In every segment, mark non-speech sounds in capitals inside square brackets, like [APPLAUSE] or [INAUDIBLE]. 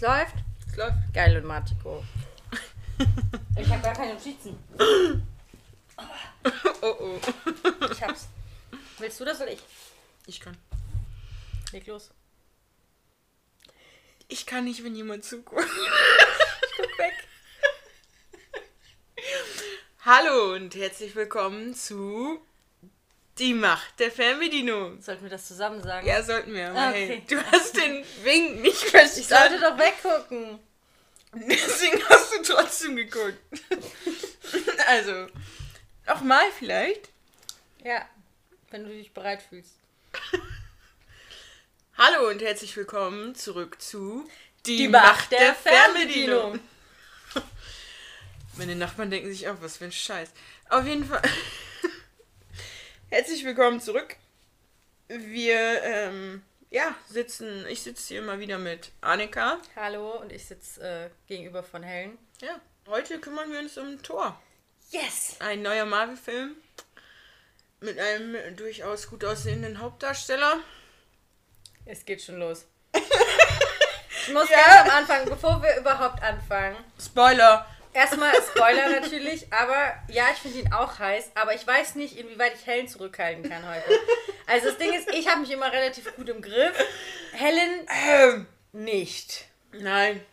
Es läuft. Es läuft. Geil und Matiko. [LAUGHS] ich habe gar keine Notizen. Oh oh. Ich hab's. Willst du das oder ich? Ich kann. Leg los. Ich kann nicht, wenn jemand zuguckt. [LAUGHS] Guck weg. Hallo und herzlich willkommen zu Die Macht der Fernbedienung. Sollten wir das zusammen sagen? Ja, sollten wir. Aber Ah, hey, okay. du hast den Wink nicht Ich sollte verstanden. doch weggucken. Deswegen hast du trotzdem geguckt. [LAUGHS] also, nochmal vielleicht. Ja, wenn du dich bereit fühlst. Hallo und herzlich willkommen zurück zu Die Macht der Fernbedienung. [LAUGHS] Meine Nachbarn denken sich auch, was für ein Scheiß. Auf jeden Fall. Herzlich willkommen zurück. Wir, ähm, ja, sitzen, ich sitze hier mal wieder mit Annika. Hallo und ich sitze äh, gegenüber von Helen. Ja, heute kümmern wir uns um Thor. Yes! Ein neuer Marvel-Film mit einem durchaus gut aussehenden Hauptdarsteller. Es geht schon los. [LAUGHS] Ich muss Ja. ganz am Anfang, bevor wir überhaupt anfangen, Spoiler! Erstmal Spoiler natürlich, aber ja, ich finde ihn auch heiß, aber ich weiß nicht, inwieweit ich Helen zurückhalten kann heute. Also das Ding ist, ich habe mich immer relativ gut im Griff. Helen Ähm, nicht. nein.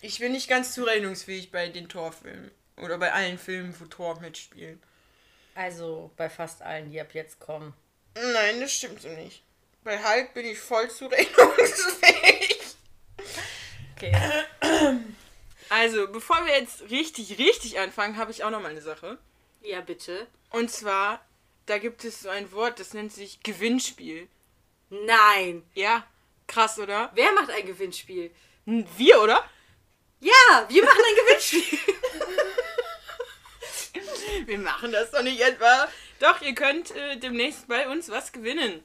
Ich bin nicht ganz zurechnungsfähig bei den Thor-Filmen. Oder bei allen Filmen, wo Thor mitspielt. Also bei fast allen, die ab jetzt kommen. Nein, das stimmt so nicht. Bei Hulk bin ich voll zurechnungsfähig. Okay. Also, bevor wir jetzt richtig, richtig anfangen, habe ich auch noch mal eine Sache. Ja, bitte. Und zwar, da gibt es so ein Wort, das nennt sich Gewinnspiel. Nein. Ja, krass, oder? Wer macht ein Gewinnspiel? Wir, oder? Ja, wir machen ein Gewinnspiel. [LAUGHS] Wir machen das doch nicht etwa. Doch, ihr könnt äh, demnächst bei uns was gewinnen.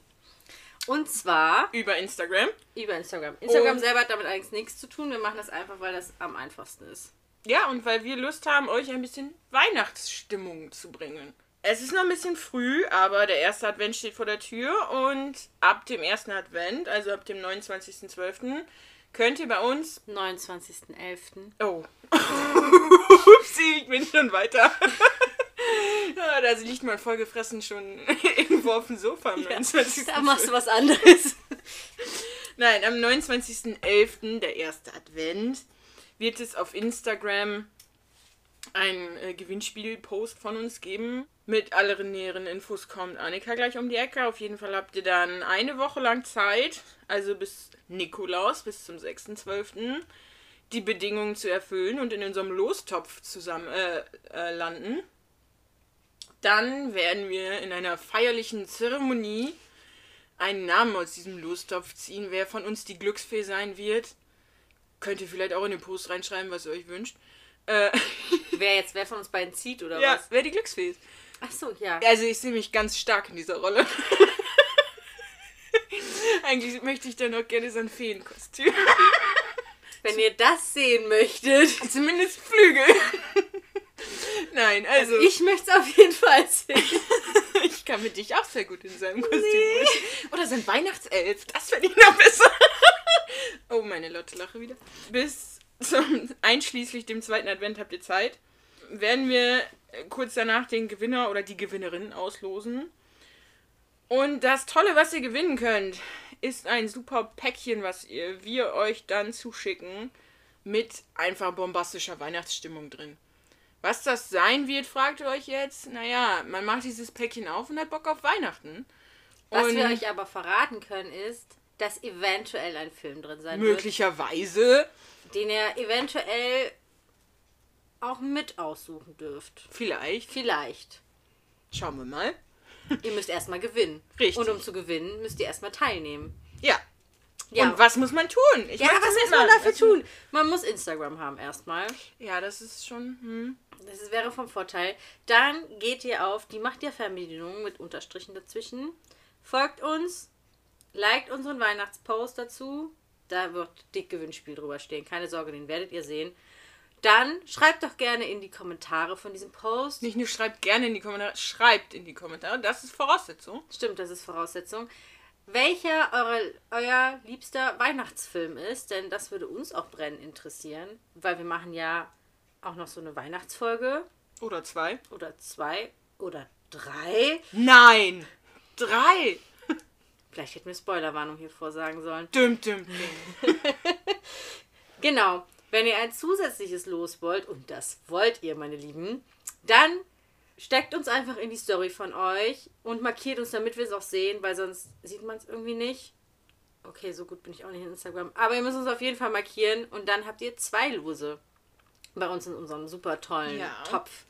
Und zwar Über Instagram. über Instagram. Instagram Und- selber hat damit eigentlich nichts zu tun. Wir machen das einfach, weil das am einfachsten ist. Ja, und weil wir Lust haben, euch ein bisschen Weihnachtsstimmung zu bringen. Es ist noch ein bisschen früh, aber der erste Advent steht vor der Tür und ab dem ersten Advent, also ab dem 29.12., könnt ihr bei uns. 29.11. Oh. [LAUGHS] Upsi, ich bin schon weiter. [LAUGHS] [LAUGHS] ja, da liegt man vollgefressen schon [LAUGHS] irgendwo auf dem Sofa am 29. Da machst du was anderes. [LAUGHS] Nein, am 29.11., der erste Advent, wird es auf Instagram ein äh, Gewinnspiel-Post von uns geben. Mit allen näheren Infos kommt Annika gleich um die Ecke. Auf jeden Fall habt ihr dann eine Woche lang Zeit, also bis Nikolaus, bis zum 6.12., die Bedingungen zu erfüllen und in unserem Lostopf zusammen äh, äh, landen. Dann werden wir in einer feierlichen Zeremonie einen Namen aus diesem Lostopf ziehen. Wer von uns die Glücksfee sein wird, könnt ihr vielleicht auch in den Post reinschreiben, was ihr euch wünscht. Äh, [LAUGHS] Wer jetzt, wer von uns beiden zieht oder ja, was? wer die Glücksfee ist. Ach so, ja. Also ich sehe mich ganz stark in dieser Rolle. [LAUGHS] Eigentlich möchte ich dann auch gerne so ein Feenkostüm. Wenn ihr das sehen möchtet. Zumindest Flügel. Nein, also, Ich möchte es auf jeden Fall sehen. [LAUGHS] ich kann mit dich auch sehr gut in seinem Kostüm. wünschen. Oder so ein Weihnachtself. Das fände ich noch besser. [LAUGHS] oh, meine Lotte lache wieder. Bis zum einschließlich dem zweiten Advent habt ihr Zeit. Werden wir kurz danach den Gewinner oder die Gewinnerin auslosen. Und das Tolle, was ihr gewinnen könnt, ist ein super Päckchen, was ihr, wir euch dann zuschicken mit einfach bombastischer Weihnachtsstimmung drin. Was das sein wird, fragt ihr euch jetzt. Naja, man macht dieses Päckchen auf und hat Bock auf Weihnachten. Was und wir euch aber verraten können, ist, dass eventuell ein Film drin sein möglicherweise, wird, den ihr eventuell auch mit aussuchen dürft. vielleicht, Vielleicht. schauen wir mal. Ihr müsst erstmal gewinnen. Richtig. Und um zu gewinnen, müsst ihr erstmal teilnehmen. Ja. Ja. Und was muss man tun? Ich ja, was muss man dafür Also- tun? Man muss Instagram haben erstmal. Ja, das ist schon. Hm. Das wäre vom Vorteil. Dann geht ihr auf die Macht der Fernbedienung mit Unterstrichen dazwischen. Folgt uns, liked unseren Weihnachtspost dazu. Da wird dick Gewinnspiel drüber stehen. Keine Sorge, den werdet ihr sehen. Dann schreibt doch gerne in die Kommentare von diesem Post. Nicht nur schreibt gerne in die Kommentare, schreibt in die Kommentare. Das ist Voraussetzung. Stimmt, das ist Voraussetzung. Welcher eure, euer liebster Weihnachtsfilm ist, denn das würde uns auch brennend interessieren, weil wir machen ja auch noch so eine Weihnachtsfolge Oder zwei. oder zwei oder drei. Nein! Drei! [LAUGHS] Vielleicht hätten wir Spoilerwarnung hier vorsagen sollen. Düm, düm, düm. [LAUGHS] Genau. Wenn ihr ein zusätzliches Los wollt, und das wollt ihr, meine Lieben, dann steckt uns einfach in die Story von euch und markiert uns, damit wir es auch sehen, weil sonst sieht man es irgendwie nicht. Okay, so gut bin ich auch nicht in Instagram. Aber ihr müsst uns auf jeden Fall markieren und dann habt ihr zwei Lose bei uns in unserem super tollen Ja. Topf.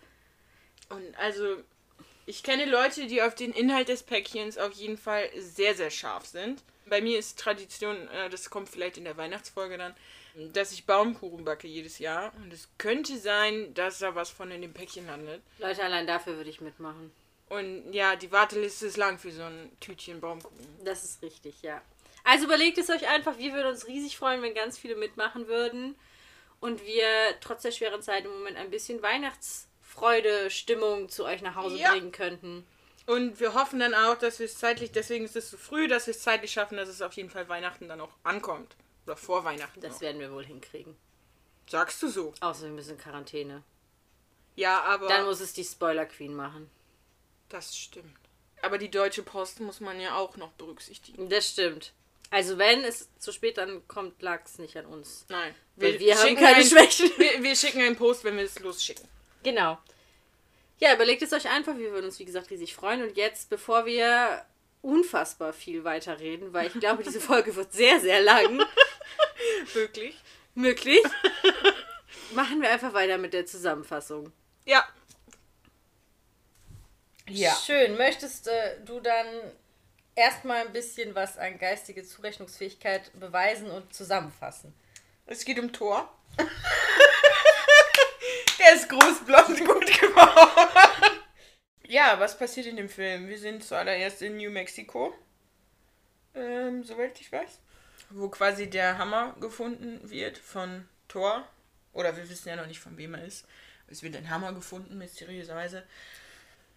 Und also, ich kenne Leute, die auf den Inhalt des Päckchens auf jeden Fall sehr, sehr scharf sind. Bei mir ist Tradition, äh, das kommt vielleicht in der Weihnachtsfolge dann, dass ich Baumkuchen backe jedes Jahr. Und es könnte sein, dass da was von in dem Päckchen landet. Leute, allein dafür würde ich mitmachen. Und ja, die Warteliste ist lang für so ein Tütchen Baumkuchen. Das ist richtig, ja. Also überlegt es euch einfach. Wir würden uns riesig freuen, wenn ganz viele mitmachen würden. Und wir trotz der schweren Zeit im Moment ein bisschen Weihnachtsfreude, Stimmung zu euch nach Hause Ja. bringen könnten. Und wir hoffen dann auch, dass wir es zeitlich, deswegen ist es so früh, dass wir es zeitlich schaffen, dass es auf jeden Fall Weihnachten dann auch ankommt. Oder vor Weihnachten. Das noch. werden wir wohl hinkriegen. Sagst du so? Außer wir müssen in Quarantäne. Ja, aber. Dann muss es die Spoiler Queen machen. Das stimmt. Aber die Deutsche Post muss man ja auch noch berücksichtigen. Das stimmt. Also wenn es zu spät dann kommt, lag es nicht an uns. Nein. Weil wir haben keine einen- Schwächen. Wir, wir schicken einen Post, wenn wir es losschicken. Genau. Ja, überlegt es euch einfach. Wir würden uns, wie gesagt, riesig freuen. Und jetzt, bevor wir unfassbar viel weiterreden, weil ich glaube, diese Folge wird sehr, sehr lang, [LAUGHS] [LAUGHS] Wirklich? möglich, [LAUGHS] machen wir einfach weiter mit der Zusammenfassung. Ja. Schön. Möchtest äh, du dann erstmal ein bisschen was an geistige Zurechnungsfähigkeit beweisen und zusammenfassen? Es geht um Thor. [LAUGHS] Der ist groß, blond, gut geworden. Ja, was passiert in dem Film? Wir sind zuallererst in New Mexico. Ähm, soweit ich weiß. Wo quasi der Hammer gefunden wird von Thor. Oder wir wissen ja noch nicht, von wem er ist. Es wird ein Hammer gefunden, mysteriöserweise.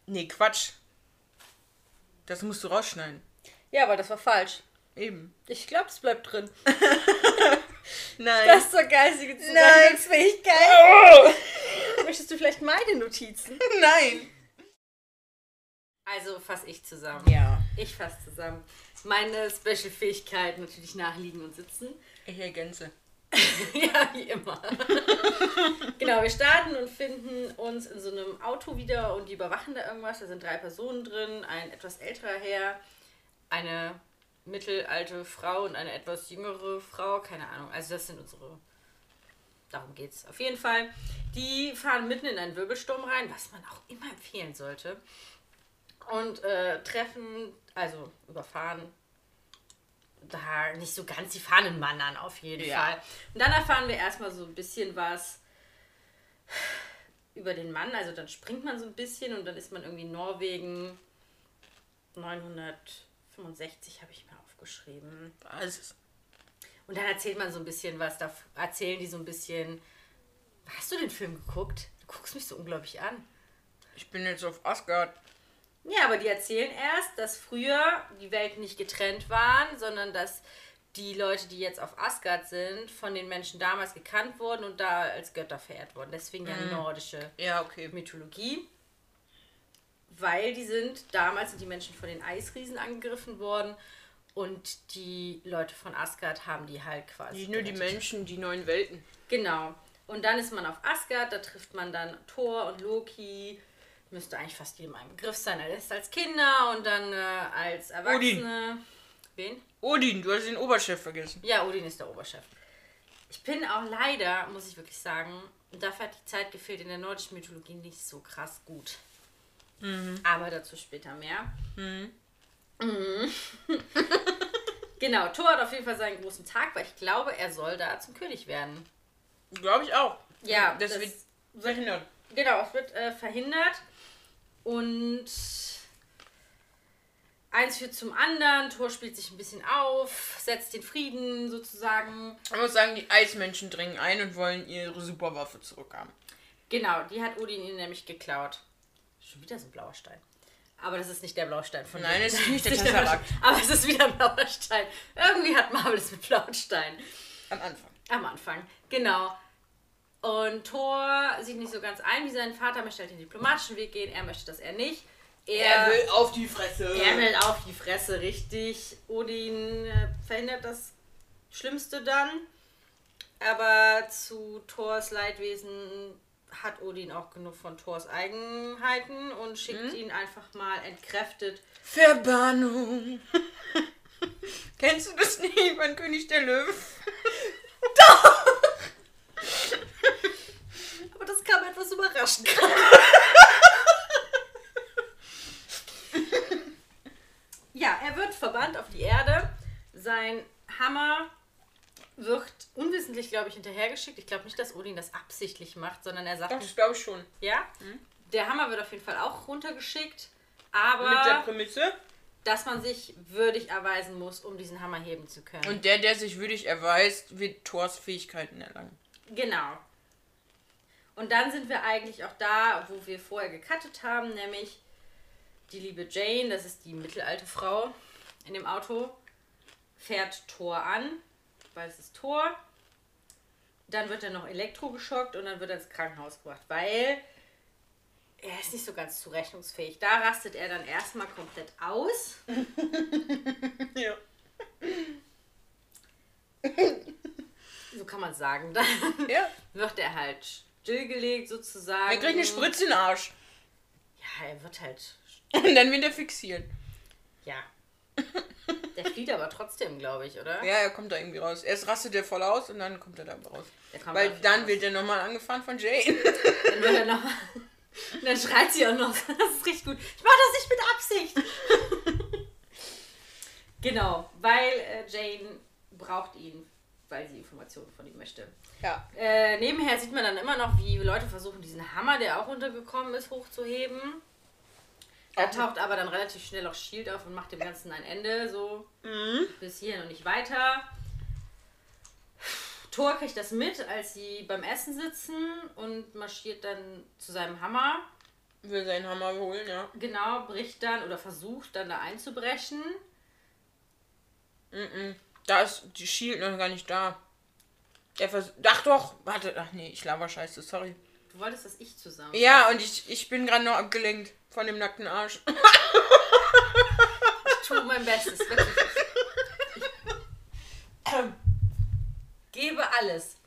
Nee, Quatsch. Das musst du rausschneiden. Ja, aber das war falsch. Eben. Ich glaube, es bleibt drin. [LAUGHS] Nein. Das ist zur geistige Nein. Zurechnungsfähigkeit. oh, [LAUGHS] Möchtest du vielleicht meine Notizen? nein. Also fasse ich zusammen. Ja. Ich fasse zusammen. Meine Special-Fähigkeit natürlich nachliegen und sitzen. Ich ergänze. [LAUGHS] ja, wie immer. [LAUGHS] genau, wir starten und finden uns in so einem Auto wieder und die überwachen da irgendwas. Da sind drei Personen drin, ein etwas älterer Herr, eine mittelalte Frau und eine etwas jüngere Frau. Keine Ahnung. Also das sind unsere. Darum geht's. Auf jeden Fall. Die fahren mitten in einen Wirbelsturm rein, was man auch immer empfehlen sollte. Und äh, treffen, also überfahren da nicht so ganz die Fahnenmann an, auf jeden Ja. Fall. Und dann erfahren wir erstmal so ein bisschen was über den Mann. Also dann springt man so ein bisschen und dann ist man irgendwie in Norwegen 965 habe ich mir aufgeschrieben. Was? Und dann erzählt man so ein bisschen was, da erzählen die so ein bisschen. Hast du den Film geguckt? Du guckst mich so unglaublich an. Ich bin jetzt auf Asgard. Ja, aber die erzählen erst, dass früher die Welten nicht getrennt waren, sondern dass die Leute, die jetzt auf Asgard sind, von den Menschen damals gekannt wurden und da als Götter verehrt wurden. Deswegen ja nordische Ja, okay. Mythologie. Weil die sind, damals sind die Menschen von den Eisriesen angegriffen worden und die Leute von Asgard haben die halt quasi. Nicht nur die. Menschen, die neuen Welten. Genau. Und dann ist man auf Asgard, da trifft man dann Thor und Loki. Müsste eigentlich fast jedem ein Begriff sein. Er ist als Kinder und dann äh, als Erwachsene. Wen? Odin, du hast den Oberchef vergessen. Ja, Odin ist der Oberchef. Ich bin auch leider, muss ich wirklich sagen, und dafür hat die Zeit gefehlt in der nordischen Mythologie nicht so krass gut. Aber dazu später mehr. Mhm. [LAUGHS] genau, Thor hat auf jeden Fall seinen großen Tag, weil ich glaube, er soll da zum König werden. Glaube ich auch. Ja, das, das- wird verhindert. Genau, es wird äh, verhindert. Und eins führt zum anderen. Thor spielt sich ein bisschen auf, setzt den Frieden sozusagen. Man muss sagen, die Eismenschen dringen ein und wollen ihre Superwaffe zurückhaben. Genau, die hat Odin ihnen nämlich geklaut. Schon wieder so ein blauer Stein. Aber das ist nicht der Blaustein von Nein, es ist nicht der [LAUGHS] Tesseract. Aber es ist wieder ein blauer Stein. Irgendwie hat Marvel es mit blauen Stein. Am Anfang. Am Anfang, genau. Und Thor sieht nicht so ganz ein, wie sein Vater möchte halt den diplomatischen Weg gehen. Er möchte das er nicht. Er, auf die Fresse. er will auf die Fresse, richtig. Odin äh, verhindert das Schlimmste dann. Aber zu Thors Leidwesen hat Odin auch genug von Thors Eigenheiten und schickt ihn einfach mal entkräftet. Verbannung. [LAUGHS] Kennst du das nicht von König der Löwen? [LAUGHS] [LAUGHS] Aber das kam etwas überraschend. ja, er wird verbannt auf die Erde. Sein Hammer wird unwissentlich, glaube ich, hinterhergeschickt. Ich glaube nicht, dass Odin das absichtlich macht, sondern er sagt, Doch, das glaube ich schon. ja, der Hammer wird auf jeden Fall auch runtergeschickt. Aber Mit der Prämisse. dass man sich würdig erweisen muss, um diesen Hammer heben zu können. Und der, der sich würdig erweist, wird Thors Fähigkeiten erlangen. Genau. Und dann sind wir eigentlich auch da, wo wir vorher gecuttet haben, nämlich die liebe Jane, das ist die mittelalte Frau in dem Auto, fährt Thor an, weil es ist Thor. Dann wird er noch elektrogeschockt und dann wird er ins Krankenhaus gebracht, weil er ist nicht so ganz zurechnungsfähig. Da rastet er dann erstmal komplett aus. [LAUGHS] Ja. So kann man sagen. Dann Ja. wird er halt stillgelegt sozusagen. Er kriegt eine Spritze in den Arsch. Ja, er wird halt. [LAUGHS] Und dann wird er fixiert. Ja. Der flieht aber trotzdem, glaube ich, oder? Ja, er kommt da irgendwie raus. Erst rastet er voll aus und dann kommt er da raus. Weil dann Fall wird er nochmal angefahren von Jane. Dann wird er noch. Und [LAUGHS] dann schreit sie auch noch. Das ist richtig gut. Ich mach das nicht mit Absicht. [LAUGHS] genau, weil äh, Jane braucht ihn, weil sie Informationen von ihm möchte. Ja. Äh, nebenher sieht man dann immer noch, wie Leute versuchen, diesen Hammer, der auch runtergekommen ist, hochzuheben. Da Auch- taucht aber dann relativ schnell auch Shield auf und macht dem Ganzen ein Ende. So Mhm. bis hierhin und nicht weiter. Thor kriegt das mit, als sie beim Essen sitzen und marschiert dann zu seinem Hammer. Will seinen Hammer holen, ja. Genau, bricht dann oder versucht dann da einzubrechen. Mhm. Da ist die Shield noch gar nicht da. Er vers Ach doch, warte, ach nee, ich laber scheiße, sorry. Du wolltest, dass ich zusammen. Ja, und ich, ich bin gerade noch abgelenkt von dem nackten Arsch. [LAUGHS] [LAUGHS] Ich tue mein Bestes, wirklich. Ich gebe alles.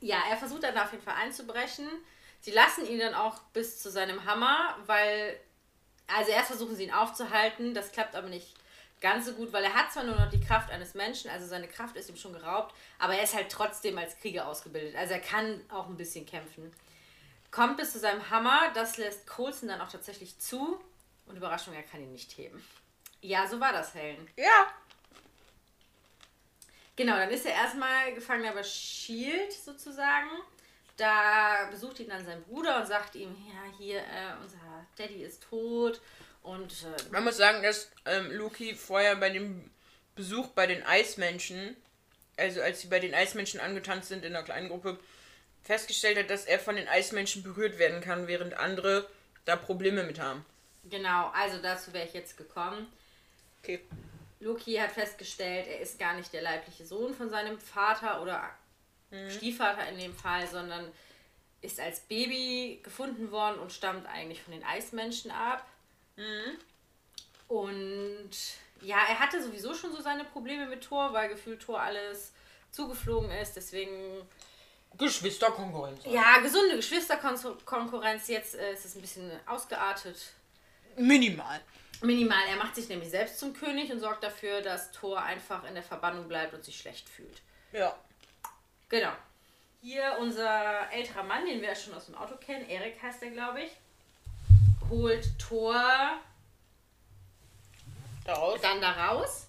Ja, er versucht dann auf jeden Fall einzubrechen. Sie lassen ihn dann auch bis zu seinem Hammer, weil. Also erst versuchen sie ihn aufzuhalten, das klappt aber nicht ganz so gut, weil er hat zwar nur noch die Kraft eines Menschen, also seine Kraft ist ihm schon geraubt, aber er ist halt trotzdem als Krieger ausgebildet. Also er kann auch ein bisschen kämpfen. Kommt bis zu seinem Hammer, das lässt Coulson dann auch tatsächlich zu. Und Überraschung, er kann ihn nicht heben. Ja, so war das, Helen. Ja. Genau, dann ist er erstmal Gefangener bei Shield sozusagen. Da besucht ihn dann sein Bruder und sagt ihm, ja, hier, äh, unser Daddy ist tot. Und äh, Man muss sagen, dass ähm, Loki vorher bei dem Besuch bei den Eismenschen, also als sie bei den Eismenschen angetanzt sind in einer kleinen Gruppe, festgestellt hat, dass er von den Eismenschen berührt werden kann, während andere da Probleme mit haben. genau, also dazu wäre ich jetzt gekommen. Okay. Loki hat festgestellt, er ist gar nicht der leibliche Sohn von seinem Vater oder Stiefvater in dem Fall, sondern ist als Baby gefunden worden und stammt eigentlich von den Eismenschen ab. Und ja, er hatte sowieso schon so seine Probleme mit Thor, weil gefühlt Thor alles zugeflogen ist. Deswegen, Geschwisterkonkurrenz. ja, gesunde Geschwisterkonkurrenz. Jetzt äh, ist es ein bisschen ausgeartet. Minimal. Minimal. Er macht sich nämlich selbst zum König und sorgt dafür, dass Thor einfach in der Verbannung bleibt und sich schlecht fühlt. Ja. Genau. Hier unser älterer Mann, den wir ja schon aus dem Auto kennen, Erik heißt er, glaube ich, holt Thor Daraus. dann da raus.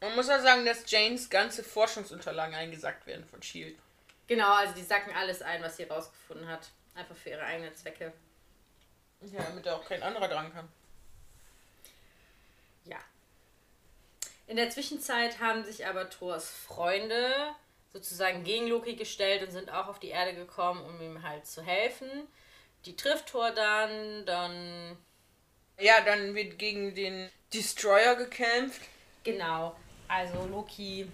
Man muss ja sagen, dass Janes ganze Forschungsunterlagen eingesackt werden von Shield. Genau, also die sacken alles ein, was sie rausgefunden hat. Einfach für ihre eigenen Zwecke. Ja, damit da auch kein anderer dran kann. Ja. In der Zwischenzeit haben sich aber Thors Freunde sozusagen gegen Loki gestellt und sind auch auf die Erde gekommen, um ihm halt zu helfen. Die trifft Thor dann, dann. Ja, dann wird gegen den Destroyer gekämpft. Genau. Also Loki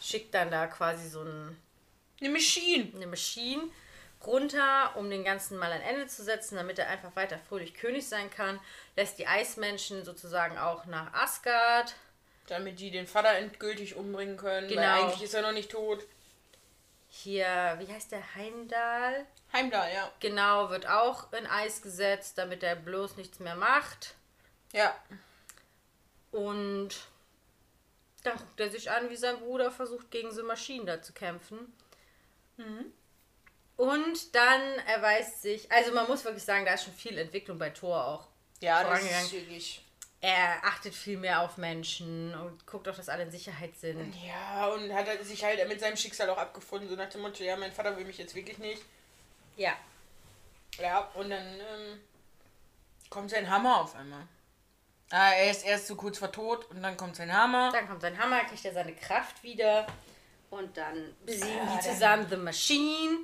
schickt dann da quasi so ein, Eine Maschine. eine Maschine runter, um den ganzen mal ein Ende zu setzen, damit er einfach weiter fröhlich König sein kann. Lässt die Eismenschen sozusagen auch nach Asgard. Damit die den Vater endgültig umbringen können. Weil Genau. eigentlich ist er noch nicht tot. Hier, wie heißt der Heimdall? Heimdall, ja. Genau, wird auch in Eis gesetzt, damit er bloß nichts mehr macht. Ja. Und dann guckt er sich an, wie sein Bruder versucht, gegen so Maschinen da zu kämpfen. Und dann erweist sich, also man muss wirklich sagen, da ist schon viel Entwicklung bei Thor auch. Ja, das ist wirklich. Er achtet viel mehr auf Menschen und guckt auch, dass alle in Sicherheit sind. Ja, und hat er sich halt mit seinem Schicksal auch abgefunden. So nach dem Motto, ja, mein Vater will mich jetzt wirklich nicht. Ja. Ja, und dann ähm, kommt sein Hammer auf einmal. Ah, er ist erst so kurz vor tot und dann kommt sein Hammer. Dann kommt sein Hammer, kriegt er seine Kraft wieder. Und dann besiegen Ah, die zusammen The Machine.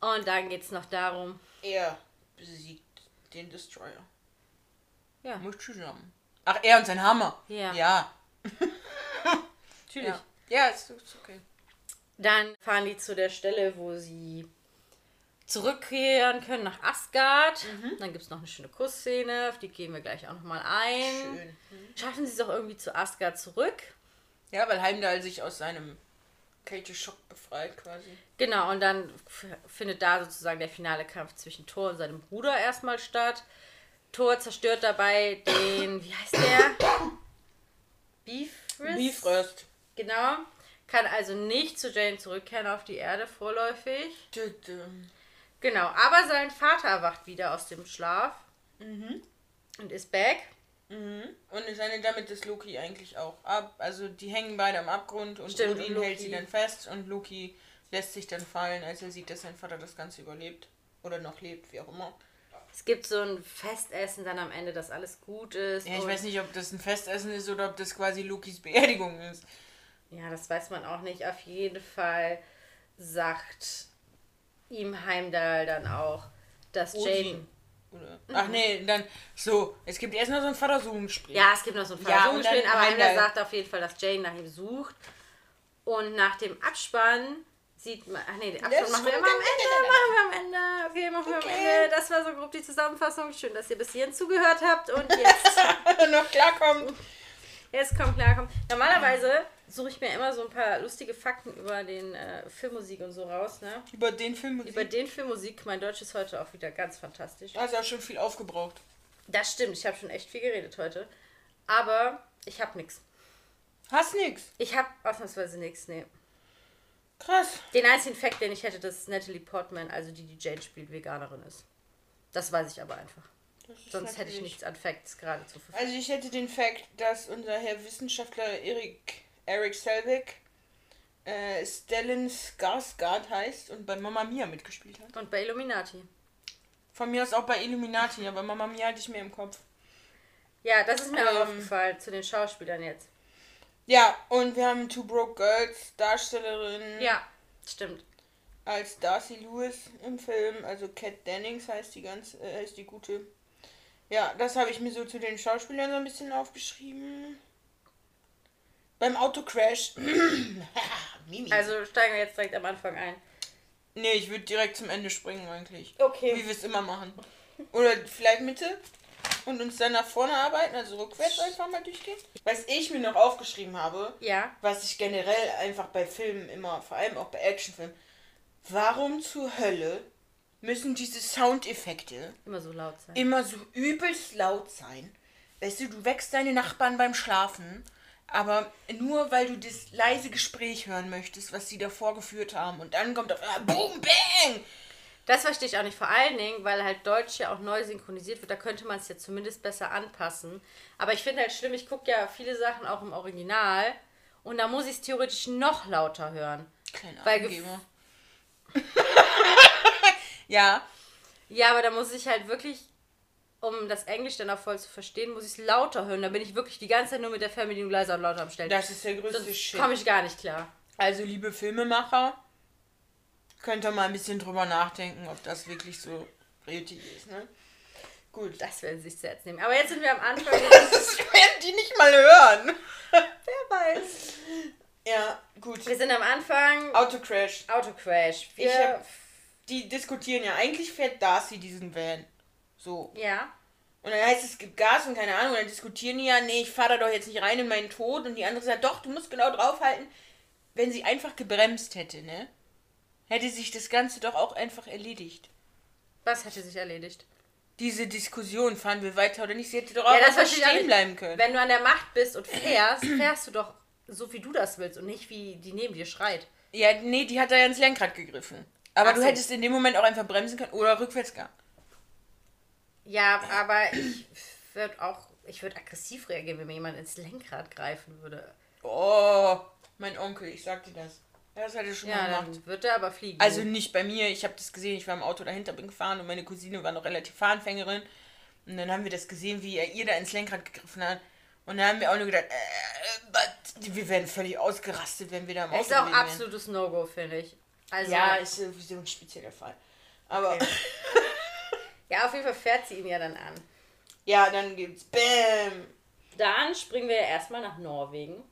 Und dann geht es noch darum, Er besiegt den Destroyer. ja, Muss zusammen. Ach, er und sein Hammer. Ja. Ja. [LAUGHS] natürlich. Ja, ja ist, ist okay. Dann fahren die zu der Stelle, wo sie zurückkehren können nach Asgard. Mhm. Dann gibt es noch eine schöne Kussszene, auf die gehen wir gleich auch nochmal ein. Schön. Schaffen sie es auch irgendwie zu Asgard zurück? Ja, weil Heimdall sich aus seinem Kälte-Schock befreit quasi. Genau, und dann findet da sozusagen der finale Kampf zwischen Thor und seinem Bruder erstmal statt. Thor zerstört dabei den, wie heißt der? Bifrost? Bifrost. Genau. Kann also nicht zu Jane zurückkehren auf die Erde vorläufig. Tütüm. Genau, aber sein Vater erwacht wieder aus dem Schlaf Mhm. und ist back. Mhm. Und seine damit ist Loki eigentlich auch ab. Also die hängen beide am Abgrund und Stimmt, Odin und hält sie dann fest und Loki lässt sich dann fallen, als er sieht, dass sein Vater das Ganze überlebt. Oder noch lebt, wie auch immer. Es gibt so ein Festessen dann am Ende, dass alles gut ist. Ja, ich weiß nicht, ob das ein Festessen ist oder ob das quasi Lokis Beerdigung ist. Ja, das weiß man auch nicht. Auf jeden Fall sagt ihm Heimdall dann auch, dass Jane. Odin. Oder? Ach nee, dann so. Es gibt erst noch so ein Vatersohn-Gespräch. Ja, es gibt noch so ein und ja, aber Heimdall sagt auf jeden Fall, dass Jane nach ihm sucht. Und nach dem Abspann sieht man. Ach nee, den Abspann Das machen wir immer am am Ende. Machen wir am Ende. Okay, machen wir am Okay. Ende. Das war so grob die Zusammenfassung. Schön, dass ihr bis hierhin zugehört habt. Und jetzt. [LAUGHS] noch klarkommen. Jetzt kommt klar, kommt. Normalerweise suche ich mir immer so ein paar lustige Fakten über den äh, Filmmusik und so raus, ne? Über den Film. Über den Filmmusik, mein Deutsch ist heute auch wieder ganz fantastisch. Du auch schon viel aufgebraucht. Das stimmt, ich habe schon echt viel geredet heute. Aber ich habe nichts. Hast nix. Ich habe ausnahmsweise nichts, nee. Krass. Den einzigen Fakt, den ich hätte, dass Natalie Portman, also die, die Jane spielt, Veganerin ist. Das weiß ich aber einfach. Sonst hätte ich nichts an Facts gerade zur Verfügung. Also ich hätte den Fakt, dass unser Herr Wissenschaftler Erik, Eric Selvig äh, Stellan Skarsgård heißt und bei Mamma Mia mitgespielt hat. Und bei Illuminati. Von mir aus auch bei Illuminati, aber Mamma Mia hatte ich mehr im Kopf. Ja, das ist mir Ähm. aufgefallen zu den Schauspielern jetzt. Ja, und wir haben Two Broke Girls Darstellerin Ja, stimmt. als Darcy Lewis im Film, also Kat Dennings heißt die ganz, äh, heißt die gute. Ja, das habe ich mir so zu den Schauspielern so ein bisschen aufgeschrieben. Beim Autocrash. [CLEARS THROAT] Also steigen wir jetzt direkt am Anfang ein. nee, ich würde direkt zum Ende springen eigentlich. Okay. Wie wir es immer machen. Oder vielleicht Mitte und uns dann nach vorne arbeiten, also rückwärts einfach mal durchgehen. Was ich mir noch aufgeschrieben habe, Ja. was ich generell einfach bei Filmen immer, vor allem auch bei Actionfilmen, warum zur Hölle müssen diese Soundeffekte Immer so laut sein. immer so übelst laut sein? Weißt du, du wächst deine Nachbarn beim Schlafen, aber nur weil du das leise Gespräch hören möchtest, was sie davor geführt haben und dann kommt auf einmal Boom, Bang! Das verstehe ich auch nicht. Vor allen Dingen, weil halt Deutsch ja auch neu synchronisiert wird. Da könnte man es ja zumindest besser anpassen. Aber ich finde halt schlimm, ich gucke ja viele Sachen auch im Original. Und da muss ich es theoretisch noch lauter hören. Kleiner Weil Angeber. [LAUGHS] ja, Ja, aber da muss ich halt wirklich, um das Englisch dann auch voll zu verstehen, muss ich es lauter hören. Da bin ich wirklich die ganze Zeit nur mit der Fernbedienung leiser und lauter am Stellen. das ist der größte Sonst Shit. komme ich gar nicht klar. Also, liebe Filmemacher, könnt ihr mal ein bisschen drüber nachdenken, ob das wirklich so richtig ist, ne? Gut. Das werden sie sich zu Herzen nehmen. Aber jetzt sind wir am Anfang. [LAUGHS] Das werden die nicht mal hören. Wer weiß. Ja, gut. Wir sind am Anfang. Autocrash. Autocrash. Wir, Die diskutieren ja, eigentlich fährt Darcy diesen Van. So. ja. Und dann heißt es, es gibt Gas und keine Ahnung. Und dann diskutieren die ja, nee, ich fahre da doch jetzt nicht rein in meinen Tod. Und die andere sagt, doch, du musst genau draufhalten. Wenn sie einfach gebremst hätte, ne? Hätte sich das Ganze doch auch einfach erledigt. Was hatte sich erledigt? Diese Diskussion, fahren wir weiter oder nicht? Sie hätte doch auch Ja, das einfach stehen bleiben können. Wenn du an der Macht bist und fährst, fährst du doch so, wie du das willst und nicht, wie die neben dir schreit. Ja, nee, die hat da ja ins Lenkrad gegriffen. Aber Ach du so. hättest in dem Moment auch einfach bremsen können oder rückwärts gehen. Ja, aber ich würde auch, ich würde aggressiv reagieren, wenn mir jemand ins Lenkrad greifen würde. Oh, mein Onkel, ich sag dir das. Das hat er schon Ja, mal gemacht. wird er aber fliegen. Also nicht bei mir, ich habe das gesehen, ich war im Auto dahinter, bin gefahren und meine Cousine war noch relativ Fahranfängerin. Und dann haben wir das gesehen, wie er ihr da ins Lenkrad gegriffen hat. Und dann haben wir auch nur gedacht, äh, but, wir werden völlig ausgerastet, wenn wir da im Auto ist auch absolutes No-Go, finde ich. Also, Ja, ist sowieso ein spezieller Fall. Aber [LAUGHS] ja, auf jeden Fall fährt sie ihn ja dann an. ja, dann gibt's Bäm. Dann springen wir erstmal nach Norwegen.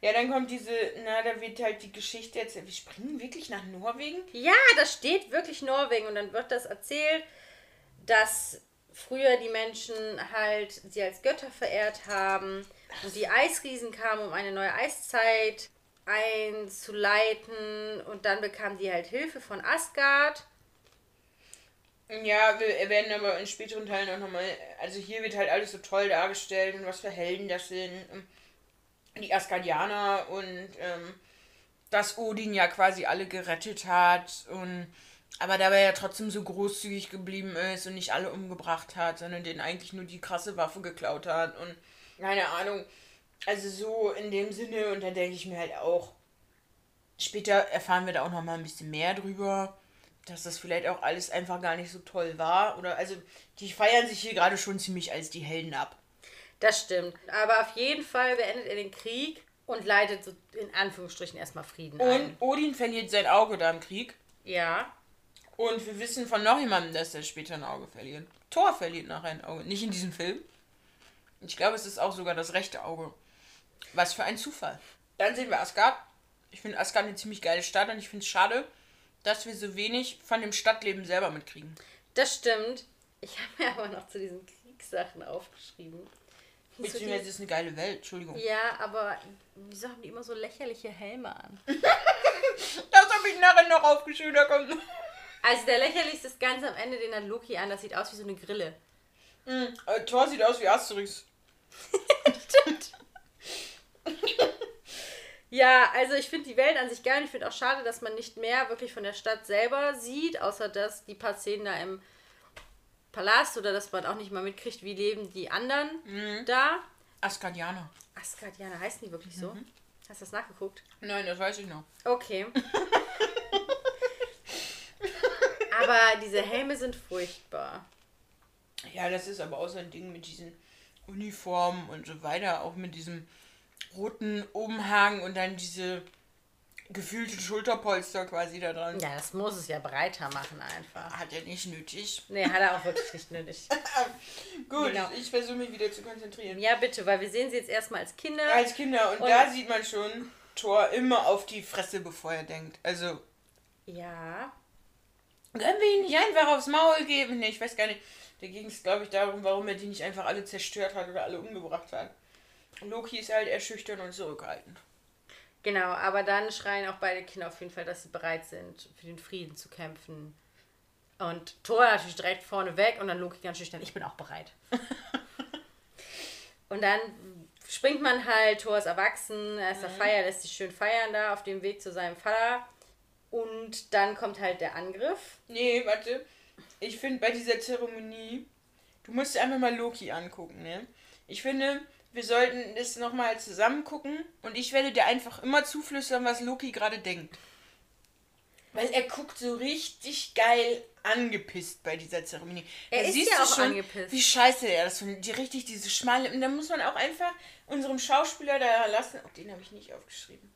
Ja, dann kommt diese, na, da wird halt die Geschichte erzählt. Wir springen wirklich nach Norwegen? Ja, da steht wirklich Norwegen und dann wird das erzählt, dass früher die Menschen halt sie als Götter verehrt haben und die Eisriesen kamen, um eine neue Eiszeit einzuleiten und dann bekamen die halt Hilfe von Asgard. Ja, wir werden aber in späteren Teilen auch nochmal. Also hier wird halt alles so toll dargestellt und was für Helden das sind. Die Asgardianer und ähm, dass Odin ja quasi alle gerettet hat und aber dabei ja trotzdem so großzügig geblieben ist und nicht alle umgebracht hat, sondern denen eigentlich nur die krasse Waffe geklaut hat und keine Ahnung. Also so in dem Sinne und dann denke ich mir halt auch, später erfahren wir da auch noch mal ein bisschen mehr drüber, dass das vielleicht auch alles einfach gar nicht so toll war oder also die feiern sich hier gerade schon ziemlich als die Helden ab. Das stimmt. Aber auf jeden Fall beendet er den Krieg und leitet so in Anführungsstrichen erstmal Frieden Und ein. Odin verliert sein Auge da im Krieg Ja. und wir wissen von noch jemandem, dass er später ein Auge verliert. Thor verliert nachher ein Auge, nicht in diesem Film. Ich glaube, es ist auch sogar das rechte Auge. Was für ein Zufall. Dann sehen wir Asgard. Ich finde Asgard eine ziemlich geile Stadt und ich finde es schade, dass wir so wenig von dem Stadtleben selber mitkriegen. Das stimmt. Ich habe mir aber noch zu diesen Kriegssachen aufgeschrieben. Beziehungsweise es ist eine geile Welt, Entschuldigung. Ja, aber wieso haben die immer so lächerliche Helme an? [LAUGHS] Das habe ich nachher noch aufgeschrieben, da kommt. Also der lächerlichste ist ganz am Ende, den hat Loki an, das sieht aus wie so eine Grille. Mhm. Äh, Thor sieht aus wie Asterix. [LAUGHS] [LAUGHS] Ja, also ich finde die Welt an sich geil. Ich finde auch schade, dass man nicht mehr wirklich von der Stadt selber sieht, außer dass die paar Szenen da im Palast oder dass man auch nicht mal mitkriegt, wie leben die anderen da. Asgardianer. Asgardianer heißen die wirklich so? Hast du das nachgeguckt? Nein, das weiß ich noch. Okay. [LAUGHS] Aber diese Helme sind furchtbar. Ja, das ist aber auch so ein Ding mit diesen Uniformen und so weiter, auch mit diesem roten Umhang und dann diese gefühlte Schulterpolster quasi da dran. Ja, das muss es ja breiter machen einfach. Hat er nicht nötig. Nee, hat er auch wirklich nicht nötig. [LAUGHS] Gut, Genau. ich versuche mich wieder zu konzentrieren. Ja, bitte, weil wir sehen sie jetzt erstmal als Kinder. Als Kinder und, Und- da sieht man schon Thor immer auf die Fresse, bevor er denkt. Also, Ja. können wir ihn nicht einfach aufs Maul geben? Nee, ich weiß gar nicht. Da ging es, glaube ich, darum, warum er die nicht einfach alle zerstört hat oder alle umgebracht hat. Loki ist halt eher schüchtern und zurückhaltend. Genau, aber dann schreien auch beide Kinder auf jeden Fall, dass sie bereit sind, für den Frieden zu kämpfen. Und Thor natürlich direkt vorne weg und dann Loki ganz schüchtern, ich bin auch bereit. [LAUGHS] und dann springt man halt, Thor ist erwachsen, er ist der Feier, lässt sich schön feiern da auf dem Weg zu seinem Vater. Und dann kommt halt der Angriff. Nee, warte. Ich finde bei dieser Zeremonie, du musst dir einfach mal Loki angucken, ne? Ich finde, wir sollten das nochmal zusammen gucken und ich werde dir einfach immer zuflüstern, was Loki gerade denkt. Weil er guckt so richtig geil angepisst bei dieser Zeremonie. Er Da ist siehst ja du auch schon, angepisst. Wie scheiße er das findet. Die richtig diese schmale. Und da muss man auch einfach unserem Schauspieler da lassen. Oh, den habe ich nicht aufgeschrieben.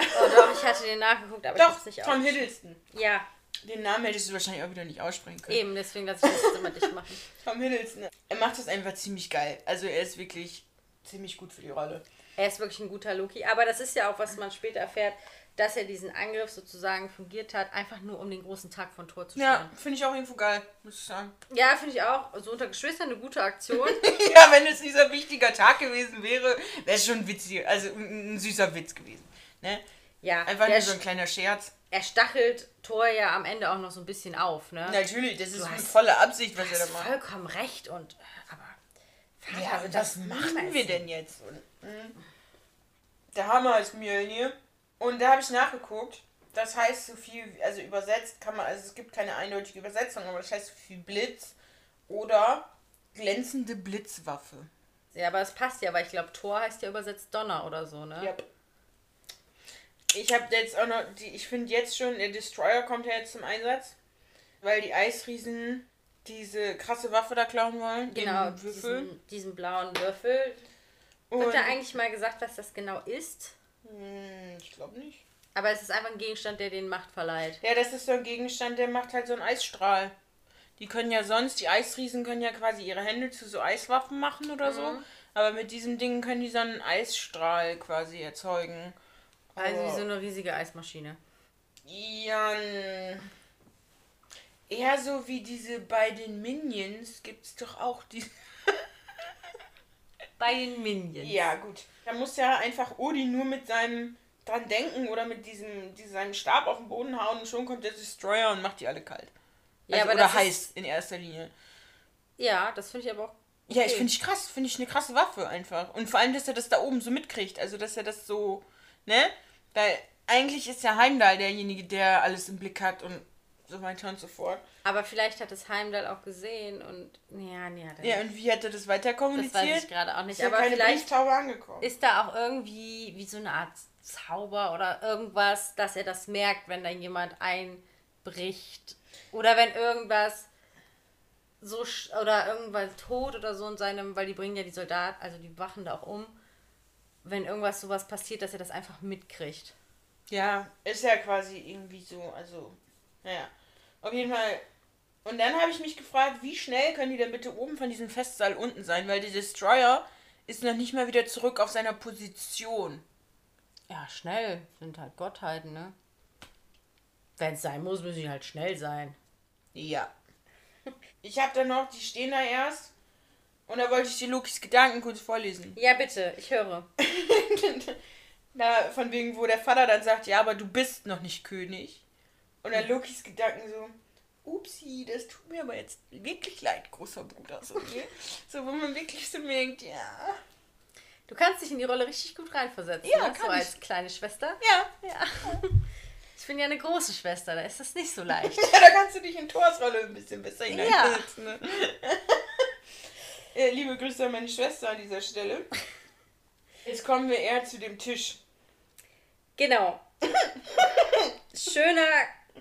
Oh doch, ich hatte den nachgeguckt, aber ich Doch, hab's nicht Tom. Hiddleston. Ja, Den Namen hättest du wahrscheinlich auch wieder nicht aussprechen können. eben, deswegen lasse ich das immer dicht machen. Tom Hiddleston. Er macht das einfach ziemlich geil. Also er ist wirklich ziemlich gut für die Rolle. Er ist wirklich ein guter Loki, aber das ist ja auch, was man später erfährt, dass er diesen Angriff sozusagen fungiert hat, einfach nur um den großen Tag von Tor zu Ja, stellen. finde ich auch irgendwo geil, muss ich sagen. Ja, finde ich auch. So unter Geschwistern eine gute Aktion. [LAUGHS] ja, wenn es dieser wichtiger Tag gewesen wäre, wäre es schon witzig, also ein, süßer Witz gewesen. Ne? Ja, Einfach nur so ein kleiner Scherz. er stachelt Thor ja am Ende auch noch so ein bisschen auf, ne? Natürlich, das ist Du eine hast- volle Absicht, was Du er da hast macht. vollkommen recht und aber Vater Ja, wird und was das machen wir denn jetzt? Und, mm, der Hammer ist Mjölnir. Und da habe ich nachgeguckt. Das heißt so viel, also übersetzt kann man, also es gibt keine eindeutige Übersetzung, aber das heißt so viel Blitz oder glänzende Blitzwaffe. Ja, aber es passt ja, weil ich glaube, Thor heißt ja übersetzt Donner oder so, ne? Ja. Ich habe jetzt auch noch, die, ich finde jetzt schon, der Destroyer kommt ja jetzt zum Einsatz, weil die Eisriesen diese krasse Waffe da klauen wollen. Genau, diesen, diesen blauen Würfel. Und, Wird da eigentlich mal gesagt, was das genau ist? Hm, ich glaube nicht. Aber es ist einfach ein Gegenstand, der den Macht verleiht. Ja, das ist so ein Gegenstand, der macht halt so einen Eisstrahl. Die können ja sonst, die Eisriesen können ja quasi ihre Hände zu so Eiswaffen machen oder so. Mhm. Aber mit diesem Ding können die so einen Eisstrahl quasi erzeugen. Also Aber- wie so eine riesige Eismaschine. Ja, n- eher so wie diese bei den Minions gibt's doch auch die. [LAUGHS] Bei den Minions. Ja, gut. Da muss ja einfach Odin nur mit seinem dran denken oder mit diesem, diesem seinem Stab auf den Boden hauen und schon kommt der Destroyer und macht die alle kalt. Ja, Also, aber oder das heiß ist, in erster Linie. Ja, das finde ich aber auch. Ja, ich okay. finde ich krass, finde ich eine krasse Waffe einfach. Und vor allem, dass er das da oben so mitkriegt, also dass er das so, ne? Weil eigentlich ist ja Heimdall derjenige, der alles im Blick hat und so weiter und so fort. Aber vielleicht hat es Heimdall auch gesehen und. Ja, nee, hat Ja, und wie hat er das weiter Das kommuniziert? weiß ich gerade auch nicht. Ist ja aber keine vielleicht ist da auch irgendwie wie so eine Art Zauber oder irgendwas, dass er das merkt, wenn da jemand einbricht. Oder wenn irgendwas so sch- oder irgendwas tot oder so in seinem, weil die bringen ja die Soldaten, also die wachen da auch um. Wenn irgendwas sowas passiert, dass er das einfach mitkriegt. Ja, ist ja quasi irgendwie so, also, naja. Auf jeden Fall. Und dann habe ich mich gefragt, wie schnell können die denn bitte oben von diesem Festsaal unten sein? Weil der Destroyer ist noch nicht mal wieder zurück auf seiner Position. Ja, schnell. Sind halt Gottheiten, ne? Wenn es sein muss, müssen die halt schnell sein. Ja. [LAUGHS] Ich habe dann noch, die stehen da erst. Und da wollte ich dir Lokis Gedanken kurz vorlesen. Ja, bitte, ich höre. [LAUGHS] Da, von wegen, wo der Vater dann sagt, ja, aber du bist noch nicht König. Und dann Lokis Gedanken so, upsi, das tut mir aber jetzt wirklich leid, großer Bruder. So, [LAUGHS] ne? so wo man wirklich so merkt, ja. Du kannst dich in die Rolle richtig gut reinversetzen, Ja, ne? kann so ich. als kleine Schwester. Ja, Ja. [LAUGHS] Ich bin ja eine große Schwester, da ist das nicht so leicht. [LAUGHS] ja da kannst du dich in Thors Rolle ein bisschen besser hineinversetzen. Ne? Äh, Liebe Grüße an meine Schwester an dieser Stelle. Jetzt kommen wir eher zu dem Tisch. Genau. Schöner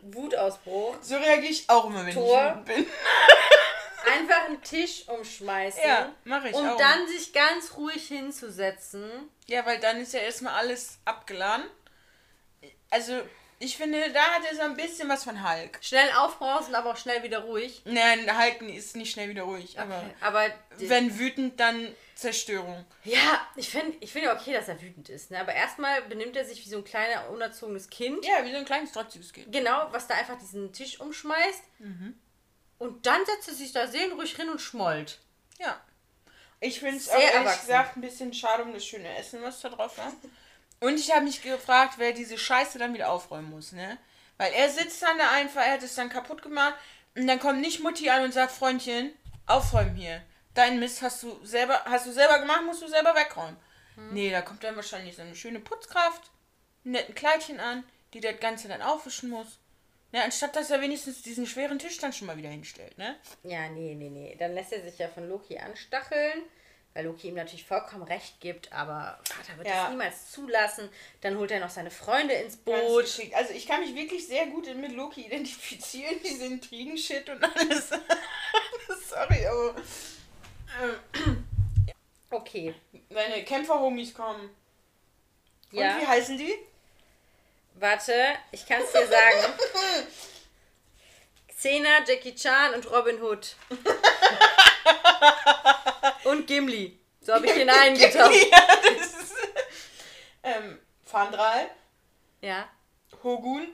Wutausbruch. So reagiere ich auch immer, wenn Tor. ich wütend bin. [LAUGHS] Einfach einen Tisch umschmeißen. Ja, mache ich Und auch. dann sich ganz ruhig hinzusetzen. Ja, weil dann ist ja erstmal alles abgeladen. Also, ich finde, da hat er so ein bisschen was von Hulk. Schnell aufbrausen, aber auch schnell wieder ruhig. Nein, Hulk ist nicht schnell wieder ruhig, aber Okay. Aber wenn wütend, dann Zerstörung. ja, ich finde ich find ja okay, dass er wütend ist. Ne? Aber erstmal benimmt er sich wie so ein kleiner, unerzogenes Kind. Ja, wie so ein kleines, trotziges Kind. Genau, was da einfach diesen Tisch umschmeißt. Mhm. Und dann setzt er sich da seelenruhig hin und schmollt. Ja. Ich finde es auch ehrlich erwachsen. gesagt ein bisschen schade um das schöne Essen, was da drauf war. Und ich habe mich gefragt, wer diese Scheiße dann wieder aufräumen muss, ne? Weil er sitzt dann da einfach, er hat es dann kaputt gemacht und dann kommt nicht Mutti an und sagt, Freundchen, aufräumen hier. Dein Mist hast du selber, hast du selber gemacht, musst du selber wegräumen. Nee, da kommt dann wahrscheinlich so eine schöne Putzkraft, ein netten Kleidchen an, die das Ganze dann aufwischen muss. Ne, anstatt dass er wenigstens diesen schweren Tisch dann schon mal wieder hinstellt, ne? Ja, nee, nee, nee. Dann lässt er sich ja von Loki anstacheln, weil Loki ihm natürlich vollkommen recht gibt, aber Vater wird Ja. das niemals zulassen. Dann holt er noch seine Freunde ins Boot. Also ich kann mich wirklich sehr gut mit Loki identifizieren, [LAUGHS] diese Intrigen-Shit und alles. [LAUGHS] Sorry, aber [CLEARS THROAT] Okay. meine Kämpfer-Homies kommen. Ja. Und wie heißen die? Warte, ich kann es dir sagen. [LAUGHS] Xena, Jackie Chan und Robin Hood. [LAUGHS] und Gimli. So habe ich [LAUGHS] den eingetaucht. ja, das ist. Ähm, Fandral, Ja, Hogun,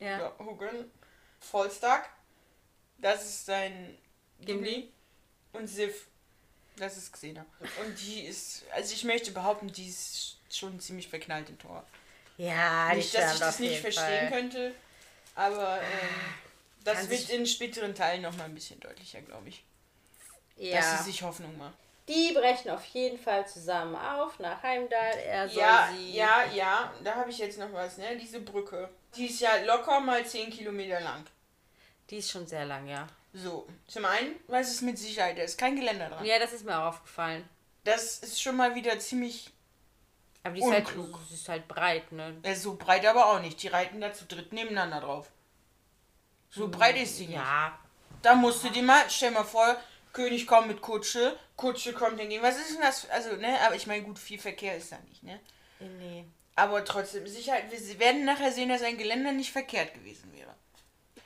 ja. ja, Hogun, Volstag, das ist sein Gimli. Gimli. Und Sif, das ist Xena. Und die ist, also ich möchte behaupten, die ist schon ziemlich verknallt im Tor. Ja, nicht, dass ich das nicht verstehen könnte, aber ähm, das Kann wird in späteren Teilen nochmal ein bisschen deutlicher, glaube ich. Dass Ja. sie sich Hoffnung macht. Die brechen auf jeden Fall zusammen auf nach Heimdall. Er soll Ja, sie. ja, ja, da habe ich jetzt noch was, ne? Diese Brücke. Die ist ja locker mal 10 Kilometer lang. Die ist schon sehr lang, ja. So, zum einen weiß es mit Sicherheit, da ist kein Geländer dran. Ja, das ist mir auch aufgefallen. Das ist schon mal wieder ziemlich, Aber die ist halt, Unklug. die ist halt breit, ne? äh, so breit aber auch nicht. Die reiten da zu dritt nebeneinander drauf. So breit ist sie nicht. Ja. Da musst du dir mal, stell mal vor, König kommt mit Kutsche, Kutsche kommt entgegen. Was ist denn das? Also, ne, aber ich meine, gut, viel Verkehr ist da nicht, ne? Nee. Aber trotzdem, Sicherheit, wir werden nachher sehen, dass ein Geländer nicht verkehrt gewesen wäre.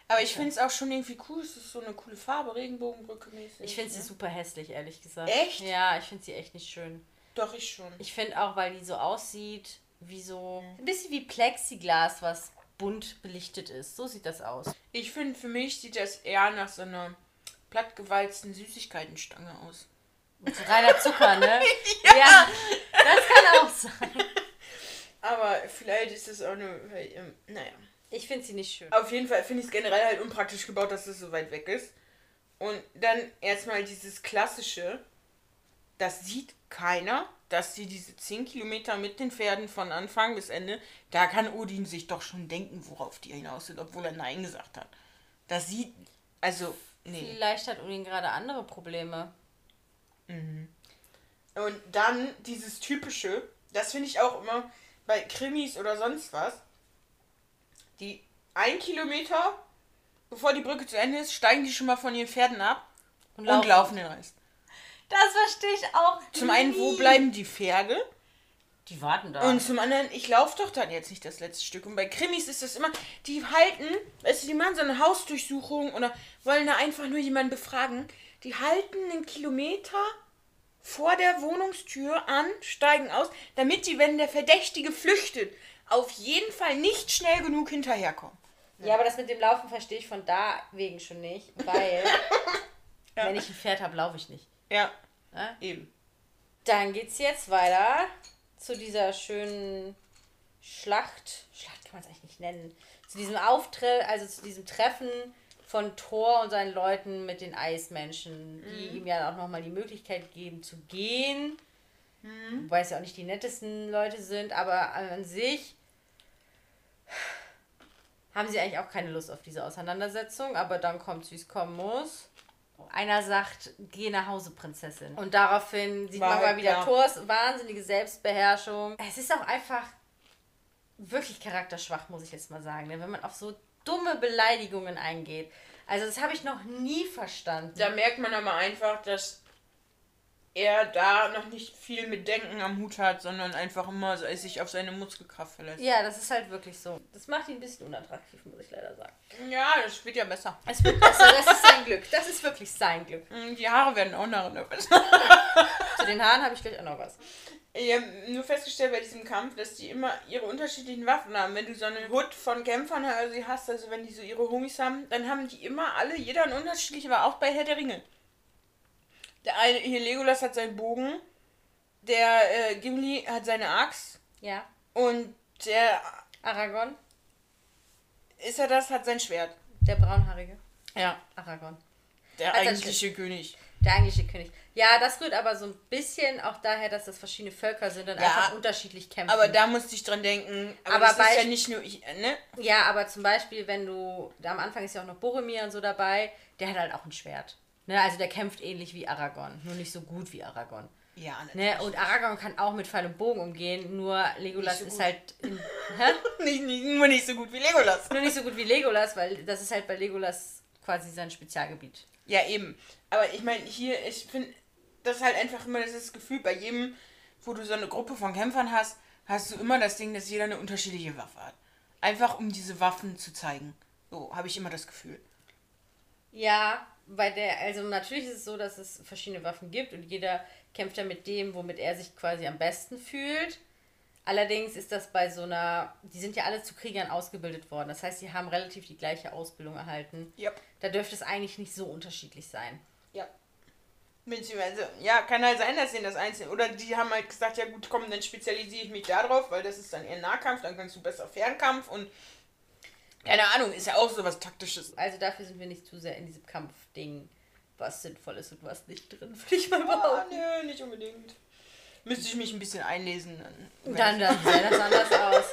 Aber ich finde es auch schon irgendwie cool, es ist so eine coole Farbe, Regenbogenbrücke mäßig. Ich finde sie ne? super hässlich, ehrlich gesagt. Echt? Ja, ich finde sie echt nicht schön. Doch, ich schon. Ich finde auch, weil die so aussieht, wie so. Ein bisschen wie Plexiglas, was bunt belichtet ist. So sieht das aus. Ich finde, für mich sieht das eher nach so einer plattgewalzten Süßigkeitenstange aus. Und so reiner Zucker, ne? [LAUGHS] ja. Das kann auch sein. [LAUGHS] Aber vielleicht ist es auch nur, ähm, naja. Ich finde sie nicht schön. Auf jeden Fall finde ich es generell halt unpraktisch gebaut, dass es so weit weg ist. Und dann erstmal dieses klassische, das sieht keiner, dass sie diese 10 Kilometer mit den Pferden von Anfang bis Ende, da kann Odin sich doch schon denken, worauf die hinaus sind, obwohl er Nein gesagt hat. Das sieht, also, nee. Vielleicht hat Odin gerade andere Probleme. Und dann dieses typische, das finde ich auch immer bei Krimis oder sonst was. Die ein Kilometer, bevor die Brücke zu Ende ist, steigen die schon mal von ihren Pferden ab und laufen, den Rest. Das verstehe ich auch. Zum einen, wo nie. bleiben die Pferde? Die warten da. Und zum anderen, ich laufe doch dann jetzt nicht das letzte Stück. Und bei Krimis ist das immer, die halten, weißt du, die machen so eine Hausdurchsuchung oder wollen da einfach nur jemanden befragen. Die halten einen Kilometer vor der Wohnungstür an, steigen aus, damit die, wenn der Verdächtige flüchtet, auf jeden Fall nicht schnell genug hinterherkommen. ja, aber das mit dem Laufen verstehe ich von da wegen schon nicht, weil [LAUGHS] wenn ich ein Pferd habe, laufe ich nicht. Ja, Ne? eben. Dann geht's jetzt weiter zu dieser schönen Schlacht. Schlacht kann man es eigentlich nicht nennen. Zu diesem Auftritt, also zu diesem Treffen von Thor und seinen Leuten mit den Eismenschen, die ihm ja auch nochmal die Möglichkeit geben zu gehen. Wobei es ja auch nicht die nettesten Leute sind, aber an sich haben sie eigentlich auch keine Lust auf diese Auseinandersetzung, aber dann kommt, wie es kommen muss. Einer sagt, geh nach Hause, Prinzessin. Und daraufhin sieht War man mal wieder. Thors wahnsinnige Selbstbeherrschung. Es ist auch einfach wirklich charakterschwach, muss ich jetzt mal sagen, ne? wenn man auf so dumme Beleidigungen eingeht. Also das habe ich noch nie verstanden. Da merkt man aber einfach, dass er da noch nicht viel mit Denken am Hut hat, sondern einfach immer sich auf seine Muskelkraft verlässt. Ja, das ist halt wirklich so. Das macht ihn ein bisschen unattraktiv, muss ich leider sagen. Ja, das wird ja besser. Es wird besser, das ist sein Glück. Das ist wirklich sein Glück. Mm, Die Haare werden auch nach und nach besser. [LAUGHS] Zu den Haaren habe ich gleich auch noch was. Ich habe nur festgestellt bei diesem Kampf, dass die immer ihre unterschiedlichen Waffen haben. Wenn du so eine Hut von Kämpfern also hast, also wenn die so ihre Homies haben, dann haben die immer alle, jeder ein unterschiedlich, aber auch bei Herr der Ringe. Der eine, hier Legolas hat seinen Bogen, der äh, Gimli hat seine Axt Ja. und der, Aragorn, ist er das, hat sein Schwert. der braunhaarige. Ja, Aragorn. der Hat eigentliche König. Der eigentliche König. Ja, das rührt aber so ein bisschen auch daher, dass das verschiedene Völker sind und Ja, einfach unterschiedlich kämpfen. Aber da musste ich dran denken. Aber, Aber das ist ja nicht nur ich, ne? ja, aber zum Beispiel, wenn du, da am Anfang ist ja auch noch Boromir und so dabei, der hat halt auch ein Schwert. Ne, also der kämpft ähnlich wie Aragorn, nur nicht so gut wie Aragorn. Ja, Ne, und Aragorn kann auch mit Pfeil und Bogen umgehen, nur Legolas so ist gut. halt in, [LAUGHS] hä? nicht, nicht, nur nicht so gut wie Legolas. nur nicht so gut wie Legolas, weil das ist halt bei Legolas quasi sein Spezialgebiet. Ja, eben. Aber ich meine, hier, ich finde, das ist halt einfach immer das Gefühl, bei jedem, wo du so eine Gruppe von Kämpfern hast, hast du immer das Ding, dass jeder eine unterschiedliche Waffe hat. Einfach um diese Waffen zu zeigen. So habe ich immer das Gefühl. Ja, bei der, also natürlich ist es so, dass es verschiedene Waffen gibt und jeder kämpft ja mit dem, womit er sich quasi am besten fühlt. Allerdings ist das bei so einer, die sind ja alle zu Kriegern ausgebildet worden. Das heißt, sie haben relativ die gleiche Ausbildung erhalten. Yep. Da dürfte es eigentlich nicht so unterschiedlich sein. Ja. Beziehungsweise, ja, kann halt sein, dass sie das einzeln. Oder die haben halt gesagt, ja gut, komm, dann spezialisiere ich mich darauf, weil das ist dann eher Nahkampf, dann kannst du besser Fernkampf und keine Ahnung, ist ja auch so was Taktisches. Also dafür sind wir nicht zu sehr in diesem Kampfding, was sinnvoll ist und was nicht drin, [LAUGHS] würde ich mal Ah, behaupten. nö, nicht unbedingt. Müsste ich mich ein bisschen einlesen. Dann, Dann, dann sähe das [LAUGHS] anders aus.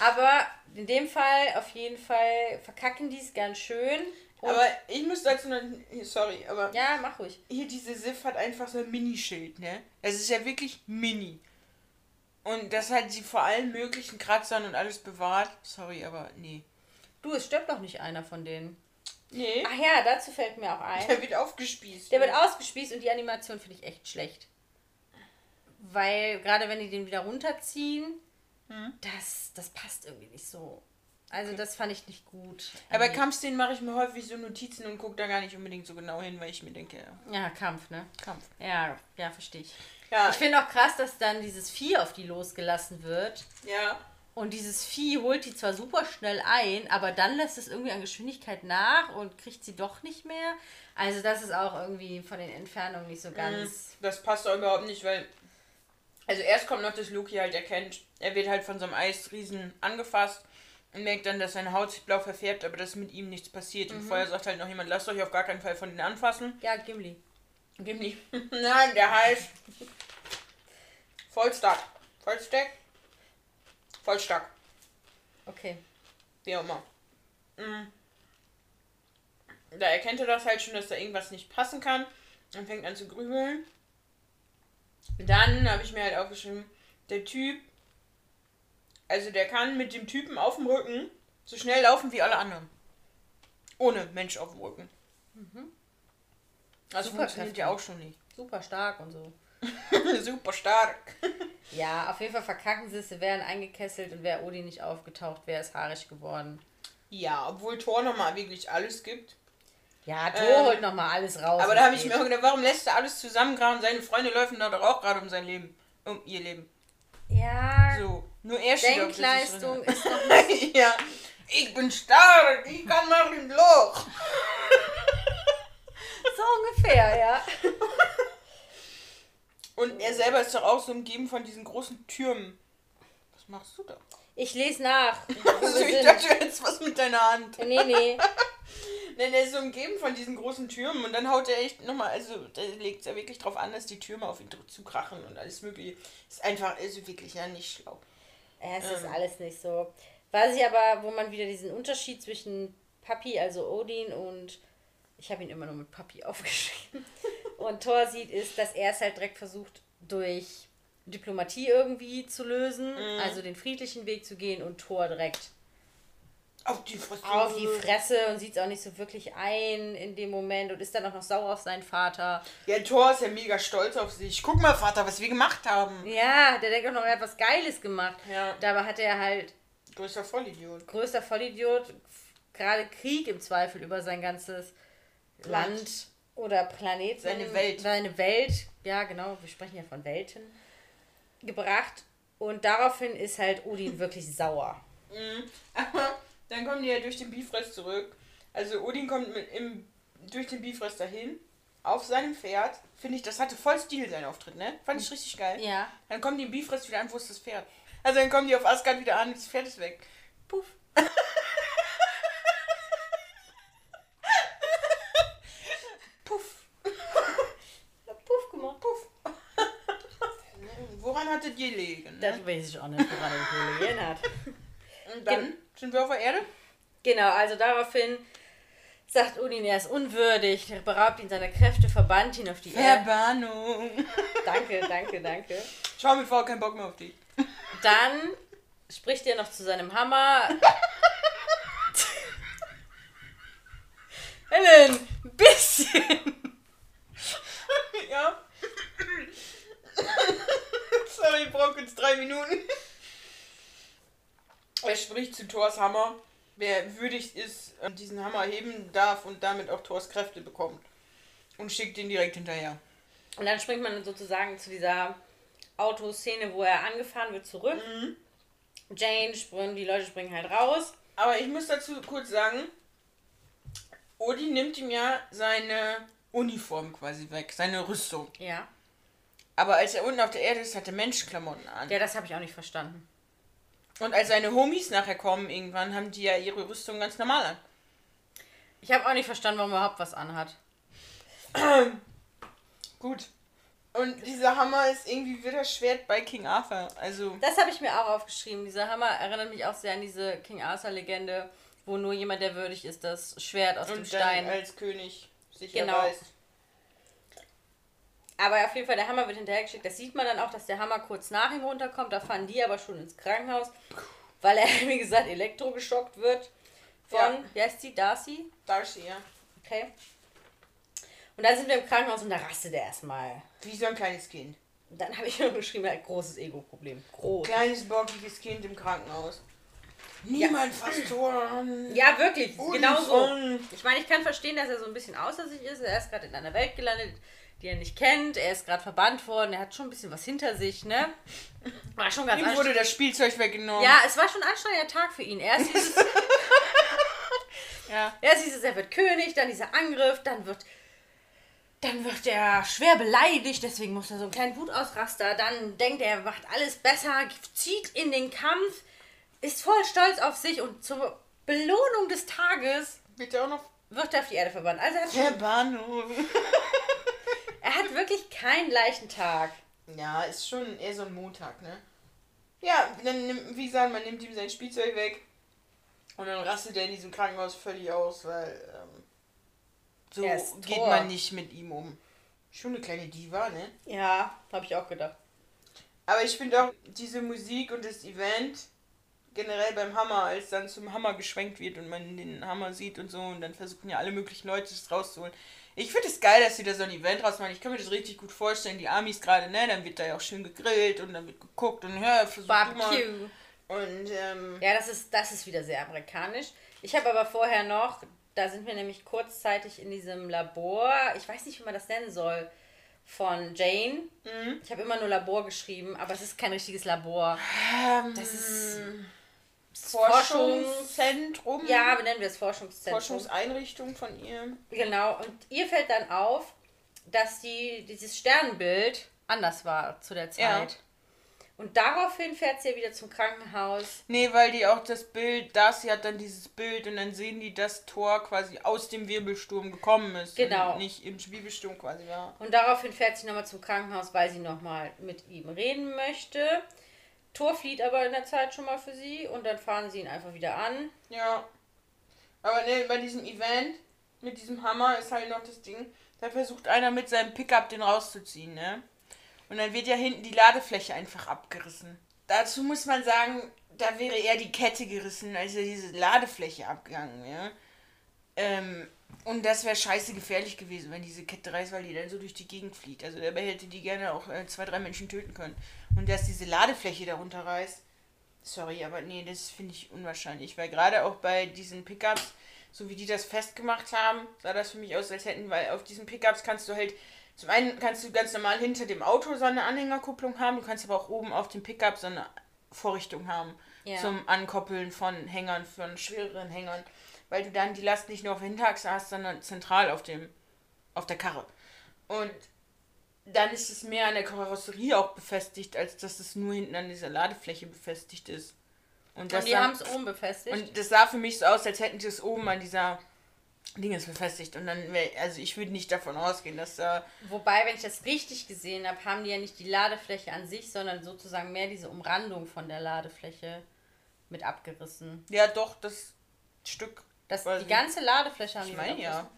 Aber in dem Fall, auf jeden Fall, verkacken die es ganz schön. Aber ich muss dazu noch, sorry, aber ja, mach ruhig. hier diese Sif hat einfach so ein Minischild, ne? Es ist ja wirklich mini. Und das hat sie vor allen möglichen Kratzern und alles bewahrt. Sorry, aber nee. Du, es stirbt doch nicht einer von denen. Nee, Ach ja, dazu fällt mir auch ein. der wird aufgespießt. Der wird ausgespießt und die Animation finde ich echt schlecht. Weil gerade wenn die den wieder runterziehen, Hm. das, das passt irgendwie nicht so. Also das fand ich nicht gut. Aber bei Nee. Kampfszenen mache ich mir häufig so Notizen und gucke da gar nicht unbedingt so genau hin, weil ich mir denke, ja, Ja, Kampf, ne? Kampf. Ja, ja, verstehe ich. Ja, Ich finde auch krass, dass dann dieses Vieh auf die losgelassen wird. ja. Und dieses Vieh holt die zwar super schnell ein, aber dann lässt es irgendwie an Geschwindigkeit nach und kriegt sie doch nicht mehr. Also das ist auch irgendwie von den Entfernungen nicht so ganz. Das passt auch überhaupt nicht, weil. Also erst kommt noch, dass Loki halt erkennt, er wird halt von so einem Eisriesen angefasst und merkt dann, dass seine Haut sich blau verfärbt, aber dass mit ihm nichts passiert. Und vorher sagt halt noch jemand, lasst euch auf gar keinen Fall von denen anfassen. Ja, Gimli. Gimli. [LAUGHS] Nein, der heißt. Vollstark. Vollstack. Vollstark. Okay. Wie auch immer. Mm. Da erkennt er das halt schon, dass da irgendwas nicht passen kann und fängt an zu grübeln. Dann habe ich mir halt aufgeschrieben, der Typ, also der kann mit dem Typen auf dem Rücken so schnell laufen wie alle anderen. Ohne Mensch auf dem Rücken. Das Superkräfte. funktioniert ja auch schon nicht. Super stark und so. [LAUGHS] Super stark. Ja, auf jeden Fall verkacken sie es, sie wären eingekesselt und wäre Odin nicht aufgetaucht, wäre es haarig geworden. Ja, obwohl Thor nochmal wirklich alles gibt. Ja, Thor Ähm, holt nochmal alles raus. Aber da habe ich mir gedacht, warum lässt er alles zusammengraben? Seine Freunde laufen da doch auch gerade um sein Leben. Um ihr Leben. Ja, So. Nur er Denkleistung ist noch [LAUGHS] ja. Ich bin stark. Ich kann nach dem Loch. [LAUGHS] so ungefähr, ja. Und er selber ist doch auch so umgeben von diesen großen Türmen. Was machst du da? Ich lese nach. Also ich dachte, du hättest was mit deiner Hand. nee, nee. [LAUGHS] Denn er ist so umgeben von diesen großen Türmen und dann haut er echt nochmal, also da legt es ja wirklich drauf an, dass die Türme auf ihn zukrachen und alles mögliche. Ist einfach, also wirklich ja nicht schlau. Es ist Ähm. alles nicht so. Was ich aber, wo man wieder diesen Unterschied zwischen Papi, also Odin und ich habe ihn immer nur mit Papi [LAUGHS] aufgeschrieben, und Thor sieht, ist, dass er es halt direkt versucht, durch Diplomatie irgendwie zu lösen, Mhm. also den friedlichen Weg zu gehen und Thor direkt Auf die Fresse. auf die Fresse und sieht es auch nicht so wirklich ein in dem Moment und ist dann auch noch sauer auf seinen Vater. Ja, Thor ist ja mega stolz auf sich. Guck mal, Vater, was wir gemacht haben. Ja, der denkt auch noch, er hat was Geiles gemacht. Ja. Dabei hat er halt Größter Vollidiot. größter Vollidiot, gerade Krieg im Zweifel über sein ganzes Land. Land oder Planeten. Seine Welt. Seine Welt, ja genau, wir sprechen ja von Welten, gebracht. Und daraufhin ist halt Odin [LAUGHS] wirklich sauer. Mhm. Aber dann kommen die ja durch den Bifrost zurück. Also Odin kommt mit im, durch den Bifrost dahin, auf seinem Pferd. Finde ich, das hatte voll Stil, sein Auftritt, ne? Fand ich richtig geil. Ja. Dann kommen die im Bifrost wieder an, wo ist das Pferd? Also dann kommen die auf Asgard wieder an, das Pferd ist weg. Puff. Puff. [LAUGHS] Puff gemacht. Puff. Hattet ihr gelegen? Das Ne? weiß ich auch nicht, woran er gelegen hat. [LAUGHS] Und dann sind wir auf der Erde. Genau, also daraufhin sagt Odin, er ist unwürdig, er beraubt ihn seiner Kräfte, verbannt ihn auf die Erde. Verbannung. [LAUGHS] Danke, danke, danke. Schau mir vor, kein Bock mehr auf dich. [LAUGHS] Dann spricht er noch zu seinem Hammer. Helen, ein bisschen. Ja. Sorry, ich brauche jetzt drei Minuten. [LAUGHS] er spricht zu Thors Hammer, wer würdig ist, äh, diesen Hammer heben darf und damit auch Thors Kräfte bekommt. Und schickt ihn direkt hinterher. Und dann springt man sozusagen zu dieser Autoszene, wo er angefahren wird, zurück. Mhm. Jane springt, die Leute springen halt raus. Aber ich muss dazu kurz sagen, Odin nimmt ihm ja seine Uniform quasi weg, seine Rüstung. Ja. Aber als er unten auf der Erde ist, hat er Menschenklamotten an. Ja, das habe ich auch nicht verstanden. Und als seine Homies nachher kommen irgendwann, haben die ja ihre Rüstung ganz normal an. Ich habe auch nicht verstanden, warum er überhaupt was anhat. [CLEARS THROAT] Gut. Und dieser Hammer ist irgendwie wie das Schwert bei King Arthur. Also, Das habe ich mir auch aufgeschrieben. Dieser Hammer erinnert mich auch sehr an diese King Arthur-Legende, wo nur jemand, der würdig ist, das Schwert aus dem und dann Stein. als König sich Genau. erweist. Aber auf jeden Fall, der Hammer wird hinterhergeschickt. Das sieht man dann auch, dass der Hammer kurz nach ihm runterkommt. Da fahren die aber schon ins Krankenhaus, weil er, [LAUGHS] wie gesagt, elektrogeschockt wird. Von, Ja. wie heißt sie? Darcy? Darcy, ja. Okay. Und dann sind wir im Krankenhaus und da rastet er erstmal. Wie so ein kleines Kind. Und dann habe ich [LAUGHS] mir geschrieben, er hat großes Ego-Problem. Groß. Kleines, bockiges Kind im Krankenhaus. Niemand fasst Tor an. Ja, wirklich. Genau so. Ich meine, ich kann verstehen, dass er so ein bisschen außer sich ist. Er ist gerade in einer Welt gelandet, die er nicht kennt. Er ist gerade verbannt worden. Er hat schon ein bisschen was hinter sich, ne? War schon ganz Ihm wurde das Spielzeug weggenommen. Ja, es war schon ein anstrengender Tag für ihn. Erst dieses, [LAUGHS] ja. erst dieses, er wird König, dann dieser Angriff, dann wird, dann wird er schwer beleidigt, deswegen muss er so einen kleinen Wutausraster. Dann denkt er, er macht alles besser, zieht in den Kampf, ist voll stolz auf sich und zur Belohnung des Tages Bitte auch noch wird er auf die Erde verbannt. Also er hat, Verbannung. [LAUGHS] er hat wirklich keinen leichten Tag. Ja, ist schon eher so ein Montag, ne? Ja, dann nimmt, wie gesagt, man nimmt ihm sein Spielzeug weg und dann rastet er in diesem Krankenhaus völlig aus, weil ähm, so geht Thor. man nicht mit ihm um. Schon eine kleine Diva, ne? Ja, habe ich auch gedacht. Aber ich finde auch diese Musik und das Event generell beim Hammer, als dann zum Hammer geschwenkt wird und man den Hammer sieht und so und dann versuchen ja alle möglichen Leute es rauszuholen. Ich finde es geil, dass sie da so ein Event rausmachen. Ich kann mir das richtig gut vorstellen. Die Amis gerade, ne? Dann wird da ja auch schön gegrillt und dann wird geguckt und ja. Barbecue. Und ähm, Ja, das ist, das ist wieder sehr amerikanisch. Ich habe aber vorher noch, da sind wir nämlich kurzzeitig in diesem Labor, ich weiß nicht, wie man das nennen soll, von Jane. Mhm. Ich habe immer nur Labor geschrieben, aber es ist kein richtiges Labor. ähm, Das ist Forschungszentrum. Ja, benennen wir es Forschungszentrum. Forschungseinrichtung von ihr. Genau, und ihr fällt dann auf, dass die, dieses Sternbild anders war zu der Ja. Zeit. Und daraufhin fährt sie ja wieder zum Krankenhaus. Nee, weil die auch das Bild, Darcy hat dann dieses Bild und dann sehen die, dass Thor quasi aus dem Wirbelsturm gekommen ist. Genau. Und nicht im Wirbelsturm quasi war. Und daraufhin fährt sie nochmal zum Krankenhaus, weil sie nochmal mit ihm reden möchte. Thor flieht aber in der Zeit schon mal für sie und dann fahren sie ihn einfach wieder an. Ja. Aber ne, bei diesem Event mit diesem Hammer ist halt noch das Ding, da versucht einer mit seinem Pickup den rauszuziehen, ne? Und dann wird ja hinten die Ladefläche einfach abgerissen. Dazu muss man sagen, da wäre eher die Kette gerissen, als wäre diese Ladefläche abgegangen, ja. Ähm, und das wäre scheiße gefährlich gewesen, wenn diese Kette reißt, weil die dann so durch die Gegend fliegt. Also dabei hätte die gerne auch äh, zwei, drei Menschen töten können. Und dass diese Ladefläche darunter reißt, sorry, aber nee, das finde ich unwahrscheinlich. Weil gerade auch bei diesen Pickups, so wie die das festgemacht haben, sah das für mich aus, als hätten, weil auf diesen Pickups kannst du halt, zum einen kannst du ganz normal hinter dem Auto so eine Anhängerkupplung haben, du kannst aber auch oben auf dem Pickup so eine Vorrichtung haben Ja. zum Ankoppeln von Hängern, von schwereren Hängern. Weil du dann die Last nicht nur auf der Hinterachse hast, sondern zentral auf dem, auf der Karre. Und dann ist es mehr an der Karosserie auch befestigt, als dass es nur hinten an dieser Ladefläche befestigt ist. Und das und die haben es oben befestigt. und das sah für mich so aus, als hätten sie es oben an dieser Dinges befestigt. Und dann wäre, also ich würde nicht davon ausgehen, dass da. Wobei, wenn ich das richtig gesehen habe, haben die ja nicht die Ladefläche an sich, sondern sozusagen mehr diese Umrandung von der Ladefläche mit abgerissen. Ja, doch, das Stück. Das, die ich. ganze Ladefläche haben Ich die meine ja.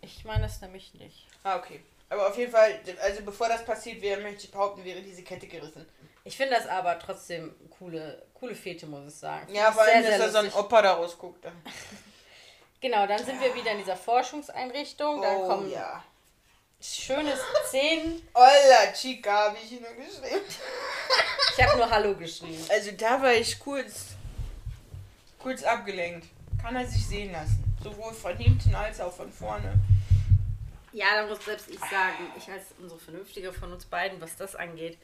Ich meine das nämlich nicht. Ah, okay. Aber auf jeden Fall, also bevor das passiert wäre, möchte ich behaupten, wäre diese Kette gerissen. Ich finde das aber trotzdem coole, coole Fete, muss ich sagen. Ja, vor allem, dass da so ein lustig. Opa da rausguckt. [LAUGHS] Genau, dann sind wir wieder in dieser Forschungseinrichtung. Da Oh kommen ja. schöne Szenen. [LAUGHS] Hola, Chica, habe ich nur geschrieben. Ich habe nur Hallo geschrieben. Also da war ich kurz. kurz abgelenkt. Kann er sich sehen lassen. Sowohl von hinten als auch von vorne. Ja, da muss selbst ich sagen, ich als unsere Vernünftige von uns beiden, was das angeht,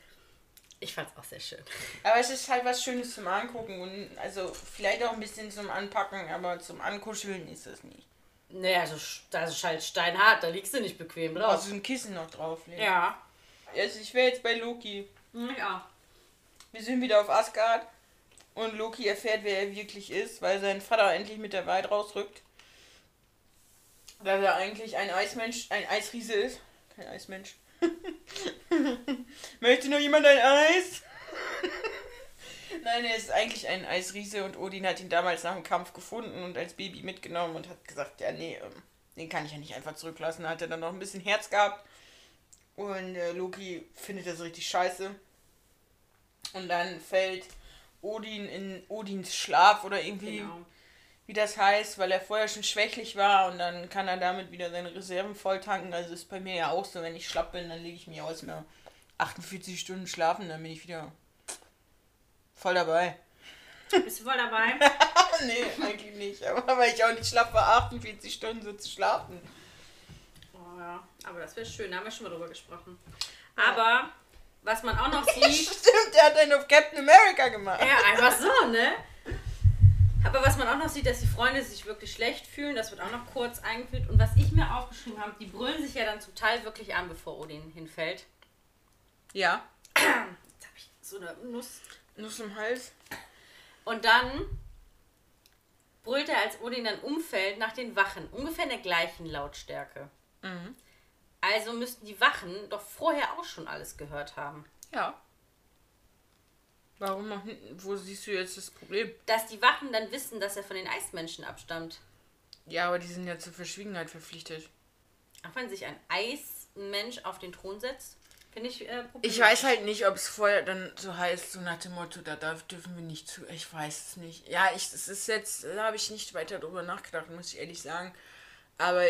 ich fand es auch sehr schön. Aber es ist halt was Schönes zum Angucken und also vielleicht auch ein bisschen zum Anpacken, aber zum Ankuscheln ist es nicht. Naja, also, das ist halt steinhart, da liegst du nicht bequem drauf. Also ein Kissen noch drauflegen. Ja. Also ich wäre jetzt bei Loki. Ja. Wir sind wieder auf Asgard und Loki erfährt, wer er wirklich ist, weil sein Vater endlich mit der Wahrheit rausrückt. Dass er eigentlich ein Eismensch, ein Eisriese ist. Kein Eismensch. [LAUGHS] Möchte noch jemand ein Eis? [LAUGHS] Nein, er ist eigentlich ein Eisriese und Odin hat ihn damals nach dem Kampf gefunden und als Baby mitgenommen und hat gesagt, ja nee, ähm, den kann ich ja nicht einfach zurücklassen. Hat er dann noch ein bisschen Herz gehabt und äh, Loki findet das richtig scheiße. Und dann fällt Odin in Odins Schlaf oder irgendwie, Genau. wie das heißt, weil er vorher schon schwächlich war und dann kann er damit wieder seine Reserven voll tanken. Also ist bei mir ja auch so, wenn ich schlapp bin, dann lege ich mich aus mir 48 Stunden schlafen, dann bin ich wieder voll dabei. Bist du voll dabei? [LAUGHS] nee, eigentlich nicht. Aber weil ich auch nicht schlapp war, 48 Stunden so zu schlafen. Oh ja, aber das wäre schön, da haben wir schon mal drüber gesprochen. Aber, was man auch noch [LAUGHS] sieht, Stimmt, der hat einen auf Captain America gemacht. ja, einfach so, ne? Aber was man auch noch sieht, dass die Freunde sich wirklich schlecht fühlen, das wird auch noch kurz eingeführt. Und was ich mir aufgeschrieben habe, die brüllen sich ja dann zum Teil wirklich an, bevor Odin hinfällt. Ja. Jetzt habe ich so eine Nuss. Nuss im Hals. Und dann brüllt er, als Odin dann umfällt, nach den Wachen. Ungefähr in der gleichen Lautstärke. Mhm. Also müssten die Wachen doch vorher auch schon alles gehört haben. Ja. Warum noch nicht? Wo siehst du jetzt das Problem? Dass die Wachen dann wissen, dass er von den Eismenschen abstammt. Ja, aber die sind ja zur Verschwiegenheit verpflichtet. Auch wenn sich ein Eismensch auf den Thron setzt, finde ich äh, Ich weiß halt nicht, ob es vorher dann so heißt, so nach dem Motto, da darf, dürfen wir nicht zu. Ich weiß es nicht. Ja, ich, es ist jetzt, da habe ich nicht weiter drüber nachgedacht, muss ich ehrlich sagen. Aber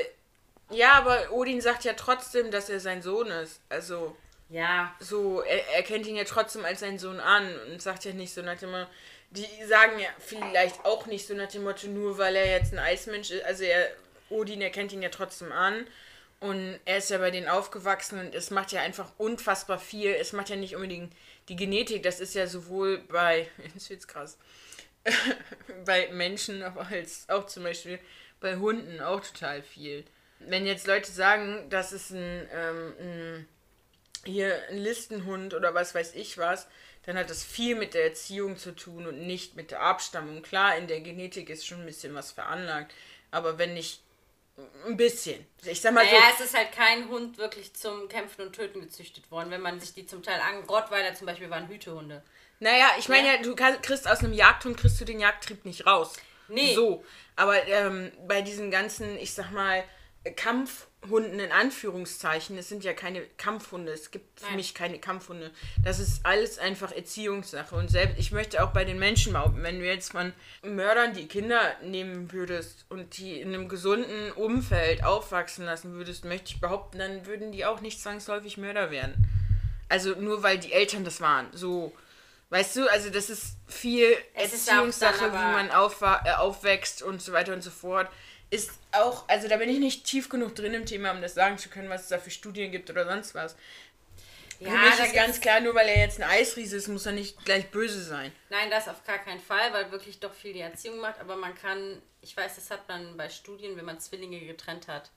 ja, aber Odin sagt ja trotzdem, dass er sein Sohn ist. Also Ja, so, er, er kennt ihn ja trotzdem als seinen Sohn an und sagt ja nicht so nach dem Motto, die sagen ja vielleicht auch nicht so nach dem Motto, nur weil er jetzt ein Eismensch ist, also er, Odin erkennt ihn ja trotzdem an. Und er ist ja bei denen aufgewachsen und es macht ja einfach unfassbar viel, es macht ja nicht unbedingt die Genetik, das ist ja sowohl bei, [LAUGHS] jetzt wird's krass, [LAUGHS] bei Menschen, aber als auch zum Beispiel bei Hunden auch total viel. Wenn jetzt Leute sagen, das ist ein, ähm, ein hier ein Listenhund oder was weiß ich was, dann hat das viel mit der Erziehung zu tun und nicht mit der Abstammung. Klar, in der Genetik ist schon ein bisschen was veranlagt, aber wenn nicht ein bisschen. Ich sag mal naja, so, es ist halt kein Hund wirklich zum Kämpfen und Töten gezüchtet worden, wenn man sich die zum Teil an. Rottweiler zum Beispiel waren Hütehunde. naja, ich meine Ja. ja, du kriegst aus einem Jagdhund kriegst du den Jagdtrieb nicht raus. Nee. So, aber ähm, bei diesen ganzen, ich sag mal, Kampfhunden in Anführungszeichen, es sind ja keine Kampfhunde, es gibt für Nein. mich keine Kampfhunde. Das ist alles einfach Erziehungssache. Und selbst, ich möchte auch bei den Menschen behaupten, wenn du jetzt von Mördern die Kinder nehmen würdest und die in einem gesunden Umfeld aufwachsen lassen würdest, möchte ich behaupten, dann würden die auch nicht zwangsläufig Mörder werden. Also nur weil die Eltern das waren. So. Weißt du, also das ist viel Es ist Erziehungssache, dann wie man äh, aufwächst und so weiter und so fort. Ist auch, also da bin ich nicht tief genug drin im Thema, um das sagen zu können, was es da für Studien gibt oder sonst was. Ja, Für mich ist ganz klar, nur weil er jetzt ein Eisriese ist, muss er nicht gleich böse sein. Nein, das auf gar keinen Fall, weil wirklich doch viel die Erziehung macht. Aber man kann, ich weiß, das hat man bei Studien, wenn man Zwillinge getrennt hat,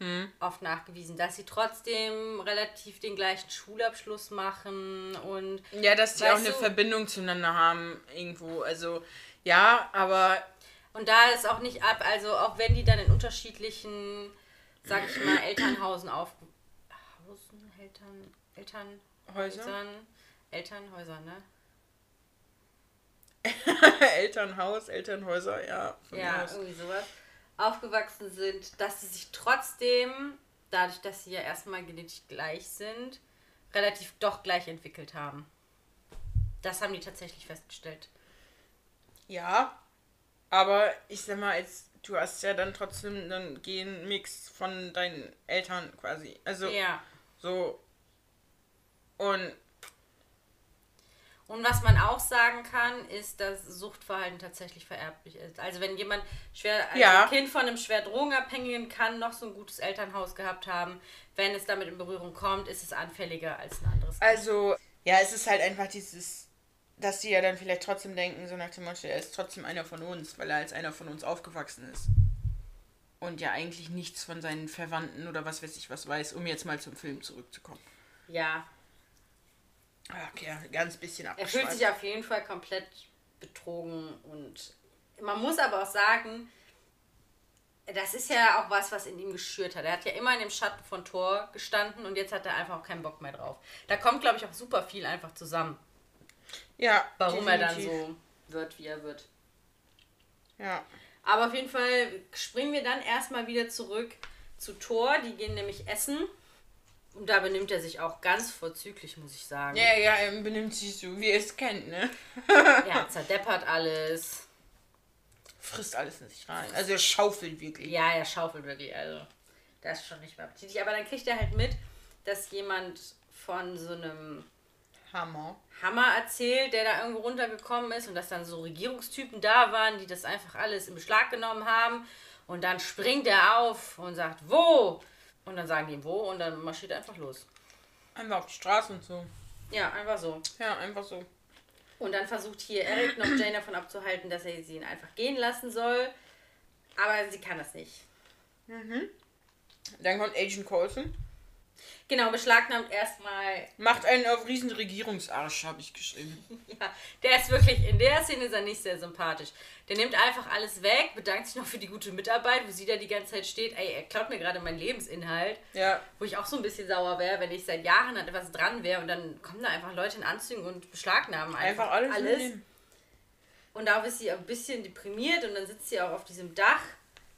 Hm. oft nachgewiesen, dass sie trotzdem relativ den gleichen Schulabschluss machen und Ja, dass die auch eine du- Verbindung zueinander haben irgendwo. Also ja, aber Und da ist auch nicht ab, also auch wenn die dann in unterschiedlichen, sag ich mal, Elternhausen auf. Hausen, Eltern, Häuser? Elternhäusern, Elternhäuser, ne? [LAUGHS] Elternhaus, Elternhäuser, ja. Ja, aus. irgendwie sowas. Aufgewachsen sind, dass sie sich trotzdem, dadurch, dass sie ja erstmal genetisch gleich sind, relativ doch gleich entwickelt haben. Das haben die tatsächlich festgestellt. Ja, aber ich sag mal, als, du hast ja dann trotzdem einen Genmix von deinen Eltern quasi. Also Ja. so. Und Und was man auch sagen kann, ist, dass Suchtverhalten tatsächlich vererblich ist. Also wenn jemand schwer, also Ja. ein Kind von einem schwer Drogenabhängigen kann noch so ein gutes Elternhaus gehabt haben, wenn es damit in Berührung kommt, ist es anfälliger als ein anderes. Also, ja, es ist halt einfach dieses, dass sie ja dann vielleicht trotzdem denken, so nach dem Motto, er ist trotzdem einer von uns, weil er als einer von uns aufgewachsen ist. Und ja eigentlich nichts von seinen Verwandten oder was weiß ich was weiß, um jetzt mal zum Film zurückzukommen. Ja, Okay, ganz bisschen er fühlt sich auf jeden Fall komplett betrogen und man muss aber auch sagen, das ist ja auch was, was in ihm geschürt hat. Er hat ja immer in dem Schatten von Thor gestanden und jetzt hat er einfach auch keinen Bock mehr drauf. Da kommt, glaube ich, auch super viel einfach zusammen, Ja, warum er dann definitiv. so wird, wie er wird. Ja. Aber auf jeden Fall springen wir dann erstmal wieder zurück zu Thor. Die gehen nämlich essen. Und da benimmt er sich auch ganz vorzüglich, muss ich sagen. Ja, ja, er benimmt sich so, wie er es kennt, ne? [LAUGHS] Er zerdeppert alles. Frisst alles in sich rein. Also er schaufelt wirklich. Ja, er schaufelt wirklich. Also, das ist schon nicht mehr appetitlich. Aber dann kriegt er halt mit, dass jemand von so einem Hammer. Hammer erzählt, der da irgendwo runtergekommen ist und dass dann so Regierungstypen da waren, die das einfach alles in Beschlag genommen haben. Und dann springt er auf und sagt, wo? Und dann sagen die, wo? Und dann marschiert er einfach los. Einfach auf die Straße und so. Ja, einfach so. Ja, einfach so. Und dann versucht hier Eric noch Jane davon abzuhalten, dass er sie ihn einfach gehen lassen soll. Aber sie kann das nicht. Dann kommt Agent Coulson. Genau, beschlagnahmt erstmal. Macht einen auf riesen Regierungsarsch, habe ich geschrieben. [LAUGHS] Ja, der ist wirklich, in der Szene ist er nicht sehr sympathisch. Der nimmt einfach alles weg, bedankt sich noch für die gute Mitarbeit, wo sie da die ganze Zeit steht. Ey, er klaut mir gerade meinen Lebensinhalt. Ja. Wo ich auch so ein bisschen sauer wäre, wenn ich seit Jahren an etwas dran wäre und dann kommen da einfach Leute in Anzügen und beschlagnahmen einfach, Einfach alles. mitnehmen. Und darauf ist sie ein bisschen deprimiert und dann sitzt sie auch auf diesem Dach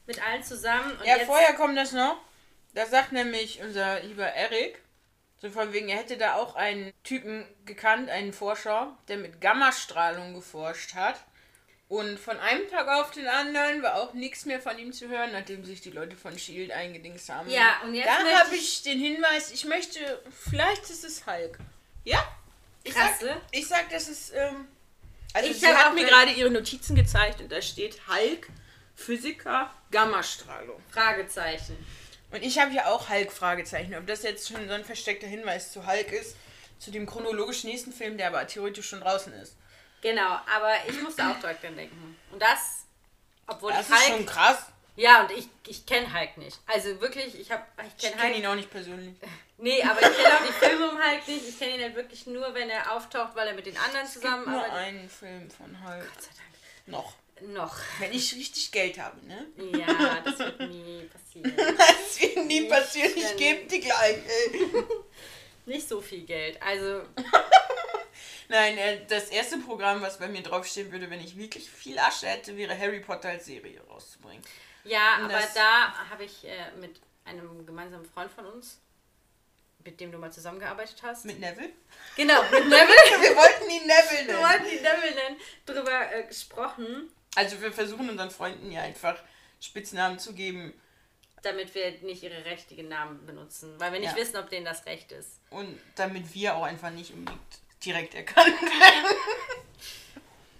mit allen zusammen. Und Ja, vorher kommt das noch. Da sagt nämlich unser lieber Eric, so von wegen, er hätte da auch einen Typen gekannt, einen Forscher, der mit Gammastrahlung geforscht hat. Und von einem Tag auf den anderen war auch nichts mehr von ihm zu hören, nachdem sich die Leute von Shield eingedingst haben. Ja, und jetzt da habe ich- den Hinweis, ich möchte, vielleicht ist es Hulk. Ja? Ich Krass, sag, ich sag, das ist, ähm, also Ich sie hat mir gerade ihre Notizen gezeigt und da steht Hulk, Physiker, Gammastrahlung. Fragezeichen. Und ich habe ja auch Hulk Fragezeichen. Ob das jetzt schon so ein versteckter Hinweis zu Hulk ist, zu dem chronologisch nächsten Film, der aber theoretisch schon draußen ist. Genau, aber ich musste auch direkt dran denken. Und das, obwohl Das ich ist Hulk... schon krass. Ja, und ich, ich kenne Hulk nicht. Also wirklich, ich habe ich Ich kenne kenne Hulk. ihn auch nicht persönlich. [LAUGHS] Nee, aber ich kenne auch die Filme um Hulk nicht. Ich kenne ihn halt wirklich nur, wenn er auftaucht, weil er mit den anderen zusammen nur einen Film von Hulk. Gott sei Dank. Noch. Noch. Wenn ich richtig Geld habe, ne? Ja, das wird nie passieren. [LAUGHS] Das wird nie Nicht passieren. Ich gebe dir gleich. [LAUGHS] Nicht so viel Geld. Also, [LAUGHS] Nein, äh, das erste Programm, was bei mir draufstehen würde, wenn ich wirklich viel Asche hätte, wäre Harry Potter als Serie rauszubringen. ja, Und aber da habe ich äh, mit einem gemeinsamen Freund von uns, mit dem du mal zusammengearbeitet hast. Mit Neville? genau, mit Neville. Wir wollten ihn Neville Wir nennen. wollten ihn Neville nennen, drüber äh, gesprochen, Also wir versuchen unseren Freunden ja einfach Spitznamen zu geben. damit wir nicht ihre richtigen Namen benutzen, weil wir nicht Ja. wissen, ob denen das recht ist. Und damit wir auch einfach nicht unbedingt direkt erkannt werden.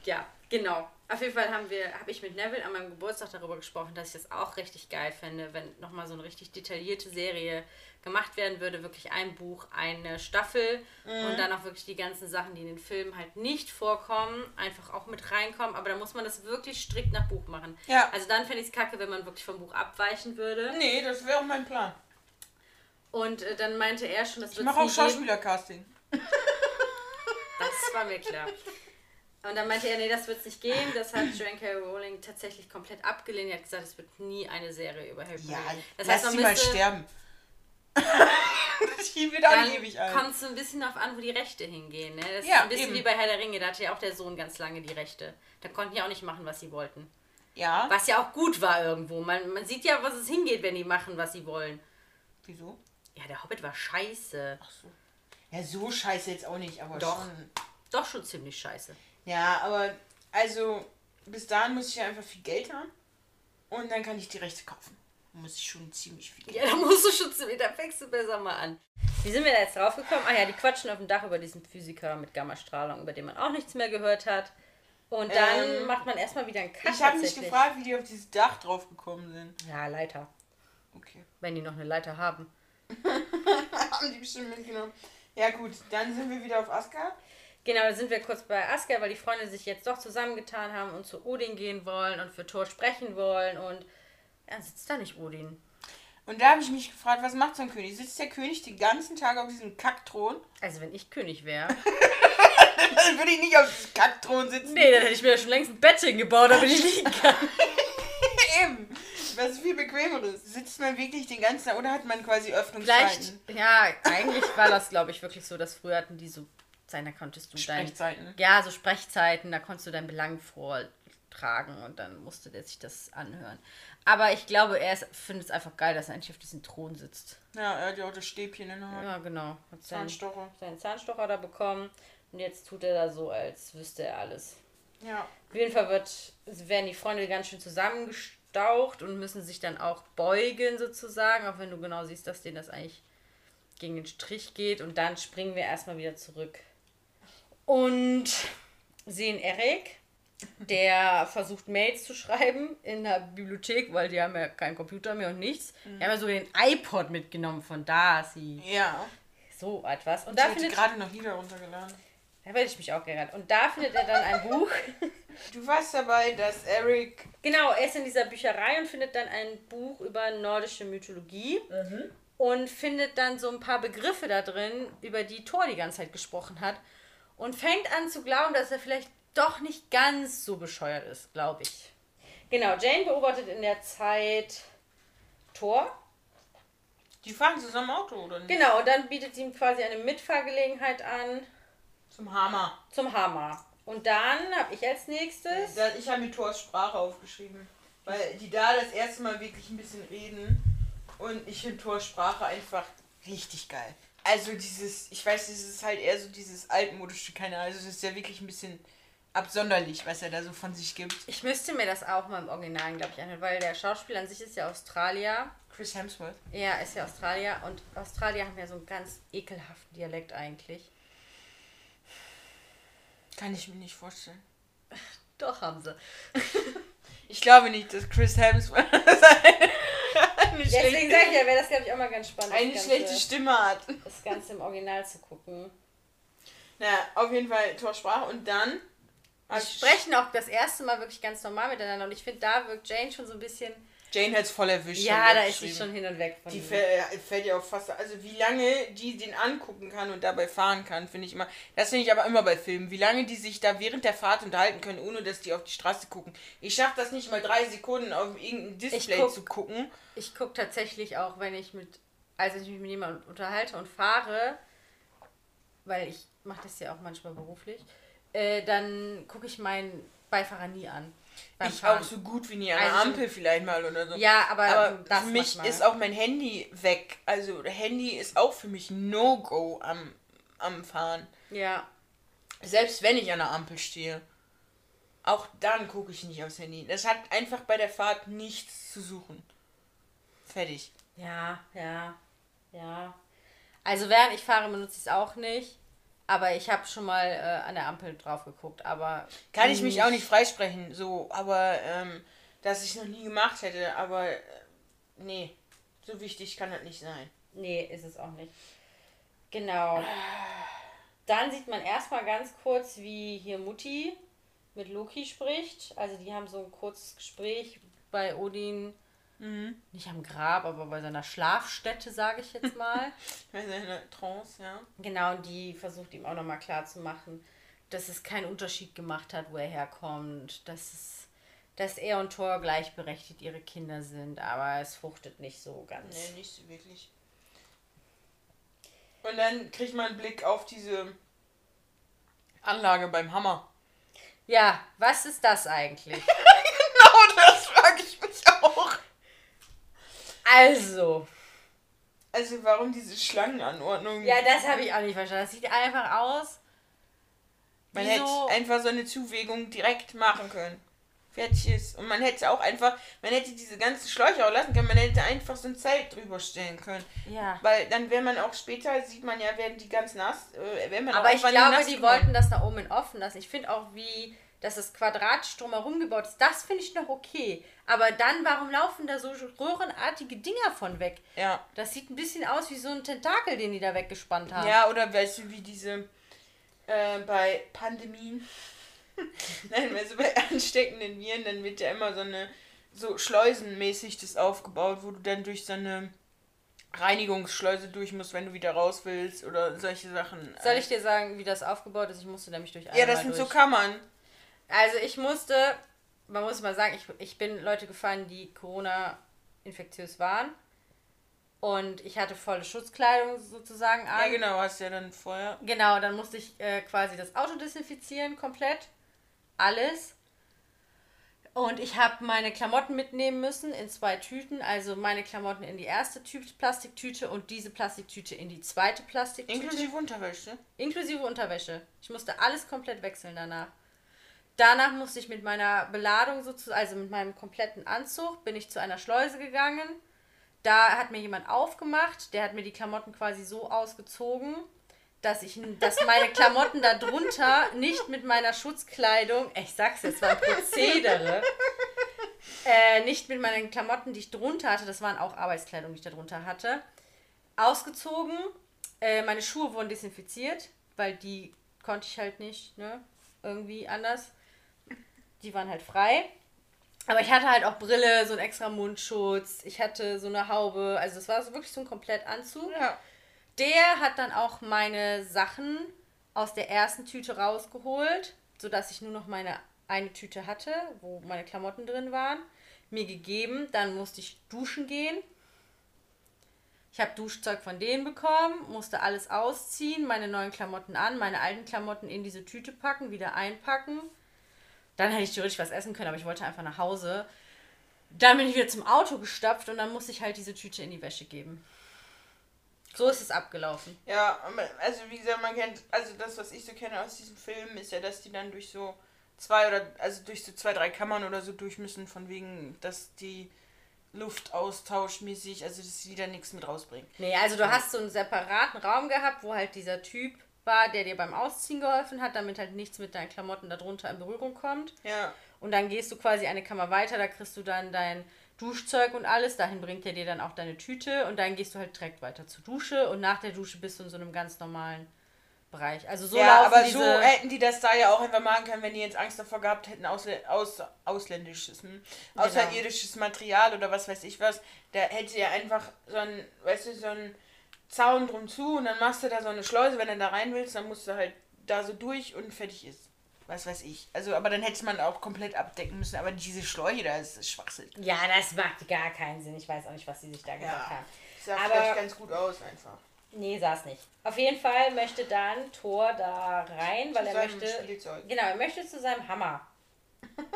Ja, genau. Auf jeden Fall haben wir, habe ich mit Neville an meinem Geburtstag darüber gesprochen, dass ich das auch richtig geil fände, wenn nochmal so eine richtig detaillierte Serie gemacht werden würde. Wirklich ein Buch, eine Staffel Mhm. und dann auch wirklich die ganzen Sachen, die in den Filmen halt nicht vorkommen, einfach auch mit reinkommen. Aber da muss man das wirklich strikt nach Buch machen. Ja. Also dann fände ich es kacke, wenn man wirklich vom Buch abweichen würde. Nee, das wäre auch mein Plan. Und äh, dann meinte er schon, das Ich wird mache auch Schauspielercasting. Das war mir klar. Und dann meinte er, nee, das wird es nicht geben. Das hat Joanne K. Rowling tatsächlich komplett abgelehnt. Er hat gesagt, es wird nie eine Serie über Harry Potter Ja. Das lass heißt, sie mal sterben. Die wird auch ewig alt. kommt es so ein bisschen darauf an, wo die Rechte hingehen. Ne? Das Ja, ist ein bisschen eben. wie bei Herr der Ringe. Da hatte ja auch der Sohn ganz lange die Rechte. Da konnten die auch nicht machen, was sie wollten. Ja. Was ja auch gut war irgendwo. Man, man sieht ja, was es hingeht, wenn die machen, was sie wollen. Wieso? Ja, der Hobbit war scheiße. Ach so. Ja, so scheiße jetzt auch nicht, aber Doch. schon. Doch schon ziemlich scheiße. Ja, aber also bis dahin muss ich ja einfach viel Geld haben. Und dann kann ich die Rechte kaufen. Muss ich schon ziemlich viel Geld Ja, da musst du schon ziemlich, da fängst du besser mal an. Wie sind wir da jetzt draufgekommen? Ah ja, die quatschen auf dem Dach über diesen Physiker mit Gammastrahlung, über den man auch nichts mehr gehört hat. Und dann Ähm, macht man erstmal wieder einen Cut. Ich habe mich gefragt, wie die auf dieses Dach drauf gekommen sind. Ja, Leiter. Okay. Wenn die noch eine Leiter haben. [LAUGHS] Haben die bestimmt mitgenommen. Ja gut, dann sind wir wieder auf Aska. Genau, da sind wir kurz bei Asker, weil die Freunde sich jetzt doch zusammengetan haben und zu Odin gehen wollen und für Thor sprechen wollen. Und ja, sitzt da nicht Odin. Und da habe ich mich gefragt, was macht so ein König? Sitzt der König den ganzen Tag auf diesem Kackthron? [LAUGHS] Also wenn ich König wäre. Dann würde ich nicht auf diesem Kackthron sitzen. nee, dann hätte ich mir ja schon längst ein Bett hingebaut, damit ich liegen kann. [LAUGHS] Eben. Was viel bequemeres. Sitzt man wirklich den ganzen Tag oder hat man quasi Vielleicht, Öffnungszeiten? ja, eigentlich war das, glaube ich, wirklich so, dass früher hatten die so sein, da konntest du dein, Sprechzeiten. ja, so Sprechzeiten, da konntest du dein Belang vortragen und dann musste der sich das anhören. Aber ich glaube, er findet es einfach geil, dass er endlich auf diesem Thron sitzt. Ja, er hat ja auch das Stäbchen in der Hand. Ja, genau. Hat seinen, Zahnstocher. seinen Zahnstocher da bekommen und jetzt tut er da so, als wüsste er alles. Ja. Auf jeden Fall wird, werden die Freunde ganz schön zusammengestaucht und müssen sich dann auch beugen sozusagen, auch wenn du genau siehst, dass denen das eigentlich gegen den Strich geht. Und dann springen wir erstmal wieder zurück und sehen Eric, der versucht Mails zu schreiben in der Bibliothek, weil die haben ja keinen Computer mehr und nichts. Die haben ja so den iPod mitgenommen von Darcy. Ja. So etwas. Und Ich da findet, gerade noch Lieder runtergeladen. da werde ich mich auch gerannt. Und da findet er dann ein Buch. [LAUGHS] Du warst dabei, dass Eric. Genau, er ist in dieser Bücherei und findet dann ein Buch über nordische Mythologie und findet dann so ein paar Begriffe da drin, über die Thor die ganze Zeit gesprochen hat und fängt an zu glauben, dass er vielleicht doch nicht ganz so bescheuert ist, glaube ich. Genau, Jane beobachtet in der Zeit Thor. Die fahren zusammen Auto, oder nicht? Genau, und dann bietet sie ihm quasi eine Mitfahrgelegenheit an Zum Hammer. zum Hammer. Und dann habe ich als nächstes. Ich habe mir Thors Sprache aufgeschrieben. Weil die da das erste Mal wirklich ein bisschen reden. Und ich finde Thors Sprache einfach richtig geil. Also dieses, ich weiß, das ist halt eher so dieses altmodische, keine Ahnung. Also das ist ja wirklich ein bisschen absonderlich, was er da so von sich gibt. Ich müsste mir das auch mal im Original, glaube ich, anhören, weil der Schauspieler an sich ist ja Australier. Chris Hemsworth. Ja, ist ja Australier und Australier haben ja so einen ganz ekelhaften Dialekt eigentlich. Kann ich mir nicht vorstellen. Doch, haben sie. Ich glaube nicht, dass Chris Hemsworth [LAUGHS] eine, Deswegen sage ich ja, wäre das, glaube ich, auch mal ganz spannend, eine das, schlechte Ganze, Stimme hat. das Ganze im Original zu gucken. Naja, auf jeden Fall Thors Sprache. Und dann... Die sprechen auch das erste Mal wirklich ganz normal miteinander und ich finde, da wirkt Jane schon so ein bisschen. Jane hat's voll erwischt. Ja, hat da ist sie schon hin und weg von Die ihm. fällt, fällt ja auch fast. Also, wie lange die den angucken kann und dabei fahren kann, finde ich immer. Das finde ich aber immer bei Filmen. Wie lange die sich da während der Fahrt unterhalten können, ohne dass die auf die Straße gucken. Ich schaffe das nicht mal drei Sekunden auf irgendein Display guck- zu gucken. Ich gucke tatsächlich auch, wenn ich mit, also ich mich mit jemandem unterhalte und fahre, weil ich mache das ja auch manchmal beruflich, äh, dann gucke ich meinen Beifahrer nie an. Ich Fahren. auch so gut wie nie an der Also- Ampel vielleicht mal oder so. Ja, aber, Aber das für mich ist auch mein Handy weg. Also Handy ist auch für mich No-Go am, am Fahren. Ja, Selbst wenn ich an der Ampel stehe. Auch dann gucke ich nicht aufs Handy. Das hat einfach bei der Fahrt nichts zu suchen. Fertig. ja, ja, ja. Also während ich fahre, benutze ich es auch nicht. Aber ich habe schon mal äh, an der Ampel drauf geguckt. Aber Kann ich mich auch nicht freisprechen, so, aber ähm, dass ich noch nie gemacht hätte, aber äh, nee, so wichtig kann das nicht sein. Nee, ist es auch nicht. Genau. Dann sieht man erstmal ganz kurz, wie hier Mutti mit Loki spricht. Also die haben so ein kurzes Gespräch bei Odin. Nicht am Grab, aber bei seiner Schlafstätte, sage ich jetzt mal. [LAUGHS] Bei seiner Trance, ja. genau, und die versucht ihm auch nochmal klarzumachen, dass es keinen Unterschied gemacht hat, wo er herkommt. Dass, es, dass er und Thor gleichberechtigt ihre Kinder sind, aber es fruchtet nicht so ganz. Nee, nicht so wirklich. Und dann kriegt man einen Blick auf diese Anlage beim Hammer. Ja, was ist das eigentlich? [LAUGHS] Genau, das frage ich mich auch. Also, Also warum diese Schlangenanordnung? Ja, das habe ich auch nicht verstanden. Das sieht einfach aus. Man hätte so- einfach so eine Zuwägung direkt machen können. Fertig ist. Und man hätte auch einfach, man hätte diese ganzen Schläuche auch lassen können, man hätte einfach so ein Zelt drüber stellen können. Ja. Weil dann wäre man auch später, sieht man ja, werden die ganz nass, äh, man Aber ich glaube, die wollten das da oben in offen lassen. Ich finde auch, wie dass das quadratisch drumherum gebaut ist, das finde ich noch okay. Aber dann, warum laufen da so röhrenartige Dinger von weg? Ja. Das sieht ein bisschen aus wie so ein Tentakel, den die da weggespannt haben. Ja, oder weißt du, wie diese äh, bei Pandemien, [LAUGHS] nein, weißt du, bei ansteckenden Viren, dann wird ja immer so eine, so schleusenmäßig das aufgebaut, wo du dann durch so eine Reinigungsschleuse durch musst, wenn du wieder raus willst oder solche Sachen. Soll ich dir sagen, wie das aufgebaut ist? Ich musste nämlich durch Ja, einmal das sind so durch. Kammern. Also ich musste, man muss mal sagen, ich, ich bin Leute gefallen, die Corona infektiös waren. Und ich hatte volle Schutzkleidung sozusagen an. Ja, genau, hast ja dann vorher. Genau, dann musste ich äh, quasi das Auto desinfizieren, komplett. Alles. Und ich habe meine Klamotten mitnehmen müssen in zwei Tüten. Also meine Klamotten in die erste Tü Plastiktüte und diese Plastiktüte in die zweite Plastiktüte. Inklusive Unterwäsche. Inklusive Unterwäsche. Ich musste alles komplett wechseln danach. Danach musste ich mit meiner Beladung sozusagen, also mit meinem kompletten Anzug, bin ich zu einer Schleuse gegangen. Da hat mir jemand aufgemacht, der hat mir die Klamotten quasi so ausgezogen, dass ich, dass meine Klamotten darunter nicht mit meiner Schutzkleidung, ich sag's jetzt, war ein Prozedere, äh, nicht mit meinen Klamotten, die ich drunter hatte, das waren auch Arbeitskleidung, die ich da drunter hatte, ausgezogen. Äh, meine Schuhe wurden desinfiziert, weil die konnte ich halt nicht, ne, irgendwie anders. Die waren halt frei. Aber ich hatte halt auch Brille, so einen extra Mundschutz. Ich hatte so eine Haube. Also es war so wirklich so ein Komplettanzug. Ja. Der hat dann auch meine Sachen aus der ersten Tüte rausgeholt, sodass ich nur noch meine eine Tüte hatte, wo meine Klamotten drin waren, mir gegeben. Dann musste ich duschen gehen. Ich habe Duschzeug von denen bekommen, musste alles ausziehen, meine neuen Klamotten an, meine alten Klamotten in diese Tüte packen, wieder einpacken. Dann hätte ich theoretisch was essen können, aber ich wollte einfach nach Hause. Dann bin ich wieder zum Auto gestapft und dann musste ich halt diese Tüte in die Wäsche geben. So ist es abgelaufen. Ja, also wie gesagt, man kennt, also das, was ich so kenne aus diesem Film, ist ja, dass die dann durch so zwei oder, also durch so zwei, drei Kammern oder so durch müssen, von wegen, dass die Luft austauschmäßig, also dass sie da nichts mit rausbringen. Nee, also du hast so einen separaten Raum gehabt, wo halt dieser Typ war, der dir beim Ausziehen geholfen hat, damit halt nichts mit deinen Klamotten darunter in Berührung kommt. Ja, Und dann gehst du quasi eine Kammer weiter, da kriegst du dann dein Duschzeug und alles. Dahin bringt er dir dann auch deine Tüte und dann gehst du halt direkt weiter zur Dusche und nach der Dusche bist du in so einem ganz normalen Bereich. Also so ja aber so hätten die das da ja auch einfach machen können, wenn die jetzt Angst davor gehabt hätten, Ausl aus, ausländisches, hm, Genau. außerirdisches Material oder was weiß ich was, da hätte ja einfach so ein, weißt du, so ein Zaun drum zu und dann machst du da so eine Schleuse, wenn du da rein willst, dann musst du halt da so durch und fertig ist. Was weiß ich. Also, aber dann hätte man auch komplett abdecken müssen. Aber diese Schläuche da ist, Schwachsinn. ja, das macht gar keinen Sinn. Ich weiß auch nicht, was sie sich da gedacht Ja. haben. Sah Aber- vielleicht ganz gut aus einfach. Nee, saß nicht. Auf jeden Fall möchte dann Thor da rein, weil Zu er möchte... Spielzeug. Genau, er möchte zu seinem Hammer. [LAUGHS]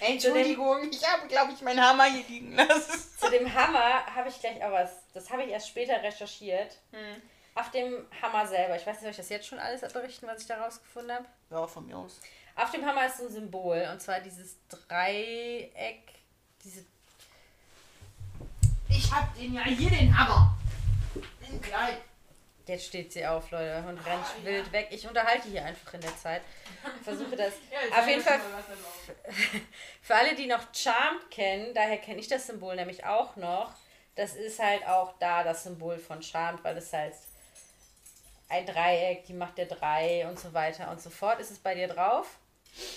Entschuldigung, ich habe, glaube ich, meinen Hammer hier liegen lassen. [LAUGHS] Zu dem Hammer habe ich gleich auch was. Das habe ich erst später recherchiert. Hm. Auf dem Hammer selber. Ich weiß nicht, soll ich das jetzt schon alles berichten, was ich da rausgefunden habe? Ja, von mir aus. Auf dem Hammer ist so ein Symbol. Und zwar dieses Dreieck. Diese. Ich hab den ja hier, den Hammer. Den kleinen. Jetzt steht sie auf, Leute, und rennt wild weg. Ich unterhalte hier einfach in der Zeit. Versuche das. [LAUGHS] Auf jeden Fall [LAUGHS] Für alle, die noch Charmed kennen, daher kenne ich das Symbol nämlich auch noch. Das ist halt auch da das Symbol von Charmed, weil es heißt ein Dreieck, die macht der drei und so weiter und so fort. Ist es bei dir drauf?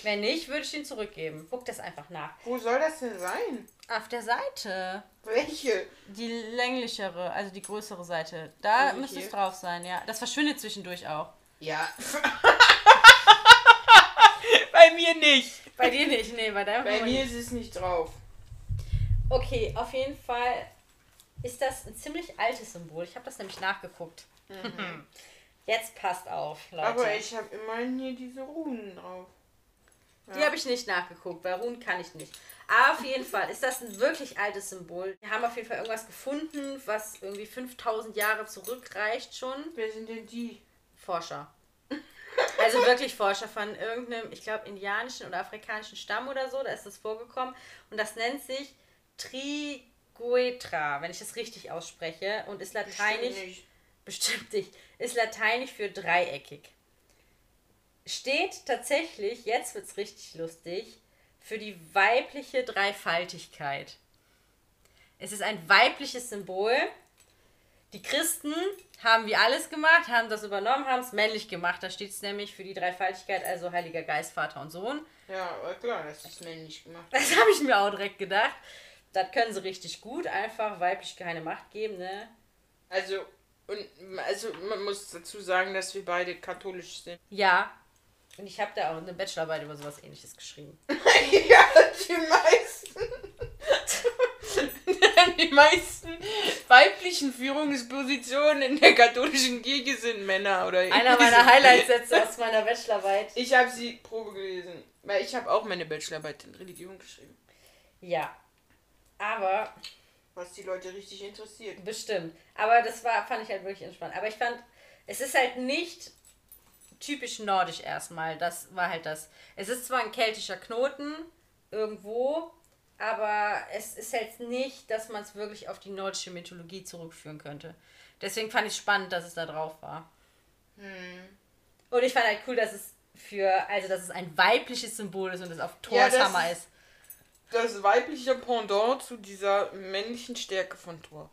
Wenn nicht, würde ich ihn zurückgeben. Guck das einfach nach. Wo soll das denn sein? Auf der Seite. Welche? Die länglichere, also die größere Seite. Da Also müsste es drauf sein, ja. Das verschwindet zwischendurch auch. Ja. [LAUGHS] Bei mir nicht. Bei dir nicht, nee, bei deinem Bei mir nicht. ist es nicht drauf. Okay, auf jeden Fall ist das ein ziemlich altes Symbol. Ich habe das nämlich nachgeguckt. [LAUGHS] Jetzt passt auf, Leute. Aber ich habe immerhin hier diese Runen drauf. Die habe ich nicht nachgeguckt, weil Runen kann ich nicht. Aber auf jeden Fall ist das ein wirklich altes Symbol. Wir haben auf jeden Fall irgendwas gefunden, was irgendwie 5000 Jahre zurückreicht schon. Wer sind denn die? Forscher. Also wirklich Forscher von irgendeinem, ich glaube, indianischen oder afrikanischen Stamm oder so, da ist das vorgekommen. Und das nennt sich Triguetra, wenn ich das richtig ausspreche. Und ist lateinisch. nicht. Bestimmt nicht. Ist lateinisch für dreieckig. Steht tatsächlich, jetzt wird es richtig lustig, für die weibliche Dreifaltigkeit. Es ist ein weibliches Symbol. Die Christen haben wie alles gemacht, haben das übernommen, haben es männlich gemacht. Da steht es nämlich für die Dreifaltigkeit, also Heiliger Geist, Vater und Sohn. Ja, klar, das ist männlich gemacht. Das habe ich mir auch direkt gedacht. Das können sie richtig gut, einfach weiblich keine Macht geben, ne? Also, und, also man muss dazu sagen, dass wir beide katholisch sind. Ja. Und ich habe da auch eine Bachelorarbeit über sowas ähnliches geschrieben. [LAUGHS] ja, die meisten. [LAUGHS] die meisten weiblichen Führungspositionen in der katholischen Kirche sind Männer oder Einer meiner. Highlightsätze aus meiner Bachelorarbeit. Ich habe sie Probe gelesen, weil ich habe auch meine Bachelorarbeit in Religion geschrieben, Ja. Aber was die Leute richtig interessiert. Bestimmt. Aber das war, fand ich halt wirklich entspannt. Aber ich fand, es ist halt nicht typisch nordisch erstmal. Das war halt das. Es ist zwar ein keltischer Knoten irgendwo, aber es ist halt nicht, dass man es wirklich auf die nordische Mythologie zurückführen könnte. Deswegen fand ich spannend, dass es da drauf war. Und ich fand halt cool, dass es für, also dass es ein weibliches Symbol ist und es auf Thors das Hammer ist- ist. Das weibliche Pendant zu dieser männlichen Stärke von Thor.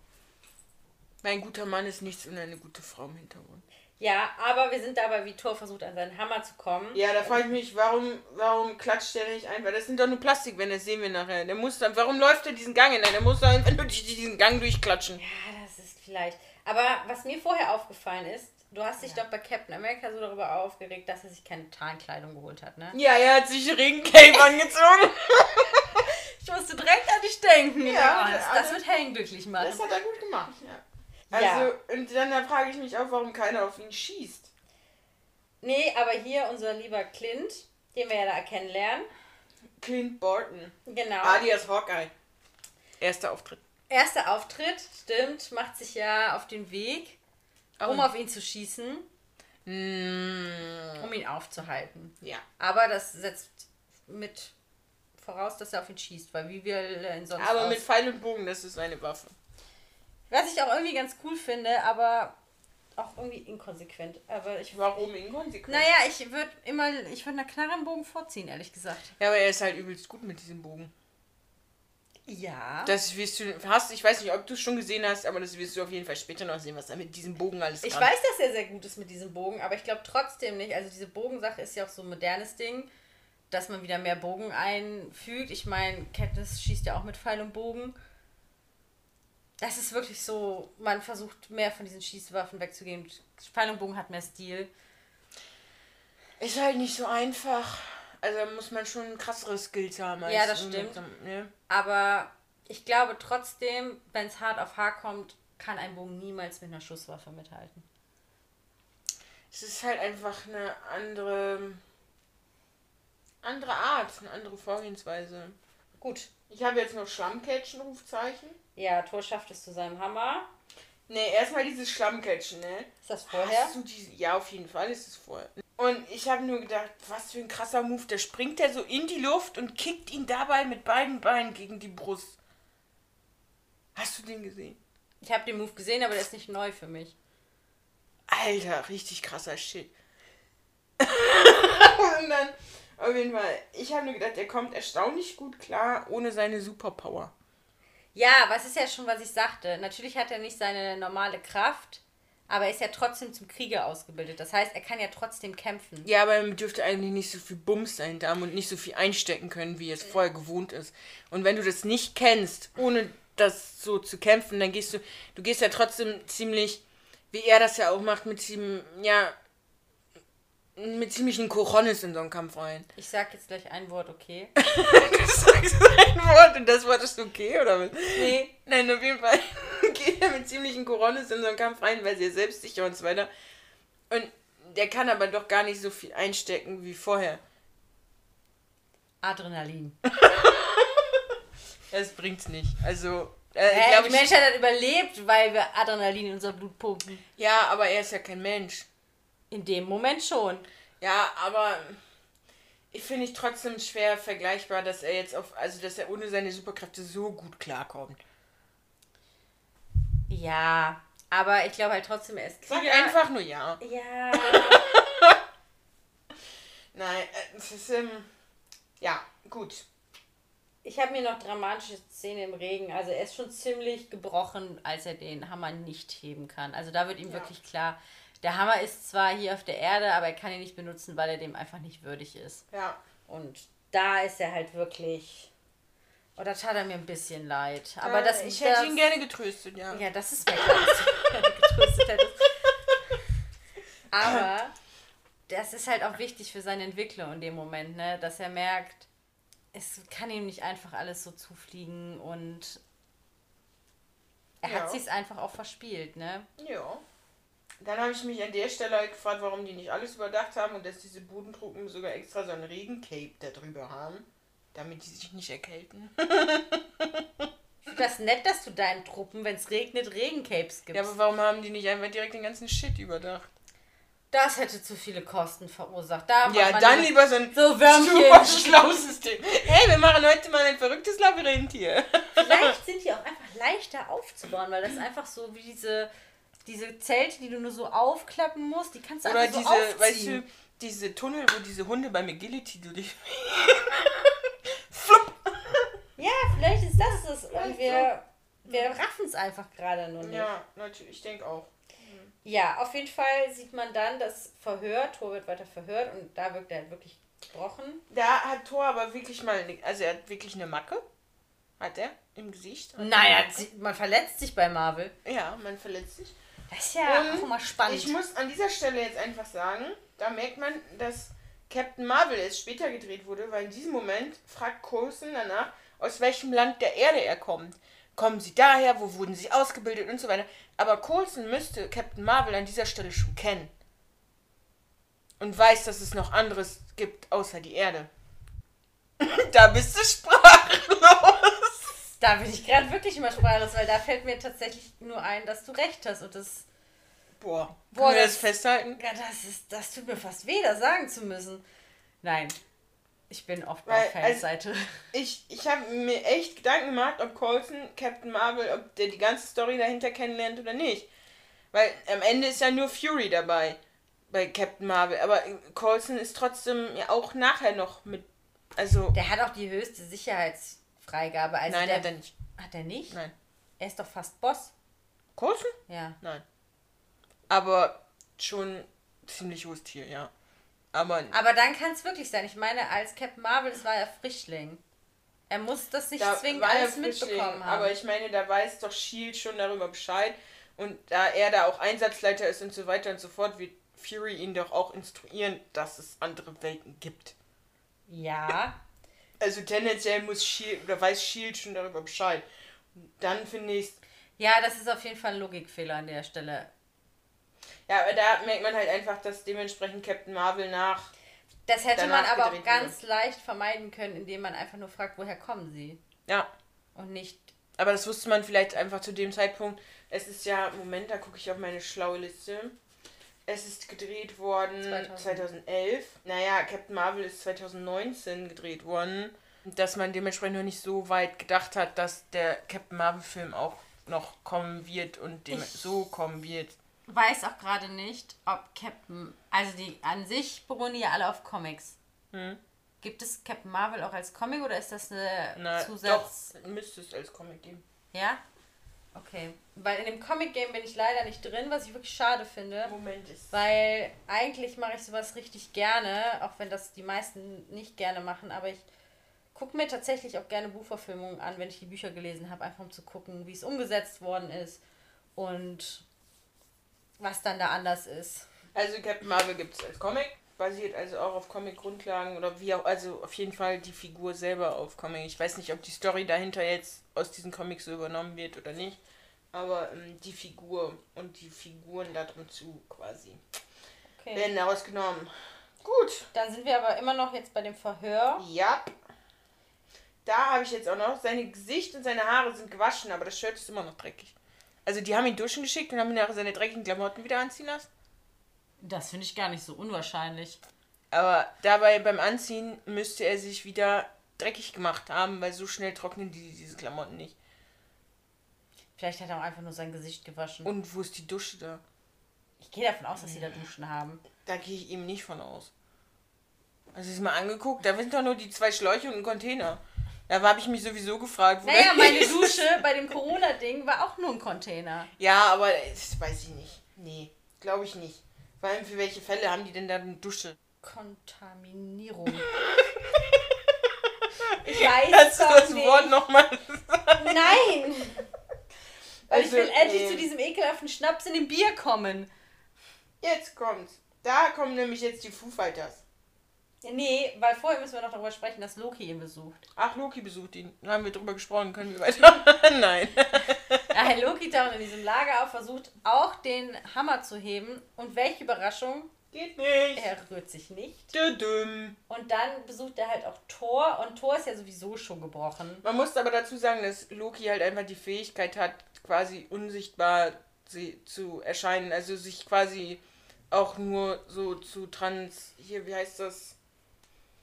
Mein guter Mann ist nichts und eine gute Frau im Hintergrund. Ja, aber wir sind dabei, wie Thor versucht, an seinen Hammer zu kommen. Ja, da frage ich mich, warum, warum klatscht der nicht ein? Weil das sind doch nur Plastikwände, das sehen wir nachher. Der muss dann, warum läuft er diesen Gang hinein? Der muss doch einfach nur diesen Gang durchklatschen. Ja, das ist vielleicht. Aber was mir vorher aufgefallen ist, du hast dich doch bei Captain America so darüber aufgeregt, dass er sich keine Tarnkleidung geholt hat, ne? Ja, er hat sich Regencape [LAUGHS] angezogen. Ich musste direkt an dich denken. Ja, das, also- das wird Helen glücklich machen. Das hat er gut gemacht, ja. Ja. Also, und dann da frage ich mich auch, warum keiner auf ihn schießt. Nee, aber hier unser lieber Clint, den wir ja da kennenlernen. Clint Barton. Genau. Alias Hawkeye. Erster Auftritt. Erster Auftritt, stimmt, macht sich ja auf den Weg, um auf ihn zu schießen, Mm, um ihn aufzuhalten. ja. Aber das setzt mit voraus, dass er auf ihn schießt, weil wie will er ihn sonst Aber aus- mit Pfeil und Bogen, das ist eine Waffe. Was ich auch irgendwie ganz cool finde, aber auch irgendwie inkonsequent. Aber ich. Warum inkonsequent? Naja, ich würde immer. Ich würde einer Knarre im Bogen vorziehen, ehrlich gesagt. Ja, aber er ist halt übelst gut mit diesem Bogen. Ja. Das wirst du hast, ich weiß nicht, ob du es schon gesehen hast, aber das wirst du auf jeden Fall später noch sehen, was er mit diesem Bogen alles Ich kann. weiß, dass er sehr gut ist mit diesem Bogen, aber ich glaube trotzdem nicht. Also diese Bogensache ist ja auch so ein modernes Ding, dass man wieder mehr Bogen einfügt. Ich meine, Katniss schießt ja auch mit Pfeil und Bogen. Das ist wirklich so, man versucht mehr von diesen Schießwaffen wegzugehen. Pfeil und Bogen hat mehr Stil. Ist halt nicht so einfach. Also muss man schon krassere Skills haben. als Ja, das stimmt. mit- Ne? Aber ich glaube trotzdem, wenn es hart auf hart kommt, kann ein Bogen niemals mit einer Schusswaffe mithalten. Es ist halt einfach eine andere andere Art, eine andere Vorgehensweise. Gut. Ich habe jetzt noch Schlammcatchen Rufzeichen. Ja, Thor schafft es zu seinem Hammer. Ne, erstmal dieses Schlammcatchen, ne? Ist das vorher? Hast du diese, ja, auf jeden Fall ist es vorher. Und ich habe nur gedacht, was für ein krasser Move. Da springt er so in die Luft und kickt ihn dabei mit beiden Beinen gegen die Brust. Hast du den gesehen? Ich habe den Move gesehen, aber der ist nicht neu für mich. Alter, richtig krasser Shit. [LAUGHS] und dann, auf jeden Fall, ich habe nur gedacht, er kommt erstaunlich gut klar ohne seine Superpower. Ja, was ist ja schon, was ich sagte. Natürlich hat er nicht seine normale Kraft, aber er ist ja trotzdem zum Krieger ausgebildet. Das heißt, er kann ja trotzdem kämpfen. Ja, aber er dürfte eigentlich nicht so viel Bums dahinter haben und nicht so viel einstecken können, wie es vorher gewohnt ist. Und wenn du das nicht kennst, ohne das so zu kämpfen, dann gehst du, du gehst ja trotzdem ziemlich, wie er das ja auch macht, mit ziemlich, ja, mit ziemlichen Coronis in so einen Kampf rein. Ich sag jetzt gleich ein Wort, okay? [LAUGHS] Du sagst ein Wort und das Wort ist okay, oder was? Nee. Nein, auf jeden Fall [LAUGHS] geht er mit ziemlichen Coronis in so einen Kampf rein, weil sie selbstsicher und so weiter. Und der kann aber doch gar nicht so viel einstecken wie vorher. Adrenalin. [LAUGHS] Das bringt's nicht. Also, äh, die ich, Menschheit hat überlebt, weil wir Adrenalin in unser Blut pumpen. ja, aber er ist ja kein Mensch. In dem Moment schon. Ja, aber ich finde ich trotzdem schwer vergleichbar, dass er jetzt auf, also dass er ohne seine Superkräfte so gut klarkommt. Ja, aber ich glaube halt trotzdem, er ist Sag Krieger. einfach nur ja. Ja. [LAUGHS] Nein, äh, es ist, ähm, ja, gut. Ich habe mir noch dramatische Szene im Regen. Also er ist schon ziemlich gebrochen, als er den Hammer nicht heben kann. Also da wird ihm Ja. wirklich klar, der Hammer ist zwar hier auf der Erde, aber er kann ihn nicht benutzen, weil er dem einfach nicht würdig ist. Ja. Und da ist er halt wirklich. Oh, da tat er mir ein bisschen leid. Aber das ich das, hätte ihn gerne getröstet, ja. Ja, das ist mir klar, dass du [LAUGHS] gerne getröstet hättest. Aber das ist halt auch wichtig für seine Entwicklung in dem Moment, ne? Dass er merkt, es kann ihm nicht einfach alles so zufliegen und er Ja. hat sich's einfach auch verspielt, ne? Ja. Dann habe ich mich an der Stelle halt gefragt, warum die nicht alles überdacht haben und dass diese Bodentruppen sogar extra so ein Regencape da drüber haben, damit die sich nicht erkälten. Ich finde das nett, dass du deinen Truppen, wenn es regnet, Regencapes gibst. Ja, aber warum haben die nicht einfach direkt den ganzen Shit überdacht? das hätte zu viele Kosten verursacht. Da Ja, dann lieber lieber so ein so super schlaues System. Hey, wir machen heute mal ein verrücktes Labyrinth hier. Vielleicht sind die auch einfach leichter aufzubauen, weil das einfach so wie diese, diese Zelte, die du nur so aufklappen musst, die kannst du Oder einfach diese, so aufziehen. weißt du, diese Tunnel, wo diese Hunde beim Agility durch. [LAUGHS] Flupp! Ja, vielleicht ist das das. Und wir, wir raffen es einfach gerade nur nicht. Ja. Ja, natürlich, ich denke auch. auf jeden Fall sieht man dann das Verhör. Thor wird weiter verhört und da wirkt er halt wirklich gebrochen. Da hat Thor aber wirklich mal, ne- also er hat wirklich eine Macke. Hat er im Gesicht. Naja, man verletzt sich bei Marvel. Ja, man verletzt sich. Das ist ja Und auch mal spannend. Ich muss an dieser Stelle jetzt einfach sagen, da merkt man, dass Captain Marvel erst später gedreht wurde, weil in diesem Moment fragt Coulson danach, aus welchem Land der Erde er kommt. Kommen sie daher, wo wurden sie ausgebildet und so weiter. Aber Coulson müsste Captain Marvel an dieser Stelle schon kennen. Und weiß, dass es noch anderes gibt außer die Erde. [LAUGHS] da bist du sprachlos. Da bin ich gerade wirklich immer sprachlos, weil da fällt mir tatsächlich nur ein, dass du recht hast. Und das, Boah, Boah, können wir das- das festhalten? ja, das, ist, das tut mir fast weh, das sagen zu müssen. Nein, ich bin oft Weil, auf also- Fans-Seite. Ich, ich habe mir echt Gedanken gemacht, ob Coulson Captain Marvel, ob der die ganze Story dahinter kennenlernt oder nicht. Weil am Ende ist ja nur Fury dabei bei Captain Marvel. Aber Coulson ist trotzdem ja auch nachher noch mit. Also. Der hat auch die höchste Sicherheitsfreigabe. Also nein, der, hat er nicht. Hat er nicht? Nein. Er ist doch fast Boss. Coulson? Ja. Nein. Aber schon ziemlich hohes Tier, ja. Aber Aber dann kann es wirklich sein. Ich meine, als Captain Marvel, das war er Frischling. Er muss das nicht da zwingend alles mitbekommen haben. Aber ich meine, da weiß doch Shield schon darüber Bescheid. Und da er da auch Einsatzleiter ist und so weiter und so fort, wird Fury ihn doch auch instruieren, dass es andere Welten gibt. ja. [LAUGHS] Also tendenziell muss Shield oder weiß Shield schon darüber Bescheid. Und dann finde ich Ja, das ist auf jeden Fall ein Logikfehler an der Stelle. ja, aber da merkt man halt einfach, dass dementsprechend Captain Marvel nach. Das hätte man aber auch ganz leicht vermeiden können, indem man einfach nur fragt, woher kommen sie? Ja, Und nicht, aber das wusste man vielleicht einfach zu dem Zeitpunkt. Es ist ja, Moment, da gucke ich auf meine schlaue Liste. Es ist gedreht worden 2000. 2011. Naja, Captain Marvel ist 2019 gedreht worden. Dass man dementsprechend noch nicht so weit gedacht hat, dass der Captain Marvel-Film auch noch kommen wird und dem Ich- so kommen wird. weiß auch gerade nicht, ob Captain, also die an sich beruhen die ja alle auf Comics. Hm. Gibt es Captain Marvel auch als Comic oder ist das eine Na, Zusatz? doch, müsste es als Comic geben. Ja? Okay. Weil in dem Comic-Game bin ich leider nicht drin, was ich wirklich schade finde. Moment ist. Weil eigentlich mache ich sowas richtig gerne, auch wenn das die meisten nicht gerne machen, aber ich gucke mir tatsächlich auch gerne Buchverfilmungen an, wenn ich die Bücher gelesen habe, einfach um zu gucken, wie es umgesetzt worden ist und was dann da anders ist. Also Captain Marvel gibt es als Comic, basiert also auch auf Comic-Grundlagen oder wie auch, also auf jeden Fall die Figur selber auf Comic. Ich weiß nicht, ob die Story dahinter jetzt aus diesen Comics so übernommen wird oder nicht, aber ähm, die Figur und die Figuren da drin zu quasi Okay. werden daraus genommen. Gut, Dann sind wir aber immer noch jetzt bei dem Verhör. ja. Da habe ich jetzt auch noch, seine Gesicht und seine Haare sind gewaschen, aber das Shirt ist immer noch dreckig. Also die haben ihn duschen geschickt und haben ihn nachher seine dreckigen Klamotten wieder anziehen lassen. Das finde ich gar nicht so unwahrscheinlich. Aber dabei beim Anziehen müsste er sich wieder dreckig gemacht haben, weil so schnell trocknen die diese Klamotten nicht. Vielleicht hat er auch einfach nur sein Gesicht gewaschen. Und wo ist die Dusche da? ich gehe davon aus, dass sie da Duschen haben. Da gehe ich eben nicht von aus. Also ich es mal angeguckt, da sind doch nur die zwei Schläuche und ein Container. Da habe ich mich sowieso gefragt. wo Naja, meine. Dusche bei dem Corona-Ding war auch nur ein Container. Ja, aber das weiß ich nicht. Nee, glaube ich nicht. Vor allem für welche Fälle haben die denn da eine Dusche? Kontaminierung. [LAUGHS] Ich weiß Kannst du das nicht. Wort nochmal Nein! Weil Also, ich will endlich nee. zu diesem ekelhaften Schnaps in dem Bier kommen. Jetzt kommt's. Da kommen nämlich jetzt die Foo Fighters. Nee, weil vorher müssen wir noch darüber sprechen, dass Loki ihn besucht. Ach, Loki besucht ihn. Da haben wir drüber gesprochen. Können wir weiter? [LAUGHS] Nein. Ja, Loki taucht in diesem Lager auf, versucht auch den Hammer zu heben. Und welche Überraschung, Geht nicht. er rührt sich nicht. Düdüm. Und dann besucht er halt auch Thor. Und Thor ist ja sowieso schon gebrochen. Man muss aber dazu sagen, dass Loki halt einfach die Fähigkeit hat, quasi unsichtbar zu erscheinen. Also sich quasi auch nur so zu trans. Hier, wie heißt das?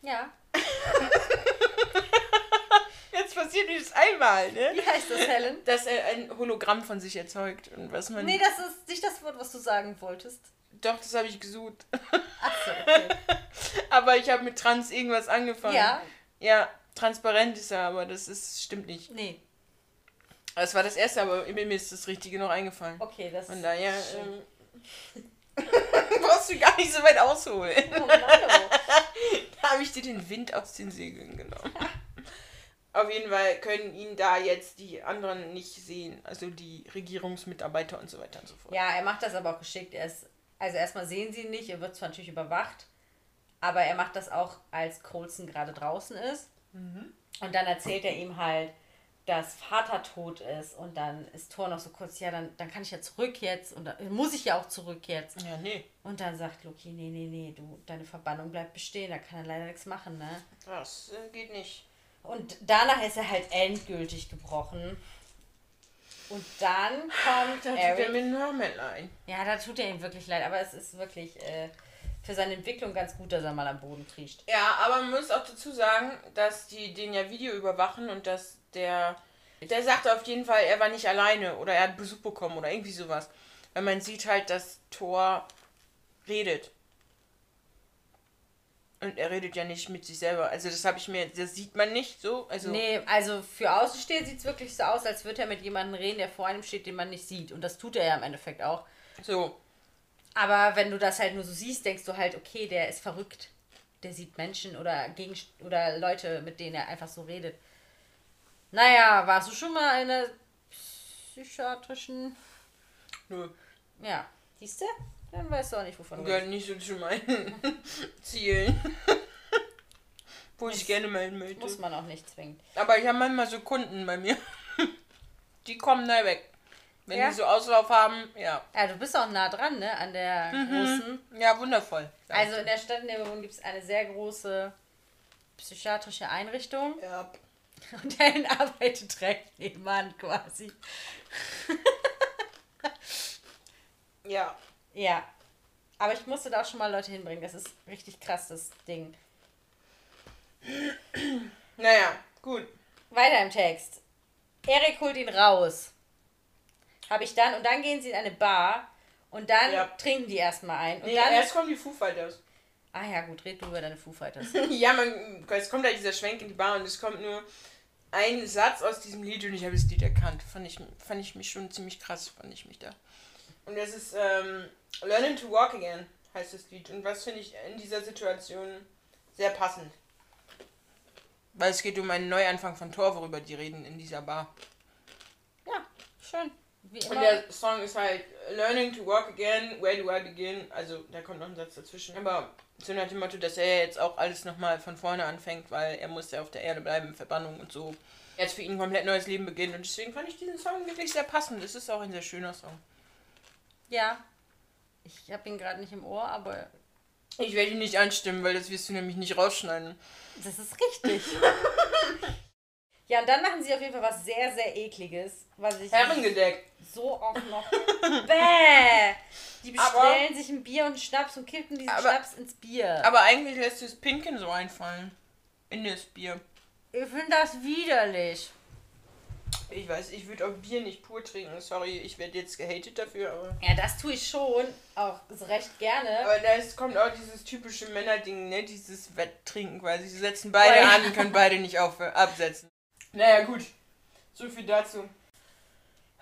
Ja. [LAUGHS] Jetzt passiert dieses einmal, ne? Wie heißt das, Helen? Dass er ein Hologramm von sich erzeugt. Und was man. Nee, das ist nicht das Wort, was du sagen wolltest. Doch, das habe ich gesucht. Achso, [LAUGHS] okay. aber ich habe mit trans irgendwas angefangen. Ja, Ja, transparent ist er, aber das ist, stimmt nicht. nee. Das war das erste, aber mir ist das Richtige noch eingefallen. Okay, das Von daher ähm, [LAUGHS] brauchst du gar nicht so weit ausholen. Oh oh. [LAUGHS] Da habe ich dir den Wind aus den Segeln genommen. [LAUGHS] Auf jeden Fall können ihn da jetzt die anderen nicht sehen. Also die Regierungsmitarbeiter und so weiter und so fort. Ja, er macht das aber auch geschickt. Er ist, also erstmal sehen sie ihn nicht, er wird zwar natürlich überwacht, aber er macht das auch, als Coulson gerade draußen ist. Und dann erzählt er ihm halt, dass Vater tot ist und dann ist Thor noch so kurz, ja, dann, dann kann ich ja zurück jetzt und dann muss ich ja auch zurück jetzt. Ja, nee. Und dann sagt Loki, nee, nee, nee, du, deine Verbannung bleibt bestehen, da kann er leider nichts machen, ne? Das äh, geht nicht. Und danach ist er halt endgültig gebrochen. Und dann kommt [LAUGHS] Da tut Eric. er mir Männlein. Ja, da tut er ihm wirklich leid, aber es ist wirklich äh, für seine Entwicklung ganz gut, dass er mal am Boden kriecht. Ja, aber man muss auch dazu sagen, dass die den ja Video überwachen und dass der. Der sagt auf jeden Fall, er war nicht alleine oder er hat Besuch bekommen oder irgendwie sowas. Weil man sieht halt, dass Thor redet. Und er redet ja nicht mit sich selber. Also das habe ich mir, das sieht man nicht so. Also Nee, also für Außenstehende sieht es wirklich so aus, als würde er mit jemandem reden, der vor einem steht, den man nicht sieht. Und das tut er ja im Endeffekt auch. so. Aber wenn du das halt nur so siehst, denkst du halt, okay, der ist verrückt. Der sieht Menschen oder, Gegen oder Leute, mit denen er einfach so redet. Naja, warst du schon mal in einer psychiatrischen. Nö. Ja, siehst du? Dann weißt du auch nicht, wovon du Gehört nicht so zu meinen [LAUGHS] Zielen. [LAUGHS] Wo ich gerne melden möchte. Muss man auch nicht zwingend. Aber ich habe manchmal so Kunden bei mir. [LAUGHS] Die kommen da weg. Wenn Ja? die so Auslauf haben, ja. Ja, du bist auch nah dran, ne? An der großen. Ja, wundervoll. Also in der Stadt, in der wir wohnen, gibt es eine sehr große psychiatrische Einrichtung. ja. [LAUGHS] Und Helen arbeitet direkt nebenan quasi. [LAUGHS] ja. Ja. Aber ich musste da auch schon mal Leute hinbringen. Das ist richtig krass, das Ding. Naja, gut. Weiter im Text. Erik holt ihn raus. Habe ich dann. Und dann gehen sie in eine Bar. Und dann Ja. trinken die erstmal ein. Und Nee, dann. erst kommen die Foo Fighters. Ah ja, gut, red du über deine Foo Fighters. [LAUGHS] ja, man, es kommt halt dieser Schwenk in die Bar und es kommt nur ein Satz aus diesem Lied und ich habe das Lied erkannt. Fand ich, fand ich mich schon ziemlich krass, fand ich mich da. Und das ist ähm, Learning to Walk Again, heißt das Lied. Und was finde ich in dieser Situation sehr passend. Weil es geht um einen Neuanfang von Thor, worüber die reden in dieser Bar. ja, schön. Und der Song ist halt Learning to Walk Again, Where Do I Begin? Also da kommt noch ein Satz dazwischen. Aber so nach dem Motto, dass er jetzt auch alles nochmal von vorne anfängt, weil er muss ja auf der Erde bleiben, Verbannung und so. Jetzt für ihn ein komplett neues Leben beginnt. Und deswegen fand ich diesen Song wirklich sehr passend. Es ist auch ein sehr schöner Song. Ja. Ich habe ihn gerade nicht im Ohr, aber Ich werde ihn nicht anstimmen, weil das wirst du nämlich nicht rausschneiden. das ist richtig. [LAUGHS] Ja, und dann machen sie auf jeden Fall was sehr, sehr ekliges, was ich Herrengedeck. so auch noch. Bäh! Die bestellen Aber- sich ein Bier und Schnaps und kippen diesen Aber- Schnaps ins Bier. Aber eigentlich lässt du das Pinken so einfallen. In das Bier. ich finde das widerlich. Ich weiß, ich würde auch Bier nicht pur trinken. Sorry, ich werde jetzt gehatet dafür, aber. Ja, das tue ich schon, auch recht gerne. Aber da kommt auch dieses typische Männerding, ne? Dieses Wetttrinken quasi. Sie setzen beide Oh ja. an, können beide nicht auf, absetzen. Naja, gut. So viel dazu.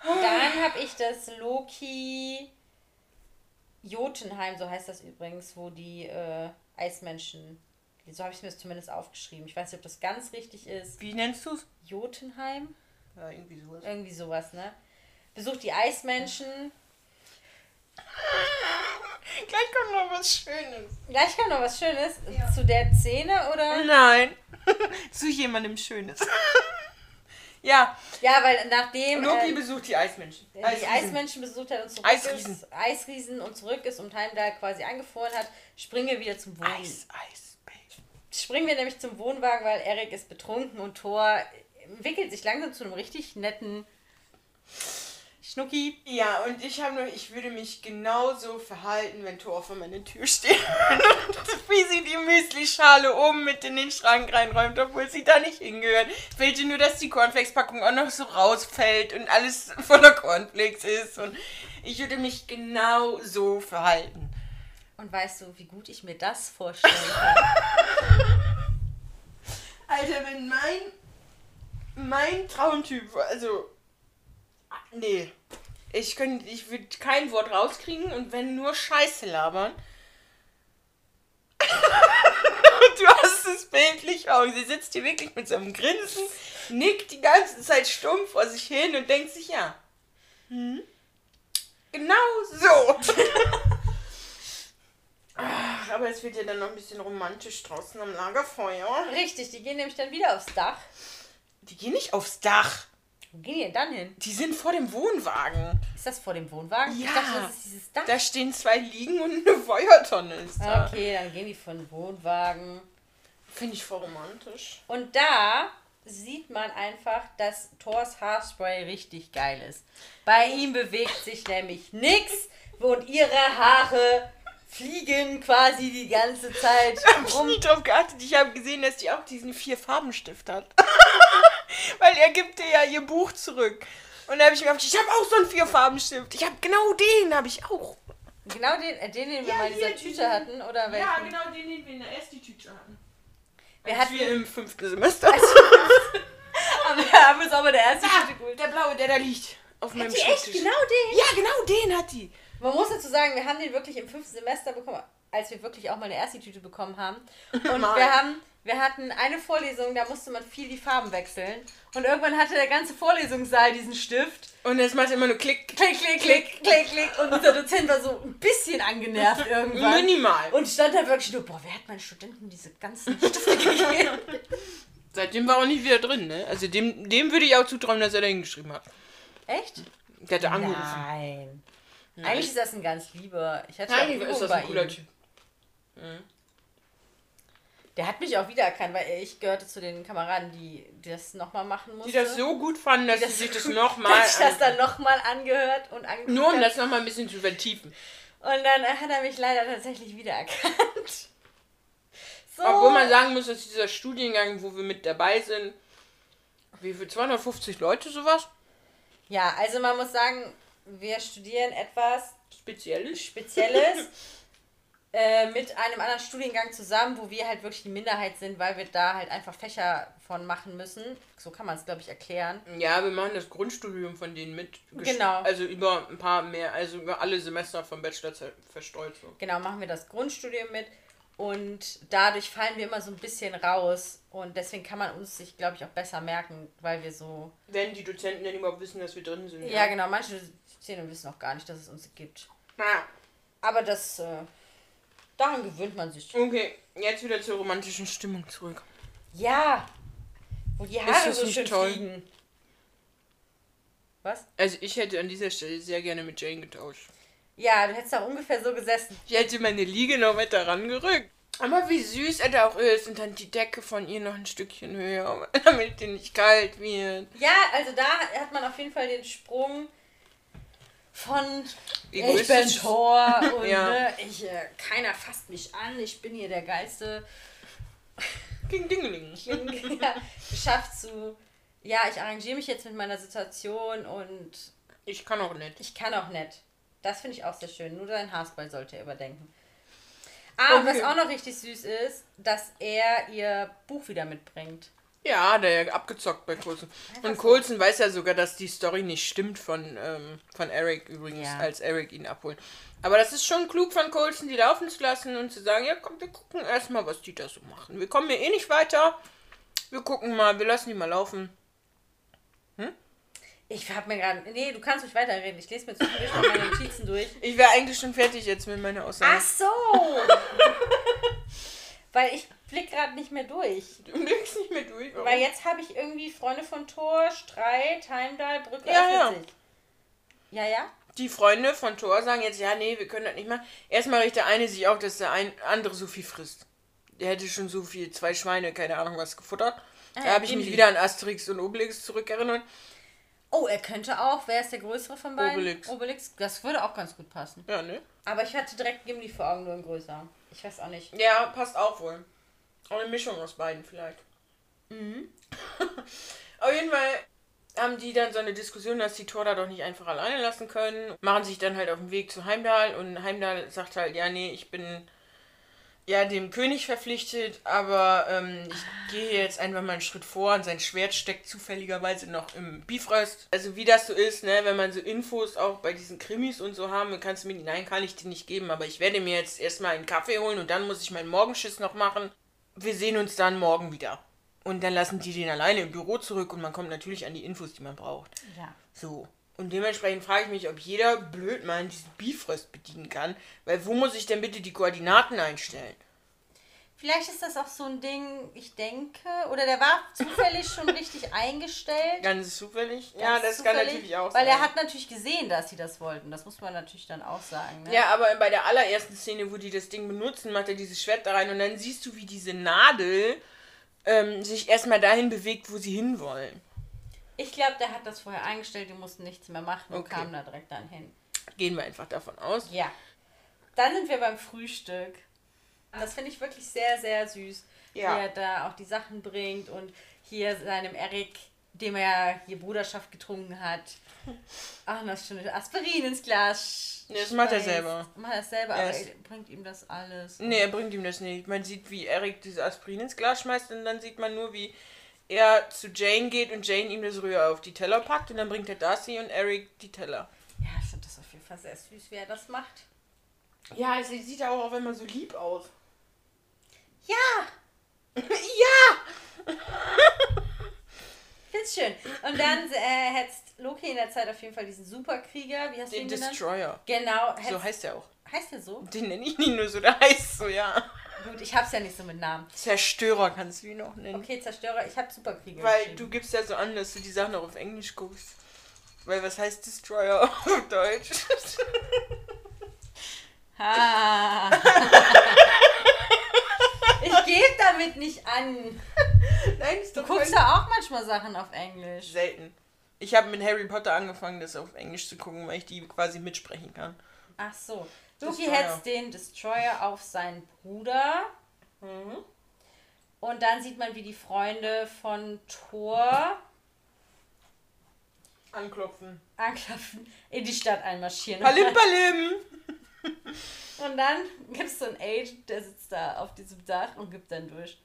Dann habe ich das Loki Jotunheim, so heißt das übrigens, wo die äh, Eismenschen, so habe ich mir das zumindest aufgeschrieben. Ich weiß nicht, ob das ganz richtig ist. Wie nennst du's? Jotunheim? Ja, irgendwie sowas. Irgendwie sowas, ne? Besucht die Eismenschen. Gleich kommt noch was Schönes. Gleich kommt noch was Schönes zu der Szene, oder? Nein. [LAUGHS] Zu jemandem Schönes. [LAUGHS] ja, Ja, weil nachdem Loki äh, besucht die Eismenschen. die Eisriesen. Eismenschen besucht hat und zurück Eisriesen. ist, Eisriesen und zurück ist und Heimdall quasi eingefroren hat, springen wir wieder zum Wohn Eis, Eis, springen wir nämlich zum Wohnwagen, weil Erik ist betrunken und Thor entwickelt sich langsam zu einem richtig netten Schnucki. Ja, und ich habe nur, ich würde mich genauso verhalten, wenn Thor vor meiner Tür steht. [LAUGHS] Wie sie die Müslischale oben mit in den Schrank reinräumt, obwohl sie da nicht hingehört. Fehlte nur, dass die Cornflakes-Packung auch noch so rausfällt und alles voller Cornflakes ist. Und ich würde mich genau so verhalten. Und weißt du, wie gut ich mir das vorstellen kann? [LAUGHS] Alter, wenn mein, mein Traumtyp, also, nee, ich könnte, ich würde kein Wort rauskriegen und wenn nur Scheiße labern. [LAUGHS] du hast es bildlich vor Augen. Sie sitzt hier wirklich mit so einem Grinsen, nickt die ganze Zeit stumm vor sich hin und denkt sich, ja, hm, genau so. [LAUGHS] Ach, Aber es wird ja dann noch ein bisschen romantisch draußen am Lagerfeuer. Richtig, die gehen nämlich dann wieder aufs Dach. Die gehen nicht aufs Dach. Wo gehen die denn dann hin? Die sind vor dem Wohnwagen. Ist das vor dem Wohnwagen? Ja. Ich dachte, das ist dieses Dach. Da stehen zwei Liegen und eine Feuertonne ist da. Okay, dann gehen die von Wohnwagen. Finde ich voll romantisch. Und da sieht man einfach, dass Thors Haarspray richtig geil ist. Bei ihm bewegt sich nämlich nichts und ihre Haare fliegen quasi die ganze Zeit rum. Ich habe gesehen, dass die auch diesen vier Farbenstift hat. Weil er gibt dir ja ihr Buch zurück. Und da habe ich mir gedacht, ich habe auch so einen Vierfarbenstift. Ich habe genau den, habe ich auch. Genau den, äh, den, den wir Ja, mal in dieser Tüte diesen- hatten, oder welchen? Ja, genau den, den wir in der Esti-Tüte hatten. Wir Als hatten- wir im fünften Semester. [LAUGHS] Aber wir haben uns aber der erste Ah, Tüte geholt. der blaue, der da liegt. Auf meinem Die echt Schreibtisch. genau den? Ja, genau den hat die. Man muss dazu sagen, wir haben den wirklich im fünften Semester bekommen, als wir wirklich auch mal eine erste Tüte bekommen haben. [LAUGHS] Und wir haben, wir hatten eine Vorlesung, da musste man viel die Farben wechseln. Und irgendwann hatte der ganze Vorlesungssaal diesen Stift. Und es macht immer nur Klick. Klick, klick, klick, klick, klick. Und unser Dozent war so ein bisschen angenervt [LAUGHS] irgendwann. Minimal. Und stand da wirklich nur, boah, wer hat meinen Studenten diese ganzen Stifte gegeben? [LAUGHS] Seitdem war auch nicht wieder drin, ne? Also dem, dem würde ich auch zutrauen, dass er da hingeschrieben hat. Echt? Der hatte angerufen. Nein. Eigentlich ist das ein ganz lieber. Ich hatte Nein, ist das ein cooler. Typ. Der hat mich auch wiedererkannt, weil ich gehörte zu den Kameraden, die das nochmal machen mussten. Die das so gut fanden, dass Das- sie sich das [LAUGHS] nochmal. dass ich das dann nochmal angehört und angeguckt Nur um das nochmal ein bisschen zu vertiefen. Und dann hat er mich leider tatsächlich wiedererkannt. [LAUGHS] So. Obwohl man sagen muss, dass dieser Studiengang, wo wir mit dabei sind, wie viel? 250 Leute sowas? Ja, also man muss sagen, wir studieren etwas Spezielles. Spezielles [LAUGHS] äh, mit einem anderen Studiengang zusammen, wo wir halt wirklich die Minderheit sind, weil wir da halt einfach Fächer von machen müssen. So kann man es, glaube ich, erklären. Ja, wir machen das Grundstudium von denen mit. Genau. Also über ein paar mehr, also über alle Semester vom Bachelor verstreut. So. Genau, machen wir das Grundstudium mit. Und dadurch fallen wir immer so ein bisschen raus. Und deswegen kann man uns sich, glaube ich, auch besser merken, weil wir so. Wenn die Dozenten denn überhaupt wissen, dass wir drin sind. Ja, genau, manche Szenen wissen auch gar nicht, dass es uns gibt. Ah, Aber das. Äh, daran gewöhnt man sich. okay, jetzt wieder zur romantischen Stimmung zurück. Ja! Wo die Haare so schön toll? fliegen. Was? Also ich hätte an dieser Stelle sehr gerne mit Jane getauscht. Ja, du hättest da ungefähr so gesessen. Ich hätte meine Liege noch weiter rangerückt. Aber wie süß er da auch ist und dann die Decke von ihr noch ein Stückchen höher, [LAUGHS] damit dir nicht kalt wird. Ja, also da hat man auf jeden Fall den Sprung von ich bin. Thor und Ja. ne, ich, äh, keiner fasst mich an, ich bin hier der geilste. Ding, dingeling. Bin [LAUGHS] ja, geschafft zu, ja, ich arrangiere mich jetzt mit meiner Situation und Ich kann auch nicht. ich kann auch nicht. Das finde ich auch sehr schön. Nur dein Haarspray sollte er überdenken. Ah, und was Okay. auch noch richtig süß ist, dass er ihr Buch wieder mitbringt. Ja, der ja abgezockt bei Coulson. Und so. Coulson weiß ja sogar, dass die Story nicht stimmt von, ähm, von Eric übrigens, Ja. als Eric ihn abholt. Aber das ist schon klug von Coulson, die laufen zu lassen und zu sagen, ja komm, wir gucken erstmal, was die da so machen. Wir kommen hier eh nicht weiter. Wir gucken mal, wir lassen die mal laufen. Ich hab mir gerade. Nee, du kannst ruhig weiterreden. Ich lese mir zwischendurch mal meine Notizen durch. Ich wäre eigentlich schon fertig jetzt mit meiner Aussage. Ach so! [LAUGHS] Weil ich blick gerade nicht mehr durch. Du blickst nicht mehr durch. Warum? Weil jetzt habe ich irgendwie Freunde von Thor, Streit, Heimdall, Brücke Ja, öffnet ja. Ja, ja? die Freunde von Thor sagen jetzt, ja, nee, wir können das nicht machen. Erstmal riecht der eine sich auch, dass der ein andere so viel frisst. Der hätte schon so viel, zwei Schweine, keine Ahnung was, gefuttert. Ah, da habe ich mich wieder an Asterix und Obelix zurückerinnert. Oh, er könnte auch. Wer ist der größere von beiden? Obelix. Obelix. Das würde auch ganz gut passen. Ja, ne? Aber ich hatte direkt Gimli vor Augen, nur in größer. Ich weiß auch nicht. Ja, passt auch wohl. Auch eine Mischung aus beiden vielleicht. Mhm. [LAUGHS] Auf jeden Fall haben die dann so eine Diskussion, dass die Thor da doch nicht einfach alleine lassen können. Machen sich dann halt auf den Weg zu Heimdall und Heimdall sagt halt, ja, nee, ich bin ja dem König verpflichtet, aber ähm, ich gehe jetzt einfach mal einen Schritt vor und sein Schwert steckt zufälligerweise noch im Bifrost. Also wie das so ist, ne, wenn man so Infos auch bei diesen Krimis und so haben, dann kannst du mir, nein, kann ich dir nicht geben, aber ich werde mir jetzt erstmal einen Kaffee holen und dann muss ich meinen Morgenschiss noch machen. Wir sehen uns dann morgen wieder. Und dann lassen die den alleine im Büro zurück und man kommt natürlich an die Infos, die man braucht. Ja. So. Und dementsprechend frage ich mich, ob jeder Blödmann diesen Bifrost bedienen kann. Weil wo muss ich denn bitte die Koordinaten einstellen? Vielleicht ist das auch so ein Ding, ich denke, oder der war zufällig schon [LAUGHS] richtig eingestellt. Ganz zufällig? ja, Ganz das kann zufällig, natürlich auch Weil sein. er hat natürlich gesehen, dass sie das wollten. Das muss man natürlich dann auch sagen. Ne? Ja, aber bei der allerersten Szene, wo die das Ding benutzen, macht er dieses Schwert da rein und dann siehst du, wie diese Nadel ähm, sich erstmal dahin bewegt, wo sie hinwollen. Ich glaube, der hat das vorher eingestellt, die mussten nichts mehr machen und Okay. kamen da direkt dann hin. Gehen wir einfach davon aus. Ja. Dann sind wir beim Frühstück. Das finde ich wirklich sehr, sehr süß. Ja. Wie er da auch die Sachen bringt und hier seinem Eric, dem er hier Bruderschaft getrunken hat. [LAUGHS] Ach, das schöne Aspirin ins Glas. Nee, das macht er selber. Macht er selber, Er aber ist- er bringt ihm das alles. Nee, er bringt ihm das nicht. Man sieht, wie Eric diese Aspirin ins Glas schmeißt und dann sieht man nur, wie er zu Jane geht und Jane ihm das Rühr auf die Teller packt und dann bringt er Darcy und Eric die Teller. Ja, ich finde das auf jeden Fall sehr süß, wie er das macht. Ja, sie sieht auch auf einmal so lieb aus. Ja, [LAUGHS] ja! [LAUGHS] find's schön. Und dann äh, hetzt Loki in der Zeit auf jeden Fall diesen Superkrieger. Wie hast du Den ihn genannt? Destroyer. Genau, So hetzt, heißt er auch. heißt er so? Den nenne ich nicht nur so, der [LAUGHS] heißt so, ja. Gut, ich hab's ja nicht so mit Namen. Zerstörer kannst du ihn auch nennen. Okay, Zerstörer, ich hab Superkrieger. Weil du gibst ja so an, dass du die Sachen auch auf Englisch guckst. Weil was heißt Destroyer [LAUGHS] auf Deutsch? Ha. ich gebe damit nicht an. Nein, ist Du doch guckst ja auch manchmal Sachen auf Englisch. Selten. Ich habe mit Harry Potter angefangen, das auf Englisch zu gucken, weil ich die quasi mitsprechen kann. Ach so. Loki hetzt den Destroyer auf seinen Bruder. Und dann sieht man, wie die Freunde von Thor Anklopfen. anklopfen, in die Stadt einmarschieren. Palim [LAUGHS] Palim! Und dann gibt es so einen Agent, der sitzt da auf diesem Dach und gibt dann durch.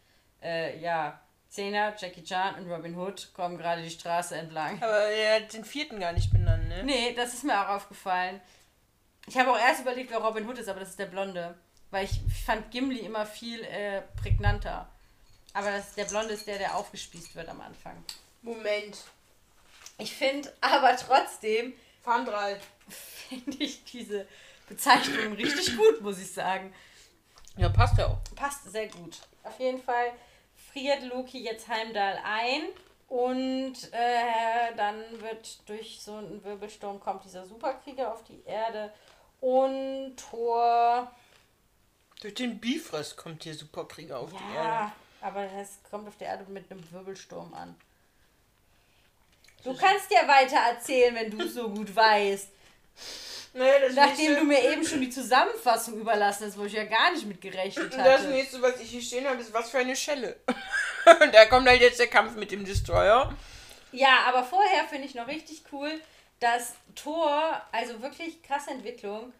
Äh, ja, Zehner, Jackie Chan und Robin Hood kommen gerade die Straße entlang. Aber er hat den vierten gar nicht benannt, ne? Nee, das ist mir auch aufgefallen. Ich habe auch erst überlegt, wer Robin Hood ist, aber das ist der Blonde. Weil ich fand Gimli immer viel äh, prägnanter. Aber das, der Blonde ist der, der aufgespießt wird am Anfang. Moment. Ich finde aber trotzdem, Fandral. finde ich diese Bezeichnung richtig gut, muss ich sagen. Ja, passt ja auch. Passt sehr gut. Auf jeden Fall friert Loki jetzt Heimdall ein und äh, dann wird durch so einen Wirbelsturm kommt dieser Superkrieger auf die Erde und Thor Durch den Bifrost kommt hier Superkrieger auf die Erde. Ja, aber das kommt auf der Erde mit einem Wirbelsturm an. Du kannst ja weiter erzählen, wenn du es so gut weißt. Das Nachdem du mir eben schon die Zusammenfassung überlassen hast, wo ich ja gar nicht mit gerechnet Das hatte. nächste, was ich hier stehen habe, ist was für eine Schelle. [LAUGHS] Und da kommt halt jetzt der Kampf mit dem Destroyer. Ja, aber vorher finde ich noch richtig cool, dass Thor, also wirklich krasse Entwicklung,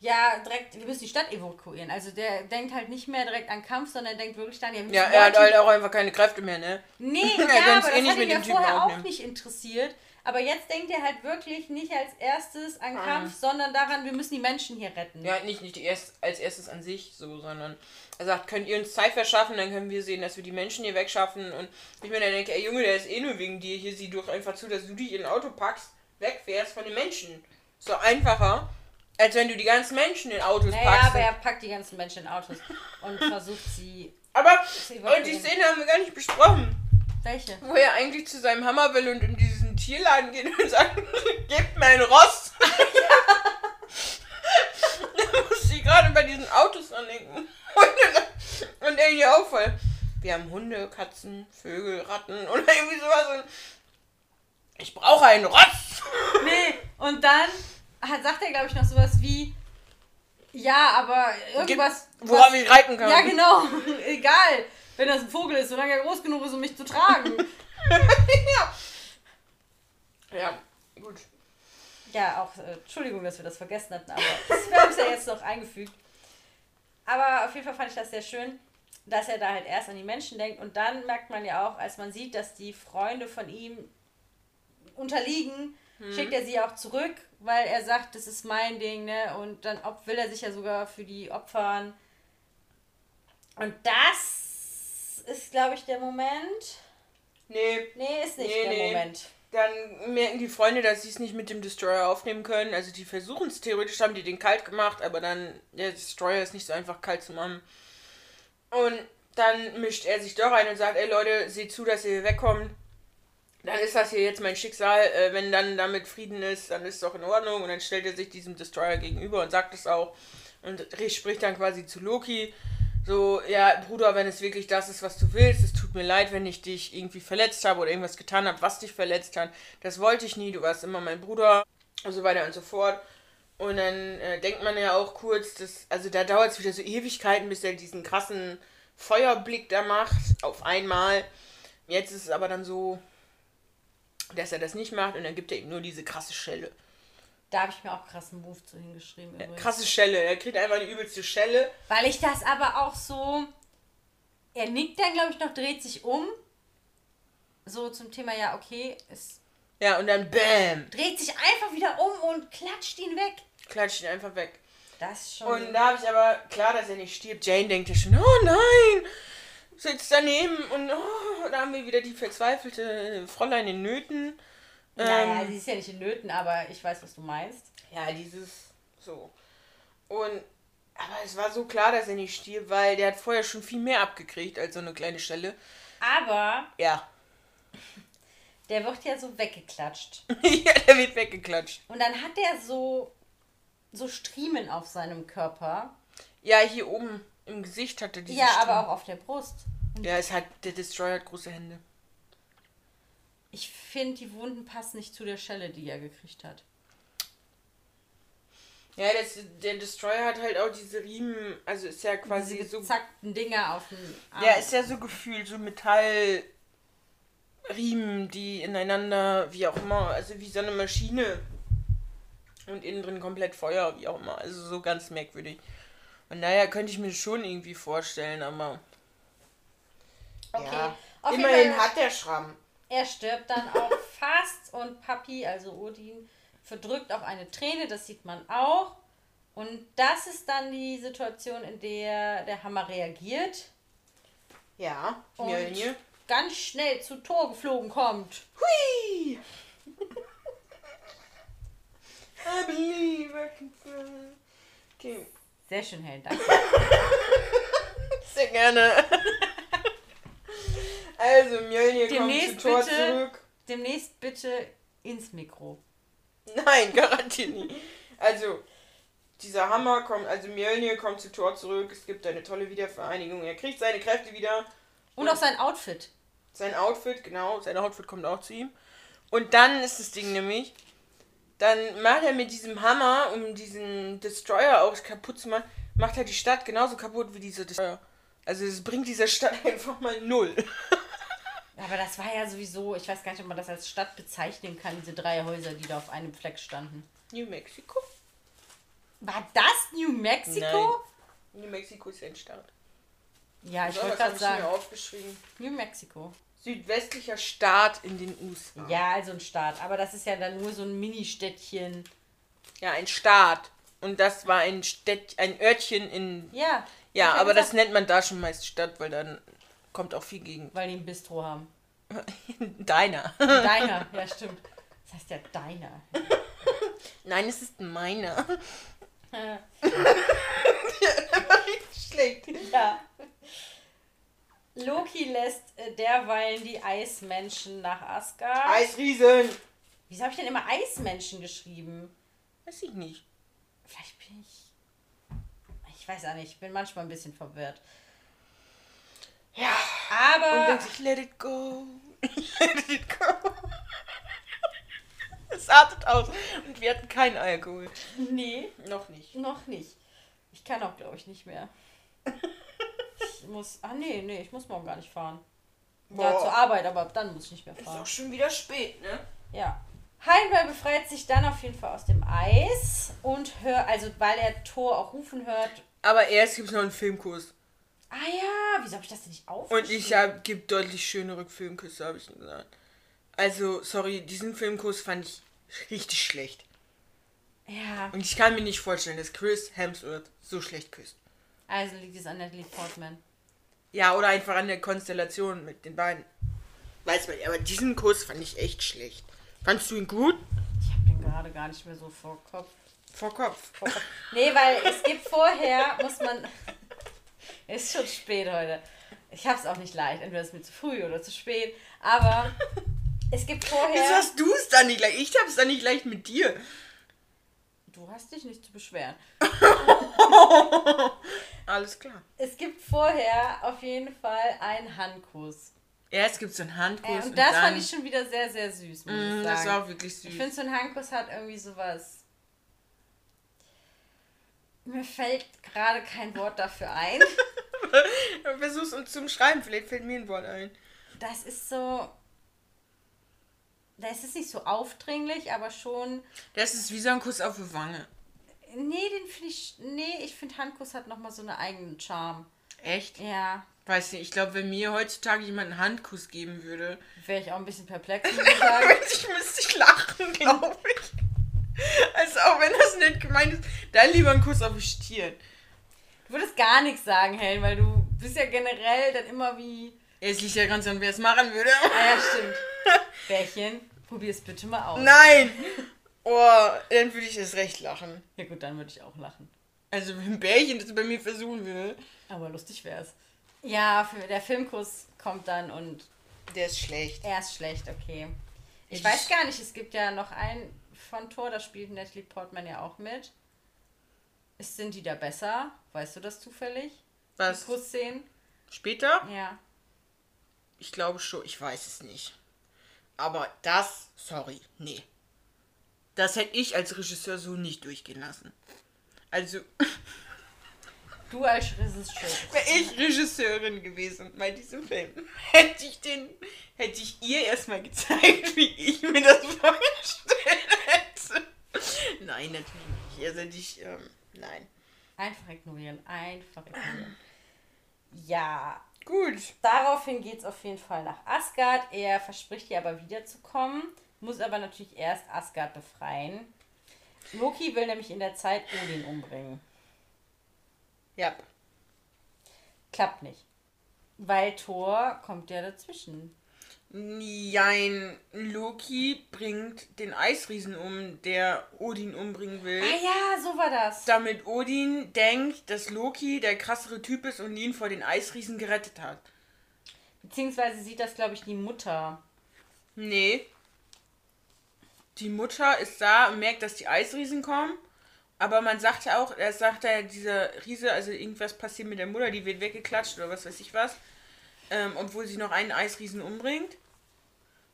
ja, direkt, wir müssen die Stadt evakuieren. Also der denkt halt nicht mehr direkt an Kampf, sondern denkt wirklich dann, ja, wir müssen Ja, er hat halt auch einfach keine Kräfte mehr, ne? Nee, [LAUGHS] Er ja, aber eh das nicht hat ihn ja vorher auch nicht interessiert. Aber jetzt denkt er halt wirklich nicht als erstes an Ah. Kampf, sondern daran, wir müssen die Menschen hier retten. Ja, nicht, nicht erst, als erstes an sich so, sondern er sagt, könnt ihr uns Zeit verschaffen, dann können wir sehen, dass wir die Menschen hier wegschaffen. Und ich mir dann denke, ey Junge, der ist eh nur wegen dir hier, sieh doch einfach zu, dass du dich in ein Auto packst, wegfährst von den Menschen. So einfacher, als wenn du die ganzen Menschen in Autos Naja, packst. aber er packt die ganzen Menschen in Autos und [LAUGHS] versucht sie. aber zu und die. Szene haben wir gar nicht besprochen. Welche? Wo er eigentlich zu seinem Hammer will und in diesen Tierladen geht und sagt, [LAUGHS] gebt mir ein Ross. [LAUGHS] da muss ich gerade bei diesen Autos andenken. Und, und irgendwie auch voll. Wir haben Hunde, Katzen, Vögel, Ratten oder irgendwie sowas. Und ich brauche einen Ross. Nee, und dann hat, sagt er, glaube ich, noch sowas wie. Ja, aber irgendwas. Woran was- ich reiten kann. Ja, genau. [LAUGHS] Egal. Wenn das ein Vogel ist, solange er groß genug ist, um mich zu tragen. [LAUGHS] Ja, gut. Ja, auch, äh, Entschuldigung, dass wir das vergessen hatten, aber [LAUGHS] das- wir haben es ja jetzt noch eingefügt. Aber auf jeden Fall fand ich das sehr schön, dass er da halt erst an die Menschen denkt und dann merkt man ja auch, als man sieht, dass die Freunde von ihm unterliegen, schickt er sie auch zurück, weil er sagt, das ist mein Ding, ne? Und dann ob, will er sich ja sogar für die opfern. Und das ist, glaube ich, der Moment. Nee, Nee, ist nicht Nee, der nee. Moment. Dann merken die Freunde, dass sie es nicht mit dem Destroyer aufnehmen können. Also die versuchen es theoretisch, haben die den kalt gemacht, aber dann, der Destroyer ist nicht so einfach kalt zu machen. Und dann mischt er sich doch ein und sagt, ey Leute, seht zu, dass ihr hier wegkommt. Dann ist das hier jetzt mein Schicksal. Äh, wenn dann damit Frieden ist, dann ist es doch in Ordnung. Und dann stellt er sich diesem Destroyer gegenüber und sagt es auch. Und spricht dann quasi zu Loki. So, ja, Bruder, wenn es wirklich das ist, was du willst, es tut mir leid, wenn ich dich irgendwie verletzt habe oder irgendwas getan habe, was dich verletzt hat. Das wollte ich nie, du warst immer mein Bruder und so weiter und so fort. Und dann äh, denkt man ja auch kurz, dass, also da dauert es wieder so Ewigkeiten, bis er diesen krassen Feuerblick da macht, auf einmal. Jetzt ist es aber dann so, dass er das nicht macht und dann gibt er ihm nur diese krasse Schelle. Da habe ich mir auch krassen Move zu hingeschrieben. übrigens. Krasse Schelle, er kriegt einfach eine übelste Schelle. Weil ich das aber auch so. Er nickt dann, glaube ich, noch, dreht sich um. So zum Thema, ja, okay, es Ja, und dann BÄM! dreht sich einfach wieder um und klatscht ihn weg. Klatscht ihn einfach weg. Das ist schon. Und da habe ich aber, klar, dass er nicht stirbt. Jane denkt ja schon, oh nein! Sitzt daneben und oh, da haben wir wieder die verzweifelte Fräulein in Nöten. naja, Ähm, sie ist ja nicht in Nöten, aber ich weiß, was du meinst. ja, dieses so. Und aber es war so klar, dass er nicht stirbt, weil der hat vorher schon viel mehr abgekriegt als so eine kleine Stelle. Aber Ja. [LAUGHS] der wird ja so weggeklatscht. [LAUGHS] ja, der wird weggeklatscht. Und dann hat er so, so Striemen auf seinem Körper. Ja, hier oben im Gesicht hat er diese ja, Stimme. aber auch auf der Brust. Ja, es hat, der Destroyer hat große Hände. Ich finde, die Wunden passen nicht zu der Schelle, die er gekriegt hat. Ja, das, der Destroyer hat halt auch diese Riemen, also ist ja quasi Diese so gezackten Dinger auf dem Arm. Ja, ist ja so gefühlt, so Metallriemen, die ineinander, wie auch immer, also wie so eine Maschine. Und innen drin komplett Feuer, wie auch immer. Also so ganz merkwürdig. Und daher könnte ich mir schon irgendwie vorstellen, aber. Okay. Ja. Auf jeden Immerhin Fall- hat der Schramm. Er stirbt dann auch [LAUGHS] fast und Papi, also Odin, verdrückt auch eine Träne, das sieht man auch. Und das ist dann die Situation, in der der Hammer reagiert Ja, und Mjölnir. ganz schnell zu Tor geflogen kommt. Hui! [LAUGHS] I believe I can fly. Okay, Sehr schön, Helen, danke. [LAUGHS] sehr gerne. Also, Mjölnir kommt zu Tor bitte. zurück. Demnächst bitte ins Mikro. Nein, [LAUGHS] garantiert nicht. Also, dieser Hammer kommt, also Mjölnir kommt zu Thor zurück. Es gibt eine tolle Wiedervereinigung. Er kriegt seine Kräfte wieder. Und auch sein Outfit. Sein Outfit, genau. Sein Outfit kommt auch zu ihm. Und dann ist das Ding nämlich, dann macht er mit diesem Hammer, um diesen Destroyer auch kaputt zu machen, macht er die Stadt genauso kaputt wie dieser Destroyer. Also es bringt dieser Stadt [LAUGHS] einfach mal null. Aber das war ja sowieso, ich weiß gar nicht, ob man das als Stadt bezeichnen kann, diese drei Häuser, die da auf einem Fleck standen. New Mexico? War das New Mexico? Nein. New Mexico ist ein Staat. Ja, ich wollte gerade ich mir sagen. aufgeschrieben. New Mexico. Südwestlicher Staat in den USA. Ja, also ein Staat. Aber das ist ja dann nur so ein Mini-Städtchen. Ja, ein Staat. Und das war ein Städt, ein Örtchen in. Ja. Ja, ja aber das gesagt, nennt man da schon meist Stadt, weil dann kommt auch viel gegen. Weil die ein Bistro haben. [LAUGHS] Deiner. Deiner, ja stimmt. Das heißt ja Deiner. [LAUGHS] Nein, es ist meiner. Äh, [LAUGHS] Schlecht. ja. Loki lässt äh, derweilen die Eismenschen nach Asgard. Eisriesen. Wieso habe ich denn immer Eismenschen geschrieben? Weiß ich nicht. Vielleicht bin ich. Ich weiß auch nicht, ich bin manchmal ein bisschen verwirrt. Ja. Und Aber. dann sich let it go. [LAUGHS] let it go. [LAUGHS] Es artet aus. Und wir hatten keinen Alkohol. Nee, Noch nicht. noch nicht. Ich kann auch, glaube ich, nicht mehr. [LAUGHS] Ich muss. Ah, nee, nee, ich muss morgen gar nicht fahren. Ja, Boah. zur Arbeit, aber dann muss ich nicht mehr Ist fahren. auch schon wieder spät, ne? Ja. Heimdall befreit sich dann auf jeden Fall aus dem Eis und hört, also weil er Thor auch rufen hört. Aber erst gibt es noch einen Filmkurs. Ah ja, wieso habe ich das denn nicht aufgeschrieben? Und ich hab, gibt deutlich schönere Filmküsse, habe ich gesagt. Also, sorry, diesen Filmkurs fand ich richtig schlecht. Ja, Und ich kann mir nicht vorstellen, dass Chris Hemsworth so schlecht küsst. also liegt es an Natalie Portman. Ja, oder einfach an der Konstellation mit den beiden. Weiß man, aber diesen Kurs fand ich echt schlecht. Fandst du ihn gut? Ich habe den gerade gar nicht mehr so vor Kopf. Vor Kopf. vor Kopf. Nee, weil es gibt vorher, muss man. [LAUGHS] ist schon spät heute. Ich habe es auch nicht leicht. Entweder ist es mir zu früh oder zu spät. Aber es gibt Wieso vorher. hast du es dann nicht gleich? Ich hab's dann nicht gleich mit dir. Du hast dich nicht zu beschweren. [LAUGHS] Alles klar. Es gibt vorher auf jeden Fall einen Handkuss. Erst gibt's einen Handkuss. Äh, und das dann, fand ich schon wieder sehr, sehr süß, muss Mm, ich Das sagen. war auch wirklich süß. ich finde, so ein Handkuss hat irgendwie sowas. Mir fällt gerade kein Wort dafür ein. [LAUGHS] Versuch's uns zum Schreiben, vielleicht fällt mir ein Wort ein. Das ist so. Das ist nicht so aufdringlich, aber schon. Das ist wie so ein Kuss auf die Wange. Nee, den finde ich. Nee, ich finde Handkuss hat nochmal so einen eigenen Charme. Echt? Ja. Weiß nicht, ich glaube, wenn mir heutzutage jemand einen Handkuss geben würde, Wäre ich auch ein bisschen perplex, [LAUGHS] muss ich sagen. ich müsste ich lachen, glaube ich. Also auch wenn das nicht gemeint ist, dann lieber einen Kuss auf die Stirn. Du würdest gar nichts sagen, Helen, weil du bist ja generell dann immer wie. Es liegt ja ganz an, wer es machen würde. Ah ja, stimmt. [LAUGHS] Bärchen, probier es bitte mal aus. Nein! Oh, dann würde ich es recht lachen. Ja gut, dann würde ich auch lachen. Also wenn ein Bärchen das bei mir versuchen will, Aber lustig wär's. Ja, für, der Filmkuss kommt dann und der ist schlecht. er ist schlecht, okay. Ich Ich- weiß gar nicht, es gibt ja noch einen von Thor, da spielt Natalie Portman ja auch mit. Ist, sind die da besser? Weißt du das zufällig? Was? Die Kussszenen? Später? Ja. Ich glaube schon, ich weiß es nicht. Aber das, sorry, nee. Das hätte ich als Regisseur so nicht durchgehen lassen. Also, [LAUGHS] Du als Regisseur. wäre ich Regisseurin gewesen bei diesem Film, hätte ich den, hätte ich ihr erstmal gezeigt, [LAUGHS] wie ich mir das vorgestellt hätte. Nein, natürlich nicht. Also ich, ähm, nein. Einfach ignorieren, einfach ignorieren. Ja, Gut. daraufhin geht es auf jeden Fall nach Asgard. Er verspricht ihr aber wiederzukommen, muss aber natürlich erst Asgard befreien. Loki will nämlich in der Zeit Odin umbringen. Ja. Klappt nicht. Weil Thor kommt ja dazwischen. Nein, Loki bringt den Eisriesen um, der Odin umbringen will. Ah ja, so war das. damit Odin denkt, dass Loki der krassere Typ ist und ihn vor den Eisriesen gerettet hat. Beziehungsweise sieht das, glaube ich, die Mutter. Nee. Die Mutter ist da und merkt, dass die Eisriesen kommen Aber man sagt ja auch, er sagt ja, dieser Riese, also irgendwas passiert mit der Mutter, die wird weggeklatscht oder was weiß ich was. Ähm, obwohl sie noch einen Eisriesen umbringt.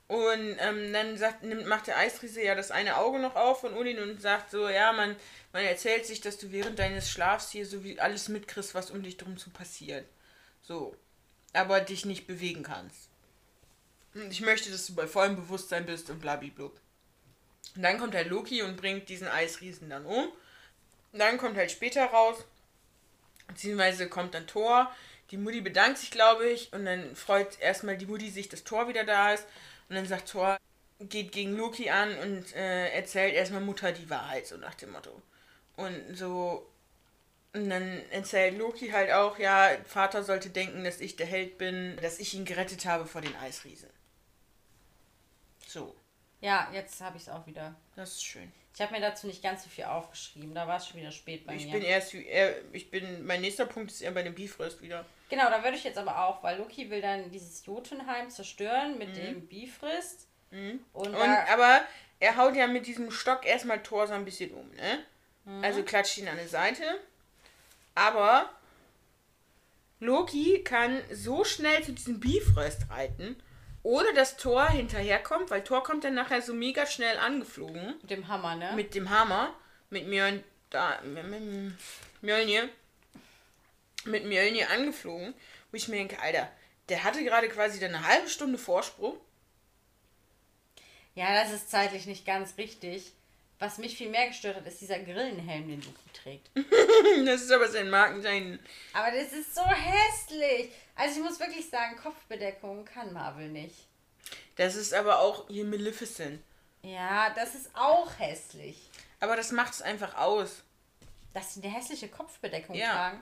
Und ähm, dann sagt, nimmt, macht der Eisriese ja das eine Auge noch auf von Odin und sagt so, ja, man, man erzählt sich, dass du während deines Schlafs hier so wie alles mitkriegst, was um dich drum zu passiert. So. Aber dich nicht bewegen kannst. Und ich möchte, dass du bei vollem Bewusstsein bist und blablablub. Und dann kommt halt Loki und bringt diesen Eisriesen dann um. Und dann kommt halt später raus, beziehungsweise kommt dann Thor. Die Mutti bedankt sich, glaube ich, und dann freut erstmal die Mutti sich, dass Thor wieder da ist. Und dann sagt Thor, geht gegen Loki an und äh, erzählt erstmal Mutter die Wahrheit, so nach dem Motto. Und so. Und dann erzählt Loki halt auch, ja, Vater sollte denken, dass ich der Held bin, dass ich ihn gerettet habe vor den Eisriesen. So. Ja, jetzt habe ich es auch wieder. Das ist schön. Ich habe mir dazu nicht ganz so viel aufgeschrieben. Da war es schon wieder spät bei ich mir. bin erst, eher, ich bin, mein nächster Punkt ist eher bei dem Bifrost wieder. Genau, da würde ich jetzt aber auch, weil Loki will dann dieses Jotunheim zerstören mit Mhm. dem Bifrist. Und, Und, da, aber er haut ja mit diesem Stock erstmal Thor so ein bisschen um, ne? Mhm. Also klatscht ihn an die Seite. Aber Loki kann so schnell zu diesem Bifrost reiten, ohne dass Thor hinterherkommt, weil Thor kommt dann nachher so mega schnell angeflogen mit dem Hammer, ne? mit dem Hammer, mit Mjöln, da, Mjölnir, mit Mjölnir angeflogen, wo ich mir denke, Alter, der hatte gerade quasi dann eine halbe Stunde Vorsprung. Ja, das ist zeitlich nicht ganz richtig. Was mich viel mehr gestört hat, ist dieser Grillenhelm, den Loki trägt. [LAUGHS] Das ist aber sein Markenzeichen. Aber das ist so hässlich. Also ich muss wirklich sagen, Kopfbedeckung kann Marvel nicht. Das ist aber auch hier Maleficent. Ja, das ist auch hässlich. Aber das macht es einfach aus. Dass sie eine hässliche Kopfbedeckung Ja. tragen.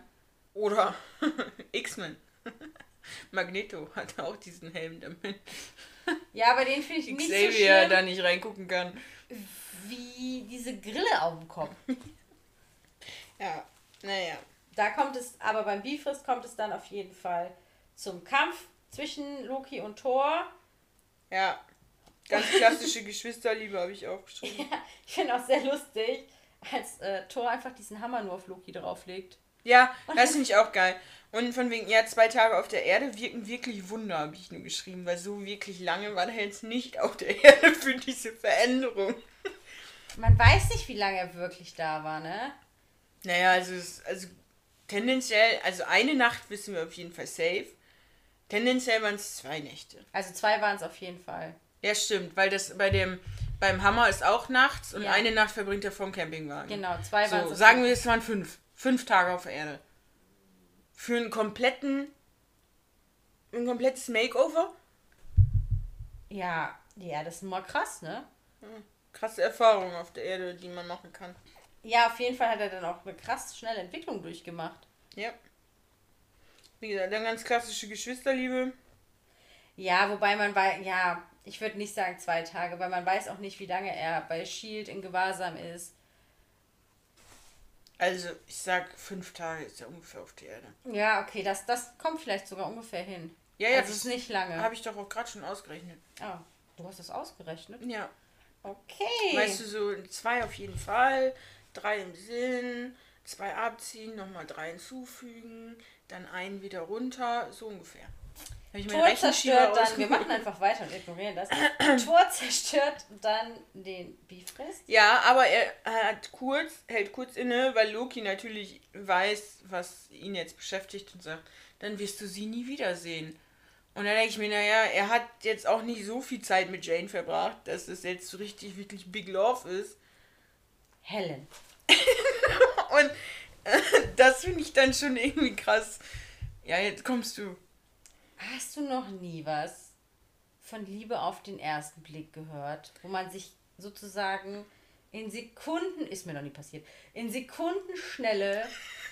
Oder [LAUGHS] X-Men. [LAUGHS] Magneto hat auch diesen Helm damit. Ja, aber den finde ich nicht so Xavier schlimm, da nicht reingucken kann. wie diese Grille auf dem Kopf. [LAUGHS] Ja, naja. Da kommt es, aber beim Bifrost kommt es dann auf jeden Fall zum Kampf zwischen Loki und Thor. Ja. Ganz klassische Geschwisterliebe habe ich aufgeschrieben. Ich finde auch sehr lustig, als äh, Thor einfach diesen Hammer nur auf Loki drauflegt. Ja, das finde ich auch geil. Und von wegen, ja, zwei Tage auf der Erde wirken wirklich Wunder, habe ich nur geschrieben, weil so wirklich lange war er jetzt nicht auf der [LAUGHS] Erde für diese Veränderung. Man weiß nicht, wie lange er wirklich da war, ne? Naja, also, es, also tendenziell, also eine Nacht wissen wir auf jeden Fall safe. Tendenziell waren es zwei Nächte. Also zwei waren es auf jeden Fall. Ja, stimmt, weil das bei dem, beim Hammer ist auch nachts und Ja. eine Nacht verbringt er vom Campingwagen. Genau, zwei waren So, es. sagen wir, es waren fünf. Fünf Tage auf der Erde. Für einen kompletten, ein komplettes Makeover. Ja, ja, das ist mal krass, ne? Krasse Erfahrung auf der Erde, die man machen kann. Ja, auf jeden Fall hat er dann auch eine krass schnelle Entwicklung durchgemacht. Ja. Wie gesagt, dann ganz klassische Geschwisterliebe. Ja, wobei man weiß, ja, ich würde nicht sagen zwei Tage, weil man weiß auch nicht, wie lange er bei Shield in Gewahrsam ist. Also, ich sag, fünf Tage ist er ungefähr auf der Erde. Ja, okay, das, das kommt vielleicht sogar ungefähr hin. Ja, ja, also das es ist nicht lange. Habe ich doch auch gerade schon ausgerechnet. Ah, du hast das ausgerechnet. Ja. Okay. Weißt du, so zwei auf jeden Fall, drei im Sinn, zwei abziehen, nochmal drei hinzufügen, dann einen wieder runter, so ungefähr. Habe ich meinen Tor zerstört dann, wir machen einfach weiter und ignorieren das. [CLEARS THROAT] Tor zerstört dann den Bifrist. Ja, aber er hat kurz, hält kurz inne, weil Loki natürlich weiß, was ihn jetzt beschäftigt und sagt, dann wirst du sie nie wiedersehen. Und dann denke ich mir, naja, er hat jetzt auch nicht so viel Zeit mit Jane verbracht, dass das jetzt so richtig, wirklich Big Love ist. Helen. [LAUGHS] Und äh, das finde ich dann schon irgendwie krass. Ja, jetzt kommst du. Hast du noch nie was von Liebe auf den ersten Blick gehört, wo man sich sozusagen in Sekunden, ist mir noch nie passiert, in Sekundenschnelle, [LAUGHS]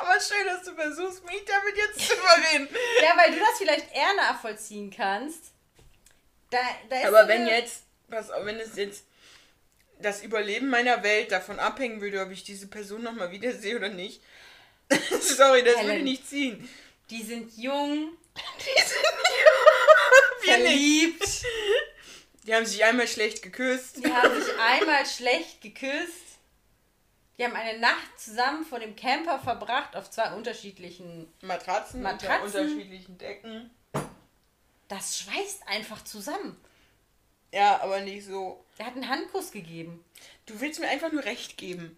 Aber schön, dass du versuchst, mich damit jetzt zu überreden. [LAUGHS] ja, weil du das vielleicht eher nachvollziehen kannst. Da, da ist Aber wenn jetzt, pass auf, wenn es jetzt das Überleben meiner Welt davon abhängen würde, ob ich diese Person nochmal wiedersehe oder nicht. [LAUGHS] Sorry, das Helen. würde nicht ziehen. Die sind jung, [LAUGHS] Wir nicht. verliebt, Die haben sich einmal schlecht geküsst. die haben sich einmal schlecht geküsst. Die haben eine Nacht zusammen vor dem Camper verbracht auf zwei unterschiedlichen Matratzen, Matratzen. unter unterschiedlichen Decken. Das schweißt einfach zusammen. Ja, aber nicht so. Er hat einen Handkuss gegeben. Du willst mir einfach nur recht geben.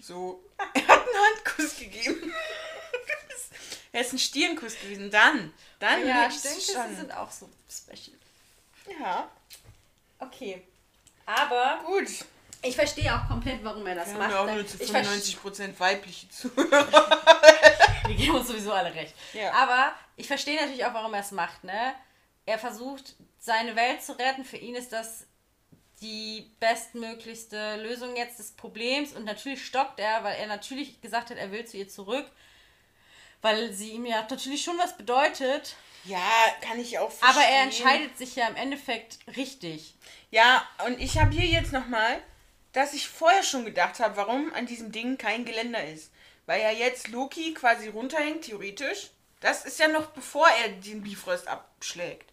So. [LAUGHS] Er hat einen Handkuss gegeben. Er ist ein Stirnkuss gewesen. Dann. Dann Ja, Stirnküsse sind auch so special. Ja, Okay. Aber gut. ich verstehe auch komplett, warum er das Wir macht. haben ja auch nur zu ich verste- 95% weibliche Zuhörer. [LAUGHS] Wir geben uns sowieso alle recht. Ja. Aber ich verstehe natürlich auch, warum er es macht. Ne? Er versucht, seine Welt zu retten. Für ihn ist das die bestmöglichste Lösung jetzt des Problems. Und natürlich stockt er, weil er natürlich gesagt hat, er will zu ihr zurück. Weil sie ihm ja natürlich schon was bedeutet. Ja, kann ich auch verstehen. Aber er entscheidet sich ja im Endeffekt richtig. Ja, und ich habe hier jetzt nochmal, dass ich vorher schon gedacht habe, warum an diesem Ding kein Geländer ist. Weil ja jetzt Loki quasi runterhängt, theoretisch. Das ist ja noch bevor er den Bifrost abschlägt.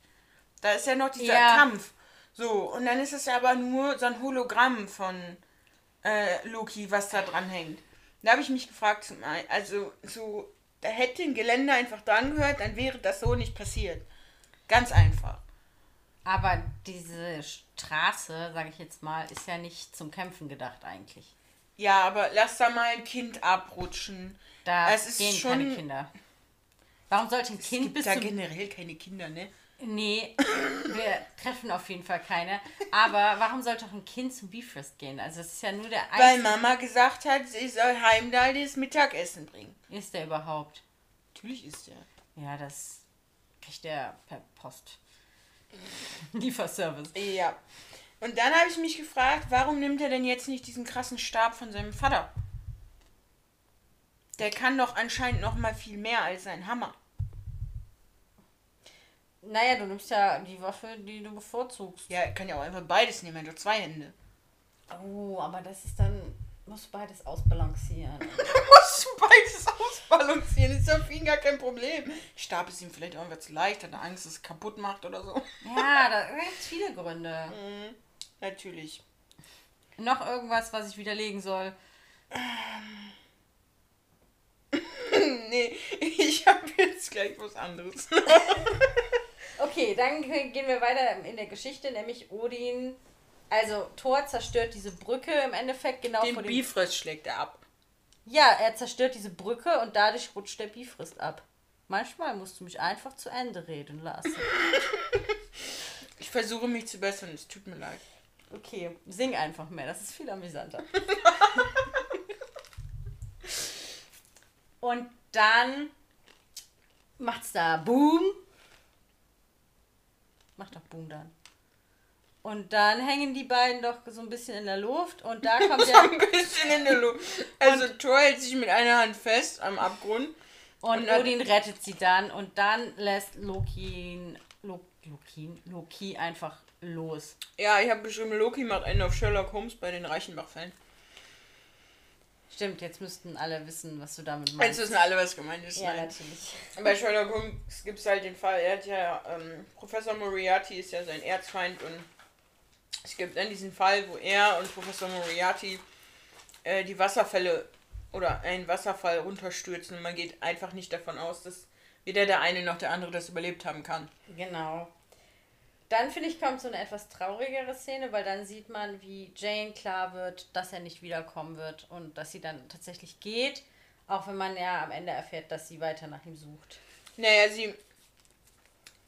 Da ist ja noch dieser Ja. Kampf. So, und dann ist es ja aber nur so ein Hologramm von äh, Loki, was da dran hängt. Da habe ich mich gefragt, also so, da hätte ein Geländer einfach dran gehört, dann wäre das so nicht passiert. Ganz einfach. Aber diese Straße, sage ich jetzt mal, ist ja nicht zum Kämpfen gedacht eigentlich. Ja, aber lass da mal ein Kind abrutschen. Da Es ist gehen schon- keine Kinder. Warum sollte ein Es Kind gibt bis da generell keine Kinder, ne? Nee, wir treffen auf jeden Fall keine. Aber warum sollte auch ein Kind zum Bifrost gehen? Also es ist ja nur der Weil einzige... Mama gesagt hat, sie soll Heimdall das Mittagessen bringen. Ist der überhaupt? Natürlich ist er. Ja, das kriegt der per Post. [LAUGHS] Lieferservice. Ja. Und dann habe ich mich gefragt, warum nimmt er denn jetzt nicht diesen krassen Stab von seinem Vater? Der kann doch anscheinend noch mal viel mehr als sein Hammer. Naja, du nimmst ja die Waffe, die du bevorzugst. Ja, er kann ja auch einfach beides nehmen, hat doch zwei Hände. Oh, aber das ist dann... Muss beides ausbalancieren. [LAUGHS] musst du beides ausbalancieren. Ist ja für ihn gar kein Problem. Stab ist ihm vielleicht irgendwas zu leicht, hat er Angst, dass es kaputt macht oder so. ja, da gibt es viele Gründe. [LAUGHS] Mhm, natürlich. Noch irgendwas, was ich widerlegen soll. [LAUGHS] nee, ich habe jetzt gleich was anderes. Okay, dann gehen wir weiter in der Geschichte, nämlich Odin. Also Thor zerstört diese Brücke im Endeffekt genau Den vor dem. Bifrost schlägt er ab. Ja, er zerstört diese Brücke und dadurch rutscht der Bifrost ab. Manchmal musst du mich einfach zu Ende reden lassen. [LAUGHS] Ich versuche mich zu bessern, es tut mir leid. Okay, sing einfach mehr, das ist viel amüsanter. [LAUGHS] und dann macht's da Boom. Macht doch Boom dann. Und dann hängen die beiden doch so ein bisschen in der Luft und da kommt [LAUGHS] So der ein bisschen in der Luft. Also Thor hält sich mit einer Hand fest am Abgrund. und und Odin rettet sie dann und dann lässt Loki Lo- Loki Loki einfach los. Ja, ich habe beschrieben, Loki macht einen auf Sherlock Holmes bei den Reichenbach-Fällen. Stimmt, jetzt müssten alle wissen, was du damit Jetzt meinst. wissen alle, was gemeint ist. ja, Nein. natürlich. Bei Sherlock Holmes gibt es halt den Fall, er hat ja, ähm, Professor Moriarty ist ja sein Erzfeind und es gibt dann diesen Fall, wo er und Professor Moriarty äh, die Wasserfälle oder einen Wasserfall runterstürzen und man geht einfach nicht davon aus, dass weder der eine noch der andere das überlebt haben kann. Genau. Dann finde ich, kommt so eine etwas traurigere Szene, weil dann sieht man, wie Jane klar wird, dass er nicht wiederkommen wird und dass sie dann tatsächlich geht, auch wenn man ja am Ende erfährt, dass sie weiter nach ihm sucht. Naja, sie,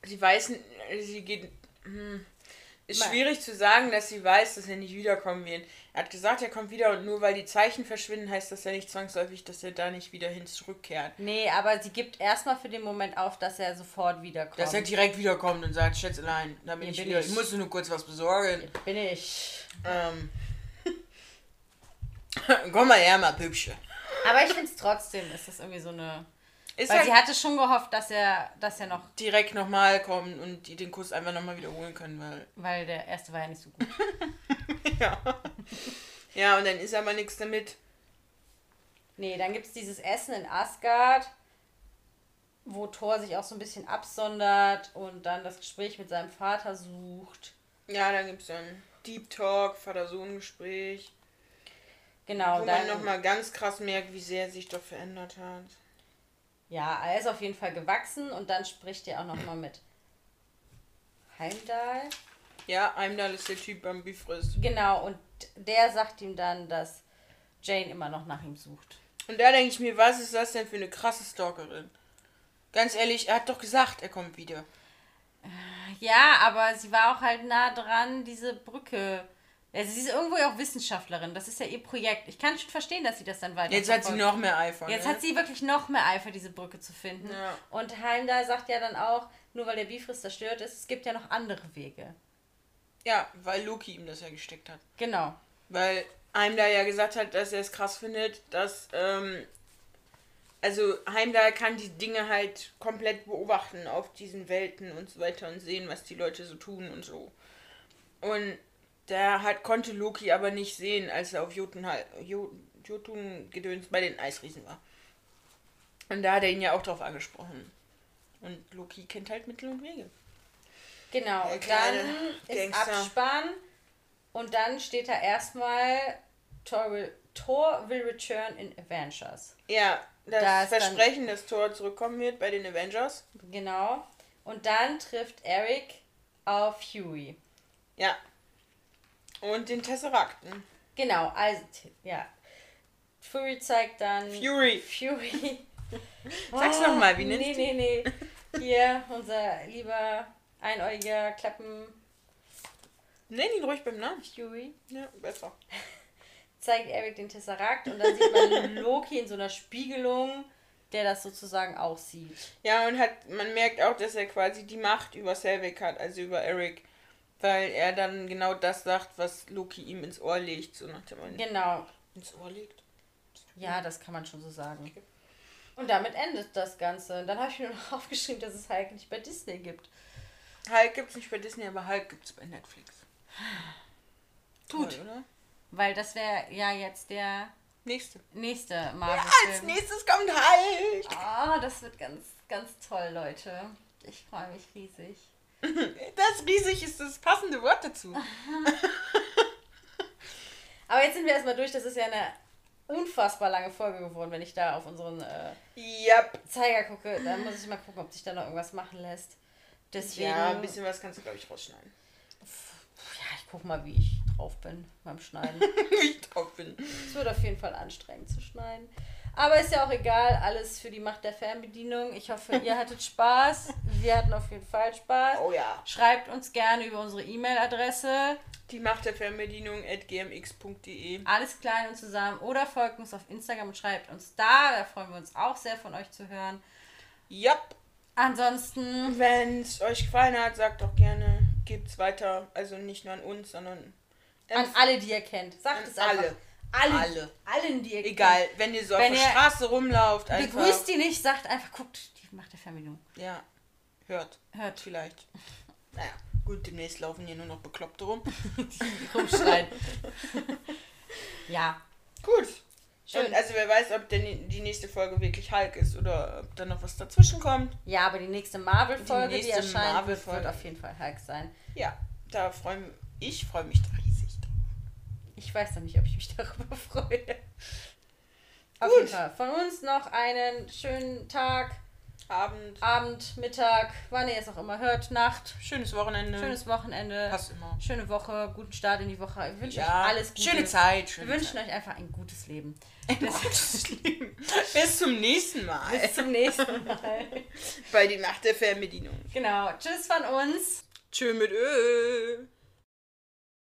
sie weiß, sie geht, hm, ist schwierig zu sagen, dass sie weiß, dass er nicht wiederkommen wird. Er hat gesagt, er kommt wieder und nur weil die Zeichen verschwinden, heißt das ja nicht zwangsläufig, dass er da nicht wieder hin zurückkehrt. Nee, aber sie gibt erstmal für den Moment auf, dass er sofort wiederkommt. Dass er direkt wiederkommt und sagt, Schätzelein, da bin Hier ich bin wieder, ich. ich musste nur kurz was besorgen. Bin ich. Ähm. [LAUGHS] Komm mal her, mal Pübsche. Aber ich finde es trotzdem, ist das irgendwie so eine. Ist Weil sie hatte schon gehofft, dass er, dass er noch, direkt nochmal kommen und die den Kuss einfach nochmal wiederholen können, weil. weil der erste war ja nicht so gut. [LAUGHS] Ja. Ja, und dann ist aber nichts damit. Nee, dann gibt es dieses Essen in Asgard, wo Thor sich auch so ein bisschen absondert und dann das Gespräch mit seinem Vater sucht. Ja, dann gibt es dann Deep Talk, Vater-Sohn-Gespräch. Genau, Wo dann, man nochmal ganz krass merkt, wie sehr er sich doch verändert hat. Ja, er ist auf jeden Fall gewachsen und dann spricht er auch nochmal mit Heimdall. Ja, Heimdall ist der Typ beim Bifrist. Genau, und der sagt ihm dann, dass Jane immer noch nach ihm sucht. Und da denke ich mir, was ist das denn für eine krasse Stalkerin? Ganz ehrlich, er hat doch gesagt, er kommt wieder. Ja, aber sie war auch halt nah dran, diese Brücke. Also sie ist irgendwo ja auch Wissenschaftlerin. Das ist ja ihr Projekt. Ich kann schon verstehen, dass sie das dann weiter Jetzt hat sie noch mehr Eifer. Jetzt ne? hat sie wirklich noch mehr Eifer, diese Brücke zu finden. Ja. Und Heimdall sagt ja dann auch, nur weil der Bifrost zerstört ist, es gibt ja noch andere Wege. Ja, weil Loki ihm das ja gesteckt hat. Genau. Weil Heimdall ja gesagt hat, dass er es krass findet, dass, ähm, also Heimdall kann die Dinge halt komplett beobachten auf diesen Welten und so weiter und sehen, was die Leute so tun und so. Und da hat, konnte Loki aber nicht sehen, als er auf Jotun, Jo- Jotun-Gedöns bei den Eisriesen war. Und da hat er ihn ja auch drauf angesprochen. Und Loki kennt halt Mittel und Wege. Genau. Und dann ist Gangster. Abspann. Und dann steht da erstmal, Thor will, Thor will return in Avengers. Ja, das Da ist dann- Versprechen, dass Thor zurückkommen wird bei den Avengers. Genau. Und dann trifft Eric auf Huey. Ja. Und den Tesserakten. Genau, also, ja. Fury zeigt dann. Fury. Fury. [LAUGHS] Sag's noch mal, wie nennst nee, du Nee, nee, Hier, unser lieber einäugiger Klappen Nenn ihn ruhig beim Namen. Fury. Ja, besser. [LAUGHS] Zeigt Eric den Tesseract und dann sieht man [LAUGHS] Loki in so einer Spiegelung, der das sozusagen auch sieht. Ja, und hat, man merkt auch, dass er quasi die Macht über Selvig hat, also über Eric. Weil er dann genau das sagt, was Loki ihm ins Ohr legt, so nach dem Motto. Genau. Ins Ohr legt? Ja, das kann man schon so sagen. Und damit endet das Ganze. Und dann habe ich mir noch [LAUGHS] aufgeschrieben, dass es Hulk nicht bei Disney gibt. Hulk gibt's nicht bei Disney, aber Hulk gibt's bei Netflix. [SIGHS] Gut. Toll, oder? Weil das wäre ja jetzt der Nächste. nächste Als Marvel-Film. nächstes kommt Hulk. Ah, das wird ganz, ganz toll, Leute. Ich freue mich riesig. Das riesig ist das passende Wort dazu. [LAUGHS] Aber jetzt sind wir erstmal durch. Das ist ja eine unfassbar lange Folge geworden, wenn ich da auf unseren äh, Yep. Zeiger gucke. Dann muss ich mal gucken, ob sich da noch irgendwas machen lässt. Deswegen. Ja, ein bisschen was kannst du, glaube ich, rausschneiden. Ja, ich guck mal, wie ich drauf bin beim Schneiden. [LAUGHS] Wie ich drauf bin. Es wird auf jeden Fall anstrengend zu schneiden. Aber ist ja auch egal, alles für die Macht der Fernbedienung. Ich hoffe, ihr hattet [LAUGHS] Spaß. Wir hatten auf jeden Fall Spaß. Oh ja. Schreibt uns gerne über unsere E-Mail-Adresse. Die Macht der Fernbedienung at gmx.de. Alles klein und zusammen. Oder folgt uns auf Instagram und schreibt uns da. Da freuen wir uns auch sehr von euch zu hören. Yep. Ansonsten, Wenn es euch gefallen hat, sagt doch gerne, gebt's weiter. Also nicht nur an uns, sondern an alle, die ihr kennt. Sagt An es einfach. Alle. Alle. Alle. Allen, die ihr Egal, wenn ihr so Wenn auf der Straße rumlauft, kennt. einfach. Begrüßt die nicht, sagt einfach, guckt, die Macht der Fernbedienung. Ja, hört. Hört. Vielleicht. Naja, gut, demnächst laufen hier nur noch Bekloppte rum. [LAUGHS] Rumschreien. [LAUGHS] ja. Gut. Schön. Und also wer weiß, ob denn die nächste Folge wirklich Hulk ist oder ob da noch was dazwischen kommt. Ja, aber die nächste Marvel-Folge, die, Die erscheint, wird, Marvel-Folge. wird auf jeden Fall Hulk sein. Ja, da freue ich freue mich da riesig. Ich weiß noch nicht, ob ich mich [LAUGHS] darüber freue. Auf Gut. jeden Fall. Von uns noch einen schönen Tag, Abend, Abend, Mittag, wann ihr es auch immer hört, Nacht, schönes Wochenende. schönes Wochenende, Passt immer. schöne Woche, guten Start in die Woche. Wir wünschen Ja, euch alles Gute. Schöne Zeit. Wir Schöne wünschen Zeit. euch einfach ein gutes Leben. ein gutes [LAUGHS] Leben. Bis zum nächsten Mal. Bis zum nächsten Mal. Bei die Macht der Fernbedienung. genau. Tschüss von uns. Tschö mit Ö.